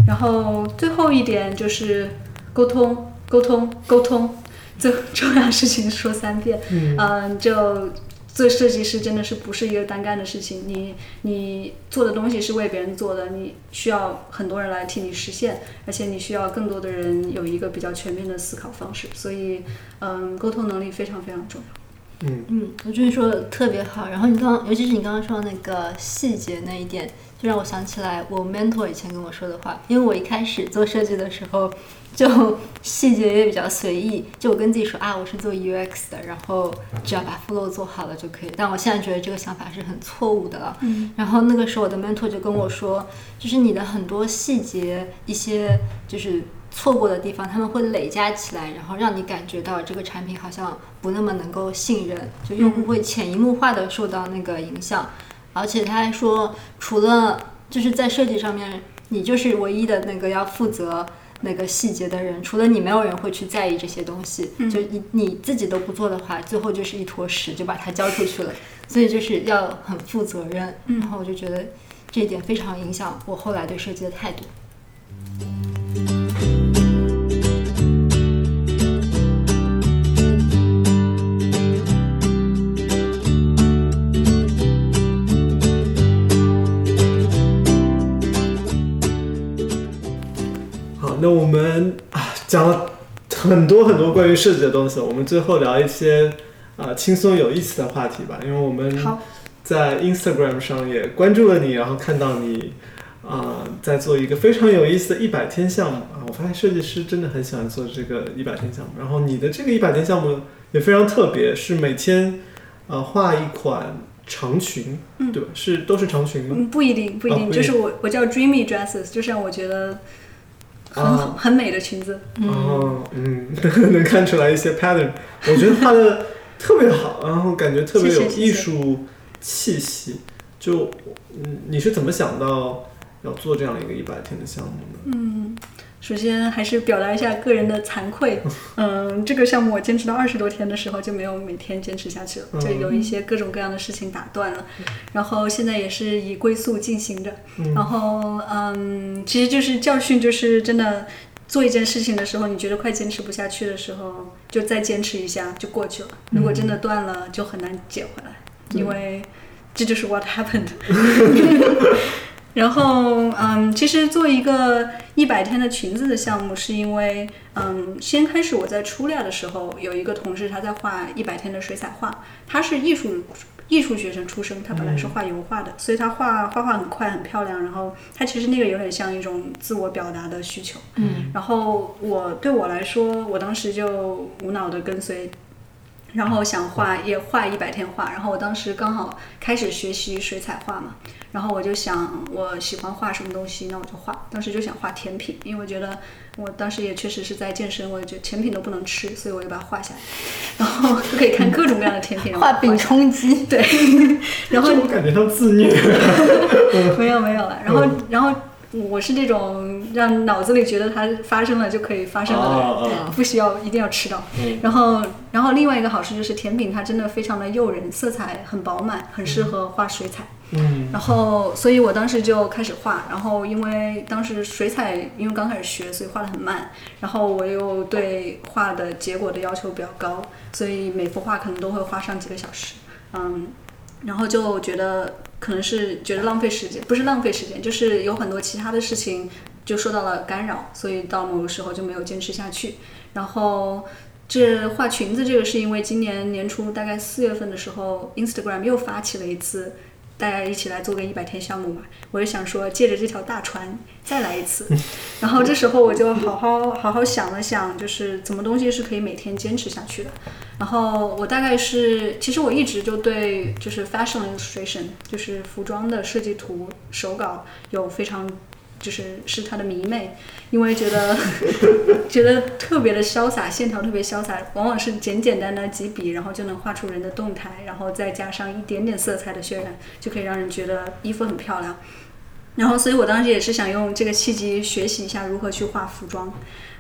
然后最后一点就是。沟通，沟通，沟通，最重要事情说三遍。嗯，就做设计师真的是不是一个单干的事情。你你做的东西是为别人做的，你需要很多人来替你实现，而且你需要更多的人有一个比较全面的思考方式。所以，嗯，沟通能力非常非常重要。嗯嗯，我觉得说的特别好。然后你刚，尤其是你刚刚说的那个细节那一点，就让我想起来我 mentor 以前跟我说的话。因为我一开始做设计的时候。就细节也比较随意，就我跟自己说啊，我是做 UX 的，然后只要把 flow 做好了就可以。但我现在觉得这个想法是很错误的了。嗯。然后那个时候我的 mentor 就跟我说，就是你的很多细节，一些就是错过的地方，他们会累加起来，然后让你感觉到这个产品好像不那么能够信任，就用户会潜移默化的受到那个影响。而且他还说，除了就是在设计上面，你就是唯一的那个要负责。那个细节的人，除了你，没有人会去在意这些东西。嗯就你你自己都不做的话，最后就是一坨屎，就把它交出去了。所以就是要很负责任。嗯然后我就觉得这一点非常影响我后来对设计的态度。那我们啊讲了很多很多关于设计的东西，我们最后聊一些啊轻松有意思的话题吧，因为我们，在 Instagram 上也关注了你，然后看到你啊、在做一个非常有意思的一百天项目啊，我发现设计师真的很喜欢做这个一百天项目，然后你的这个一百天项目也非常特别，是每天呃画一款长裙，嗯对吧？是都是长裙吗？嗯，不一定，不一定，哦一定就是我我叫 dreamy dresses，就是让我觉得很好、啊很美的裙子。哦，嗯，[LAUGHS] 能看出来一些 pattern，我觉得画的特别好，[LAUGHS] 然后感觉特别有谢谢谢谢艺术气息。就，嗯，你是怎么想到要做这样一个一百天的项目呢？嗯，首先还是表达一下个人的惭愧。[LAUGHS] 嗯，这个项目我坚持到二十多天的时候就没有每天坚持下去了，就有一些各种各样的事情打断了。然后现在也是以龟速进行着。然后嗯，其实就是教训，就是真的。做一件事情的时候，你觉得快坚持不下去的时候，就再坚持一下就过去了。如果真的断了，就很难捡回来，因为这就是 what happened。然后，嗯，其实做一个一百天的裙子的项目，是因为，嗯，先开始我在初料的时候，有一个同事他在画一百天的水彩画，他是艺术艺术学生出身，他本来是画油画的，所以他画画画很快很漂亮，然后他其实那个有点像一种自我表达的需求，嗯，然后我对我来说，我当时就无脑的跟随。然后想画也画一百天画，然后我当时刚好开始学习水彩画嘛，然后我就想我喜欢画什么东西，那我就画。当时就想画甜品，因为我觉得我当时也确实是在健身，我也觉得甜品都不能吃，所以我就把它画下来，然后就可以看各种各样的甜品，画饼充饥。对，[LAUGHS] 然后这我感觉像自虐。[LAUGHS] 没有没有了，然后然后我是这种让脑子里觉得它发生了就可以发生了的人。啊不需要一定要吃到。嗯然后，然后另外一个好处就是甜品它真的非常的诱人，色彩很饱满，很适合画水彩。嗯嗯然后，所以我当时就开始画。然后，因为当时水彩因为刚开始学，所以画的很慢。然后我又对画的结果的要求比较高，所以每幅画可能都会花上几个小时。嗯，然后就觉得可能是觉得浪费时间，不是浪费时间，就是有很多其他的事情就受到了干扰，所以到某个时候就没有坚持下去。然后这画裙子这个是因为今年年初大概四月份的时候，Instagram 又发起了一次。大家一起来做个一百天项目嘛，我就想说借着这条大船再来一次，[LAUGHS] 然后这时候我就好好好好想了想，就是怎么东西是可以每天坚持下去的。然后我大概是，其实我一直就对就是 fashion illustration，就是服装的设计图手稿有非常就是是他的迷妹，因为觉得 [LAUGHS] 觉得特别的潇洒，线条特别潇洒，往往是简简单单几笔，然后就能画出人的动态，然后再加上一点点色彩的渲染，就可以让人觉得衣服很漂亮。然后，所以我当时也是想用这个契机学习一下如何去画服装，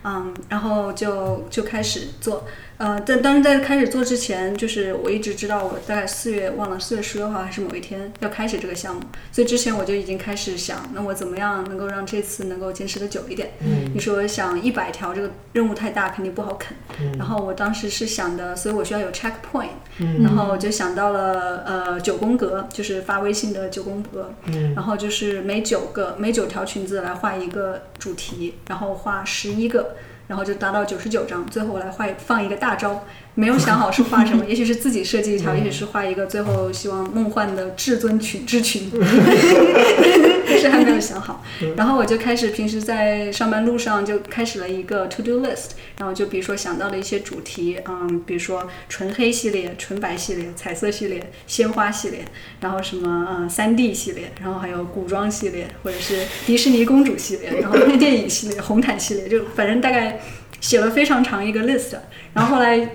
嗯，然后就就开始做。呃，在当时在开始做之前，就是我一直知道我大概四月忘了四月十六号还是某一天要开始这个项目，所以之前我就已经开始想，那我怎么样能够让这次能够坚持的久一点？嗯你说想一百条这个任务太大，肯定不好啃。然后我当时是想的，所以我需要有 checkpoint，、嗯然后我就想到了呃九宫格，就是发微信的九宫格，嗯然后就是每九个每九条裙子来画一个主题，然后画十一个，然后就达到九十九张，最后我来画放一个大招，没有想好是画什么，[LAUGHS] 也许是自己设计一条，也许是画一个最后希望梦幻的至尊裙之裙，[LAUGHS] 但是还没有想好。[LAUGHS] 然后我就开始平时在上班路上就开始了一个 to do list，然后就比如说想到了一些主题，嗯，比如说纯黑系列、纯白系列、彩色系列、鲜花系列，然后什么嗯三 D 系列，然后还有古装系列，或者是迪士尼公主系列，[LAUGHS] 然后电影系列、红毯系列，就反正大概写了非常长一个 list。然后后来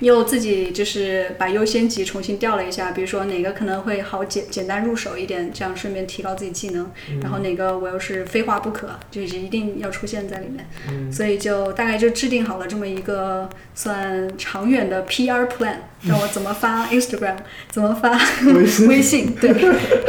又自己就是把优先级重新调了一下，比如说哪个可能会好简简单入手一点，这样顺便提高自己技能，然后哪个我又是非画不可，就是一定要出现在里面，所以就大概就制定好了这么一个算长远的 PR plan，[LAUGHS] 让我怎么发 Instagram，怎么发微信 [LAUGHS] 微信，对，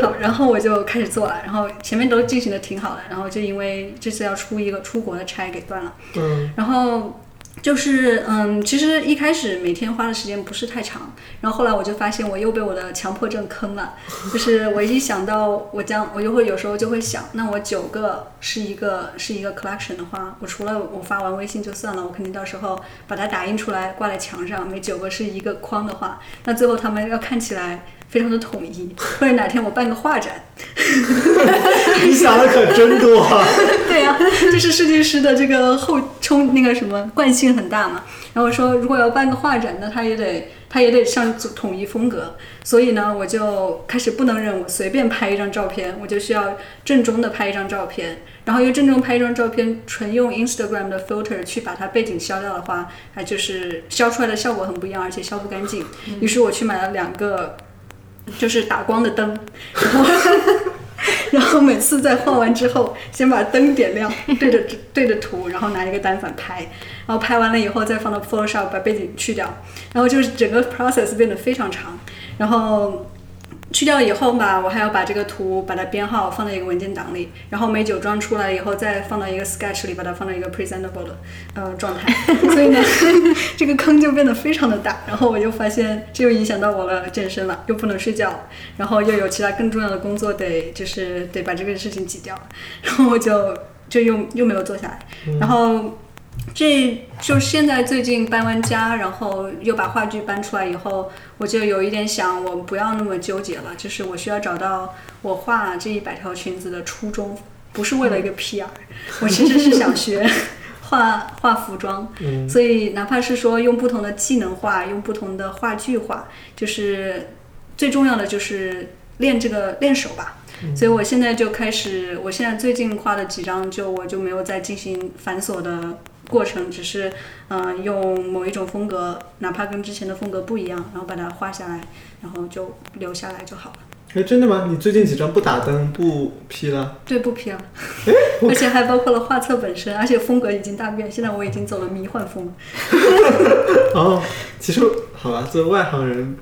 好，然后我就开始做了，然后前面都进行的挺好的，然后就因为这次要出一个出国的差给断了。嗯。然后就是嗯，其实一开始每天花的时间不是太长，然后后来我就发现我又被我的强迫症坑了，就是我一想到我将我就会有时候就会想，那我九个是一个是一个 collection 的话，我除了我发完微信就算了，我肯定到时候把它打印出来挂在墙上，每九个是一个框的话，那最后他们要看起来。非常的统一，或者哪天我办个画展，[LAUGHS] 你想的可真多啊！[LAUGHS] 对呀、就是设计师的这个后冲那个什么惯性很大嘛。然后说，如果要办个画展，那他也得他也得上统一风格。所以呢，我就开始不能忍我随便拍一张照片，我就需要正宗的拍一张照片。然后又正宗拍一张照片，纯用 Instagram 的 filter 去把它背景消掉的话，它就是消出来的效果很不一样，而且消不干净。于是我去买了两个，就是打光的灯，然后然后每次在画完之后，先把灯点亮，对着对着图，然后拿一个单反拍，然后拍完了以后再放到 Photoshop 把背景去掉，然后就是整个 process 变得非常长，然后。去掉以后吧，我还要把这个图把它编号放在一个文件档里，然后美酒装出来以后再放到一个 Sketch 里，把它放到一个 presentable 的呃状态。[LAUGHS] 所以呢，[LAUGHS] 这个坑就变得非常的大。然后我就发现这又影响到我了健身了，又不能睡觉，然后又有其他更重要的工作得就是得把这个事情挤掉，然后我就就又又没有做下来，然后。这就现在最近搬完家，然后又把话剧搬出来以后，我就有一点想，我不要那么纠结了，就是我需要找到我画这一百条裙子的初衷，不是为了一个 PR，我其实是想学 [LAUGHS] 画画服装，嗯所以哪怕是说用不同的技能画，用不同的话剧画，就是最重要的就是练这个练手吧。所以我现在就开始，我现在最近画的几张就我就没有再进行繁琐的过程，只是嗯、呃用某一种风格，哪怕跟之前的风格不一样，然后把它画下来，然后就留下来就好了。哎，真的吗？你最近几张不打灯不 P 了？对，不 P 了，而且还包括了画册本身，而且风格已经大变，现在我已经走了迷幻风了。[LAUGHS] 哦，其实好吧，作为外行人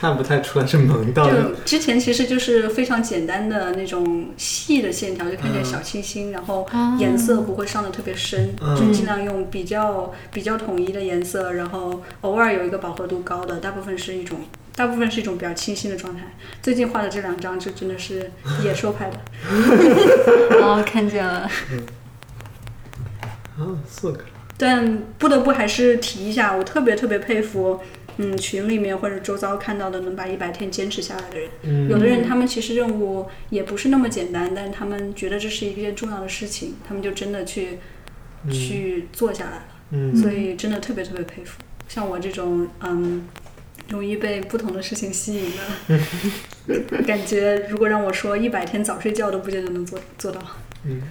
看不太出来是萌到的。就之前其实就是非常简单的那种细的线条，就看起来小清新，然后颜色不会上的特别深，嗯就尽量用比较比较统一的颜色，然后偶尔有一个饱和度高的，大部分是一种大部分是一种比较清新的状态。最近画的这两张就真的是野兽派的，[LAUGHS] 哦，看见了，啊，四个。但不得不还是提一下，我特别特别佩服。嗯，群里面或者周遭看到的能把一百天坚持下来的人，嗯有的人他们其实任务也不是那么简单，但是他们觉得这是一件重要的事情，他们就真的去、去做下来了，嗯所以真的特别特别佩服。像我这种嗯，容易被不同的事情吸引的 [LAUGHS] 感觉，如果让我说一百天早睡觉都不见得能做做到。嗯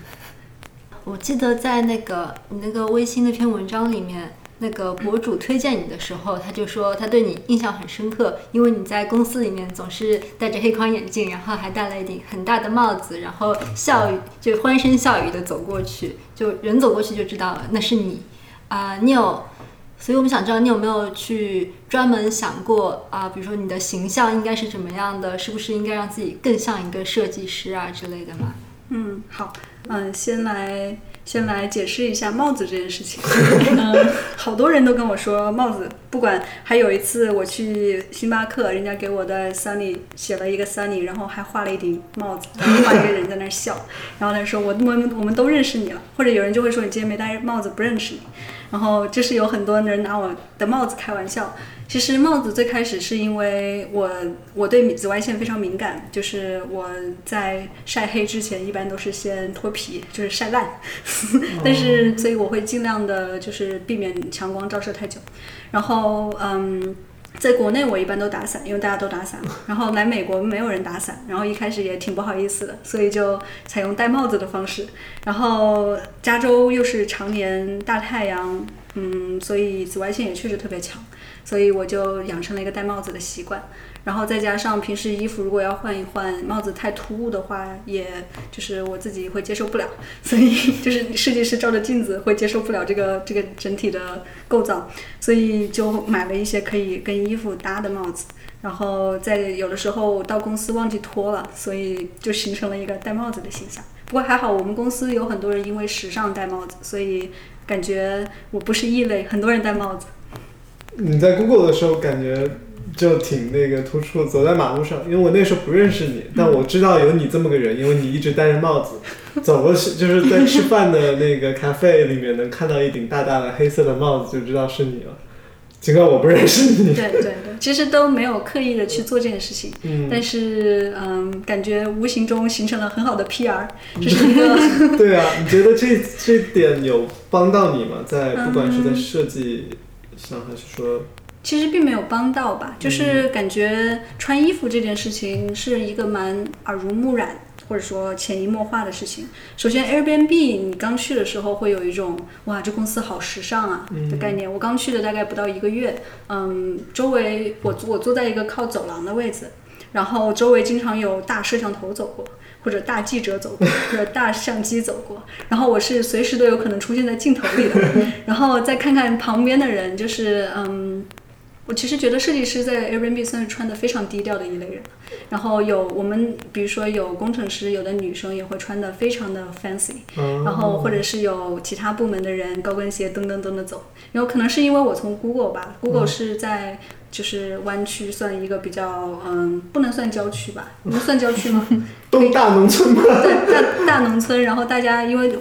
我记得在那个你那个微信那篇文章里面，那个博主推荐你的时候，他就说他对你印象很深刻，因为你在公司里面总是戴着黑框眼镜，然后还戴了一顶很大的帽子，然后笑语就欢声笑语的走过去，就人走过去就知道了那是你啊、你有。所以我们想知道你有没有去专门想过啊，比如说你的形象应该是怎么样的，是不是应该让自己更像一个设计师啊之类的嘛？嗯，好，嗯，先来先来解释一下帽子这件事情。嗯，[LAUGHS] 好多人都跟我说帽子，不管还有一次我去星巴克，人家给我的 Sunny 写了一个 Sunny，然后还画了一顶帽子，然后画一个人在那儿笑，然后他说我我们我们都认识你了，或者有人就会说你今天没戴帽子不认识你，然后就是有很多人拿我的帽子开玩笑。其实帽子最开始是因为我我对紫外线非常敏感，就是我在晒黑之前一般都是先脱皮，就是晒烂，[LAUGHS] 但是所以我会尽量的就是避免强光照射太久，然后嗯。在国内我一般都打伞，因为大家都打伞嘛。然后来美国没有人打伞，然后一开始也挺不好意思的，所以就采用戴帽子的方式。然后加州又是常年大太阳，嗯，所以紫外线也确实特别强，所以我就养成了一个戴帽子的习惯。然后再加上平时衣服如果要换一换，帽子太突兀的话，也就是我自己会接受不了，所以就是设计师照着镜子会接受不了这个这个整体的构造，所以就买了一些可以跟衣服搭的帽子。然后在有的时候到公司忘记脱了，所以就形成了一个戴帽子的形象。不过还好，我们公司有很多人因为时尚戴帽子，所以感觉我不是异类，很多人戴帽子。你在 Google 的时候感觉就挺那个突出，走在马路上，因为我那时候不认识你，但我知道有你这么个人，因为你一直戴着帽子，[LAUGHS] 走过去就是在吃饭的那个咖啡里面能看到一顶大大的黑色的帽子，就知道是你了。尽管我不认识你，对对对，其实都没有刻意的去做这件事情，嗯，但是嗯，感觉无形中形成了很好的 PR，[LAUGHS] 这是一个对啊，你觉得这这点有帮到你吗？在不管是在设计上，还是说，其实并没有帮到吧，就是感觉穿衣服这件事情是一个蛮耳濡目染。或者说潜移默化的事情。首先，Airbnb 你刚去的时候会有一种哇，这公司好时尚啊的概念。我刚去的大概不到一个月，嗯，周围我我坐在一个靠走廊的位置，然后周围经常有大摄像头走过，或者大记者走过，[LAUGHS] 或者大相机走过，然后我是随时都有可能出现在镜头里的。然后再看看旁边的人，就是嗯。我其实觉得设计师在 Airbnb 算是穿的非常低调的一类人，然后有我们比如说有工程师，有的女生也会穿的非常的 fancy，然后或者是有其他部门的人高跟鞋噔噔噔的走，然后可能是因为我从 Google 吧，Google 是在就是湾区算一个比较嗯不能算郊区吧，能算郊区吗？[LAUGHS] 东大农村吗？对，大大农村，然后大家因为。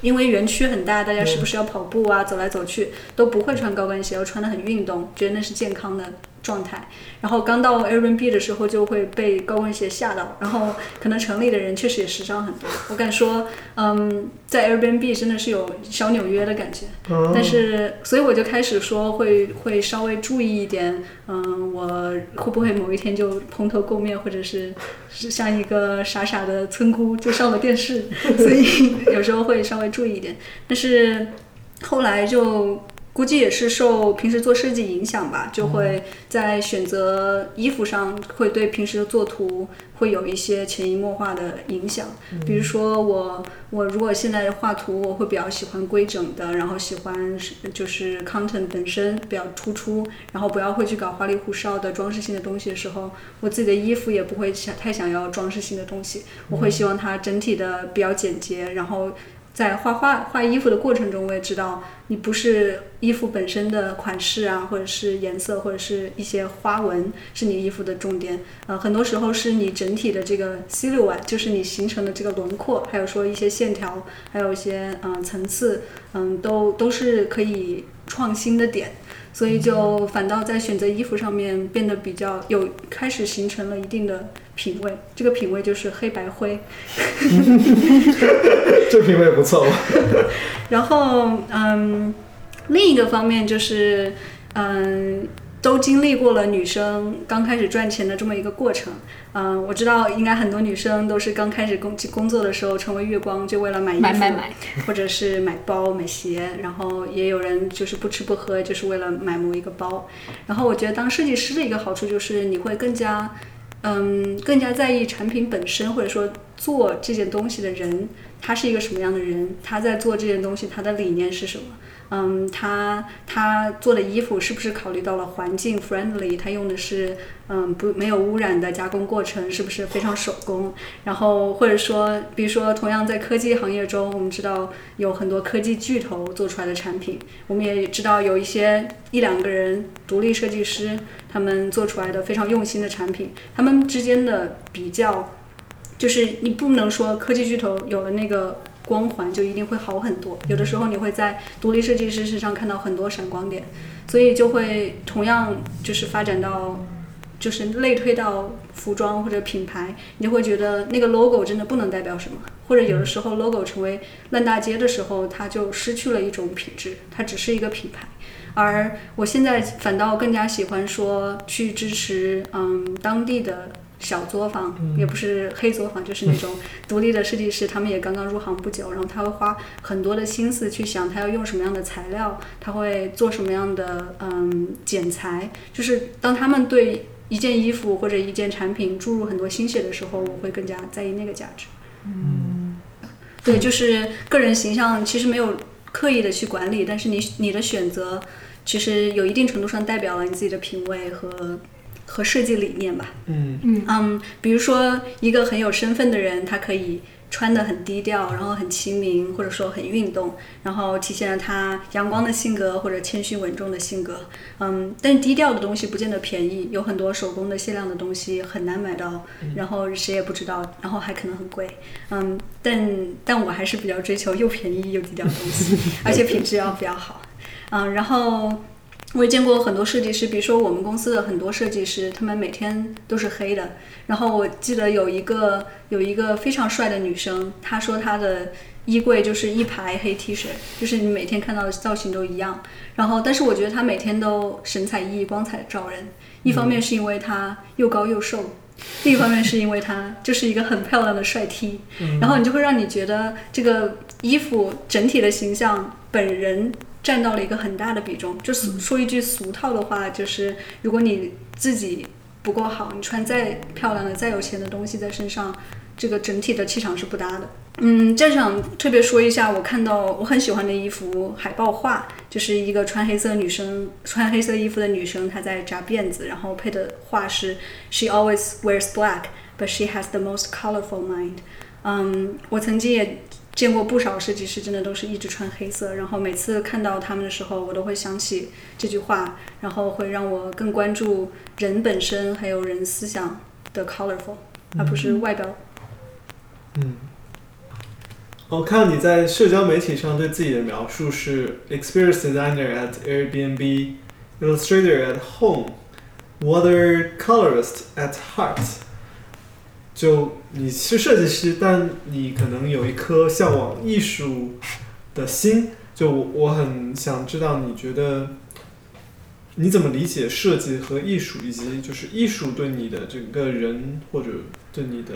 因为园区很大，大家是不是要跑步啊，走来走去都不会穿高跟鞋，要穿的很运动，觉得那是健康的状态。然后刚到 Airbnb 的时候就会被高跟鞋吓到，然后可能城里的人确实也时尚很多。我敢说，嗯，在 Airbnb 真的是有小纽约的感觉。但是，所以我就开始说会会稍微注意一点，嗯，我会不会某一天就蓬头垢面，或者是是像一个傻傻的村姑就上了电视，[LAUGHS] 所以有时候会稍微注意一点。但是后来就。估计也是受平时做设计影响吧，就会在选择衣服上会对平时的作图会有一些潜移默化的影响。比如说我我如果现在画图，我会比较喜欢规整的，然后喜欢就是 content 本身比较突出，然后不要会去搞花里胡哨的装饰性的东西的时候，我自己的衣服也不会想太想要装饰性的东西，我会希望它整体的比较简洁，然后。在画画画衣服的过程中，我也知道你不是衣服本身的款式啊，或者是颜色，或者是一些花纹是你衣服的重点。呃，很多时候是你整体的这个 silhouette，就是你形成的这个轮廓，还有说一些线条，还有一些嗯层次，嗯，都都是可以创新的点。所以就反倒在选择衣服上面变得比较有开始形成了一定的品味，这个品味就是黑白灰。[LAUGHS] 这品味不错。[LAUGHS] 然后嗯，另一个方面就是嗯。都经历过了女生刚开始赚钱的这么一个过程，嗯，我知道应该很多女生都是刚开始工工作的时候成为月光，就为了买衣服，或者是买包、买鞋，然后也有人就是不吃不喝，就是为了买某一个包。然后我觉得当设计师的一个好处就是你会更加，嗯，更加在意产品本身，或者说做这件东西的人，他是一个什么样的人，他在做这件东西，他的理念是什么。嗯，他他做的衣服是不是考虑到了环境 friendly？他用的是嗯不没有污染的加工过程，是不是非常手工？然后或者说，比如说同样在科技行业中，我们知道有很多科技巨头做出来的产品，我们也知道有一些一两个人独立设计师他们做出来的非常用心的产品，他们之间的比较，就是你不能说科技巨头有了那个。光环就一定会好很多。有的时候你会在独立设计师身上看到很多闪光点，所以就会同样就是发展到，就是类推到服装或者品牌，你会觉得那个 logo 真的不能代表什么，或者有的时候 logo 成为烂大街的时候，它就失去了一种品质，它只是一个品牌。而我现在反倒更加喜欢说去支持嗯当地的。小作坊，也不是黑作坊，就是那种 [LAUGHS] 独立的设计师，他们也刚刚入行不久，然后他会花很多的心思去想他要用什么样的材料，他会做什么样的嗯剪裁，就是当他们对一件衣服或者一件产品注入很多心血的时候，我会更加在意那个价值。嗯，对，就是个人形象其实没有刻意的去管理，但是你你的选择其实有一定程度上代表了你自己的品味和。和设计理念吧，嗯嗯嗯，比如说一个很有身份的人，他可以穿得很低调，然后很亲民，或者说很运动，然后体现了他阳光的性格或者谦虚稳重的性格。嗯，但是低调的东西不见得便宜，有很多手工的限量的东西很难买到，然后谁也不知道，然后还可能很贵。嗯，但但我还是比较追求又便宜又低调的东西，[LAUGHS] 而且品质要比较好。嗯，然后。我也见过很多设计师，比如说我们公司的很多设计师，他们每天都是黑的。然后我记得有一个有一个非常帅的女生，她说她的衣柜就是一排黑 T 恤，就是你每天看到的造型都一样。然后，但是我觉得她每天都神采奕奕、光彩照人。一方面是因为她又高又瘦，另一方面是因为她就是一个很漂亮的帅 T。然后你就会让你觉得这个衣服整体的形象，本人。占到了一个很大的比重。就是说一句俗套的话，就是如果你自己不够好，你穿再漂亮的、再有钱的东西在身上，这个整体的气场是不搭的。嗯，这想特别说一下，我看到我很喜欢的一幅海报画，就是一个穿黑色女生穿黑色衣服的女生，她在扎辫子，然后配的画是 She always wears black, but she has the most colorful mind。嗯，我曾经也。见过不少设计师，真的都是一直穿黑色。然后每次看到他们的时候，我都会想起这句话，然后会让我更关注人本身，还有人思想的 colorful，而不是外表。嗯。我看你在社交媒体上对自己的描述是 experience designer at Airbnb, illustrator at home, watercolorist at heart。就你是设计师，但你可能有一颗向往艺术的心。就我很想知道，你觉得你怎么理解设计和艺术，以及就是艺术对你的整个人或者对你的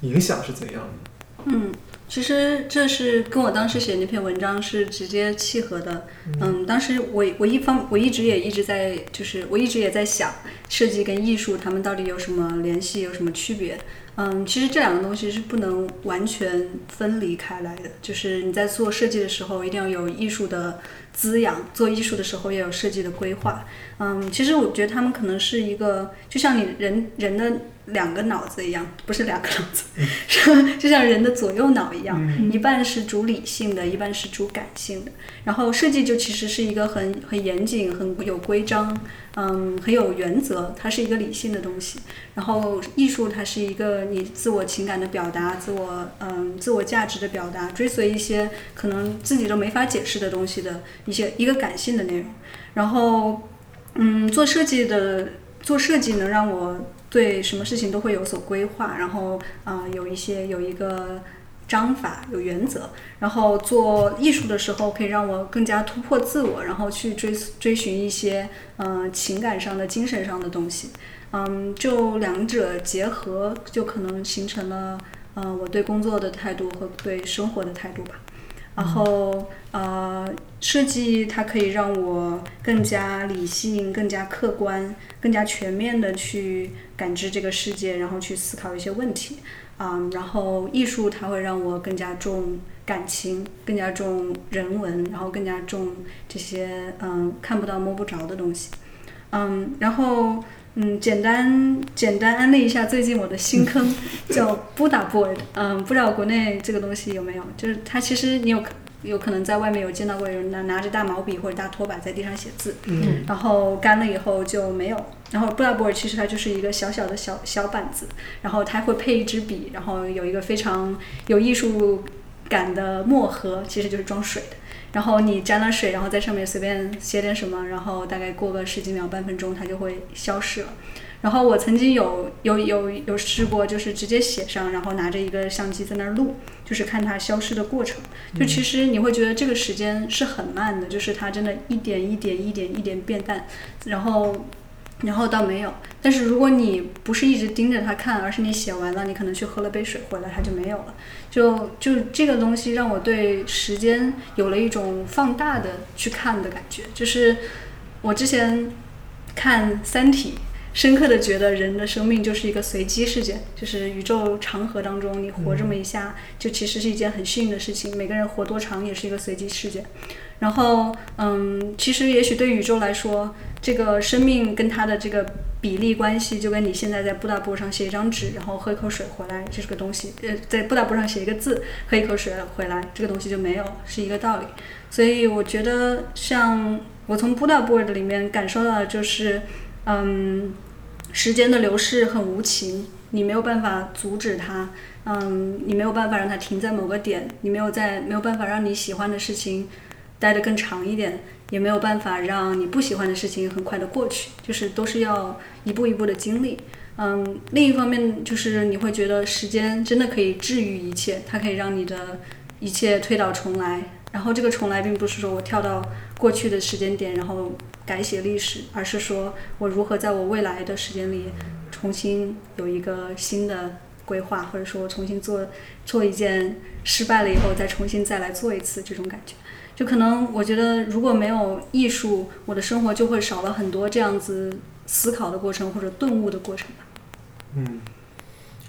影响是怎样的？嗯。其实这是跟我当时写那篇文章是直接契合的。嗯，当时我我一方我一直也一直在，就是我一直也在想，设计跟艺术他们到底有什么联系，有什么区别？嗯，其实这两个东西是不能完全分离开来的。就是你在做设计的时候，一定要有艺术的滋养；做艺术的时候，也有设计的规划。嗯，其实我觉得他们可能是一个，就像你人人的。两个脑子一样，不是两个脑子，[LAUGHS] 就像人的左右脑一样，一半是主理性的，一半是主感性的。然后设计就其实是一个很很严谨、很有规章，嗯，很有原则，它是一个理性的东西。然后艺术它是一个你自我情感的表达，自我嗯自我价值的表达，追随一些可能自己都没法解释的东西的一些一个感性的内容。然后嗯，做设计的做设计能让我。对什么事情都会有所规划，然后啊有一些有一个章法有原则，然后做艺术的时候可以让我更加突破自我，然后去追追寻一些嗯情感上的精神上的东西，嗯就两者结合就可能形成了嗯我对工作的态度和对生活的态度吧。然后，呃，设计它可以让我更加理性、更加客观、更加全面的去感知这个世界，然后去思考一些问题。啊，然后艺术它会让我更加重感情，更加重人文，然后更加重这些嗯看不到摸不着的东西。嗯，然后。嗯，简单简单安利一下最近我的新坑，[LAUGHS] 叫 Buddha Board。嗯，不知道国内这个东西有没有？就是它其实你有有可能在外面有见到过有人拿拿着大毛笔或者大拖把在地上写字，嗯，然后干了以后就没有。然后 Buddha Board 其实它就是一个小小的小小板子，然后它会配一支笔，然后有一个非常有艺术感的墨盒，其实就是装水的。然后你沾了水，然后在上面随便写点什么，然后大概过个十几秒、半分钟，它就会消失了。然后我曾经有有有有试过，就是直接写上，然后拿着一个相机在那儿录，就是看它消失的过程。就其实你会觉得这个时间是很慢的，就是它真的一点一点、一点一点变淡。然后然后倒没有。但是如果你不是一直盯着它看，而是你写完了，你可能去喝了杯水回来，它就没有了。就就这个东西让我对时间有了一种放大的去看的感觉。就是我之前看《三体》，深刻的觉得人的生命就是一个随机事件，就是宇宙长河当中你活这么一下，就其实是一件很幸运的事情。每个人活多长也是一个随机事件。然后，嗯，其实也许对宇宙来说，这个生命跟它的这个比例关系，就跟你现在在布达布上写一张纸，然后喝一口水回来，这是个东西，呃，在布达布上写一个字，喝一口水回来，这个东西就没有，是一个道理。所以我觉得，像我从布达布的里面感受到的就是，嗯，时间的流逝很无情，你没有办法阻止它，嗯，你没有办法让它停在某个点，你没有在没有办法让你喜欢的事情。待得更长一点，也没有办法让你不喜欢的事情很快的过去，就是都是要一步一步的经历。嗯，另一方面就是你会觉得时间真的可以治愈一切，它可以让你的一切推倒重来。然后这个重来并不是说我跳到过去的时间点然后改写历史，而是说我如何在我未来的时间里重新有一个新的规划，或者说重新做做一件失败了以后再重新再来做一次这种感觉。就可能，我觉得如果没有艺术，我的生活就会少了很多这样子思考的过程或者顿悟的过程吧。嗯，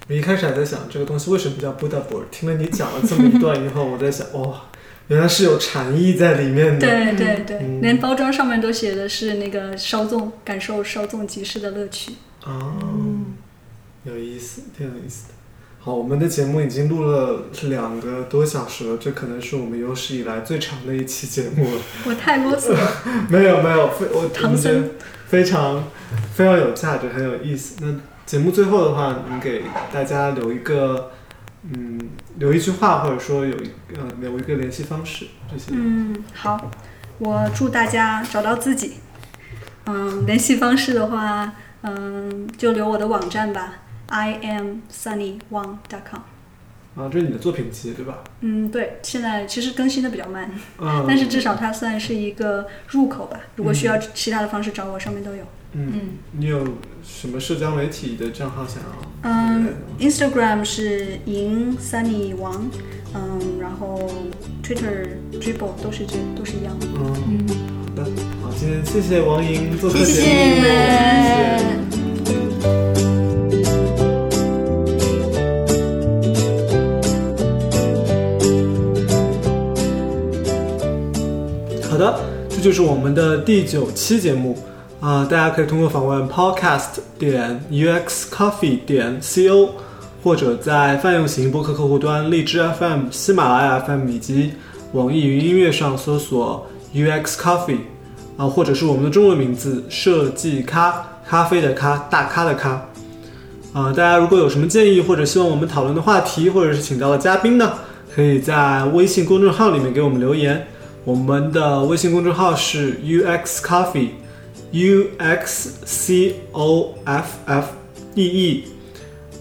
我一开始还在想这个东西为什么叫 Buddha board，听了你讲了这么一段以后，我在想，哇，原来是有禅意在里面的。对对对，连包装上面都写的是那个稍纵，感受稍纵即逝的乐趣。哦，有意思，挺有意思的。好，我们的节目已经录了两个多小时了，这可能是我们有史以来最长的一期节目了。[LAUGHS] 我太啰嗦了。[LAUGHS] 没有没有，非我唐僧非常非常有价值，很有意思。那节目最后的话，你给大家留一个，嗯，留一句话，或者说有一呃留一个联系方式这些。嗯，好，我祝大家找到自己。嗯，联系方式的话，嗯，就留我的网站吧。I am Sunny Wang dot com。啊，这是你的作品集对吧？嗯，对，现在其实更新的比较慢，[LAUGHS] 但是至少它算是一个入口吧。如果需要其他的方式找我，上面都有。嗯，你有什么社交媒体的账号想要？嗯，Instagram 是赢 Sunny Wang，嗯，然后 Twitter Dribble 都是这都是一样的。嗯，好的，好，今天谢谢王莹做客节目，谢谢。好的，这就是我们的第九期节目啊！大家可以通过访问 podcast 点 uxcoffee 点 co，或者在泛用型播客客户端荔枝 FM、喜马拉雅 FM 以及网易云音乐上搜索 uxcoffee 啊，或者是我们的中文名字设计咖咖啡的咖大咖的咖啊！大家如果有什么建议或者希望我们讨论的话题，或者是请到的嘉宾呢，可以在微信公众号里面给我们留言。我们的微信公众号是 U X Coffee，U X C O F F E E，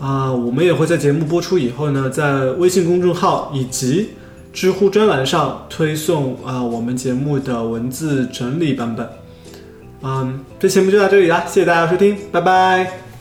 啊，我们也会在节目播出以后呢，在微信公众号以及知乎专栏上推送啊我们节目的文字整理版本。嗯，这节目就到这里啦，谢谢大家收听，拜拜。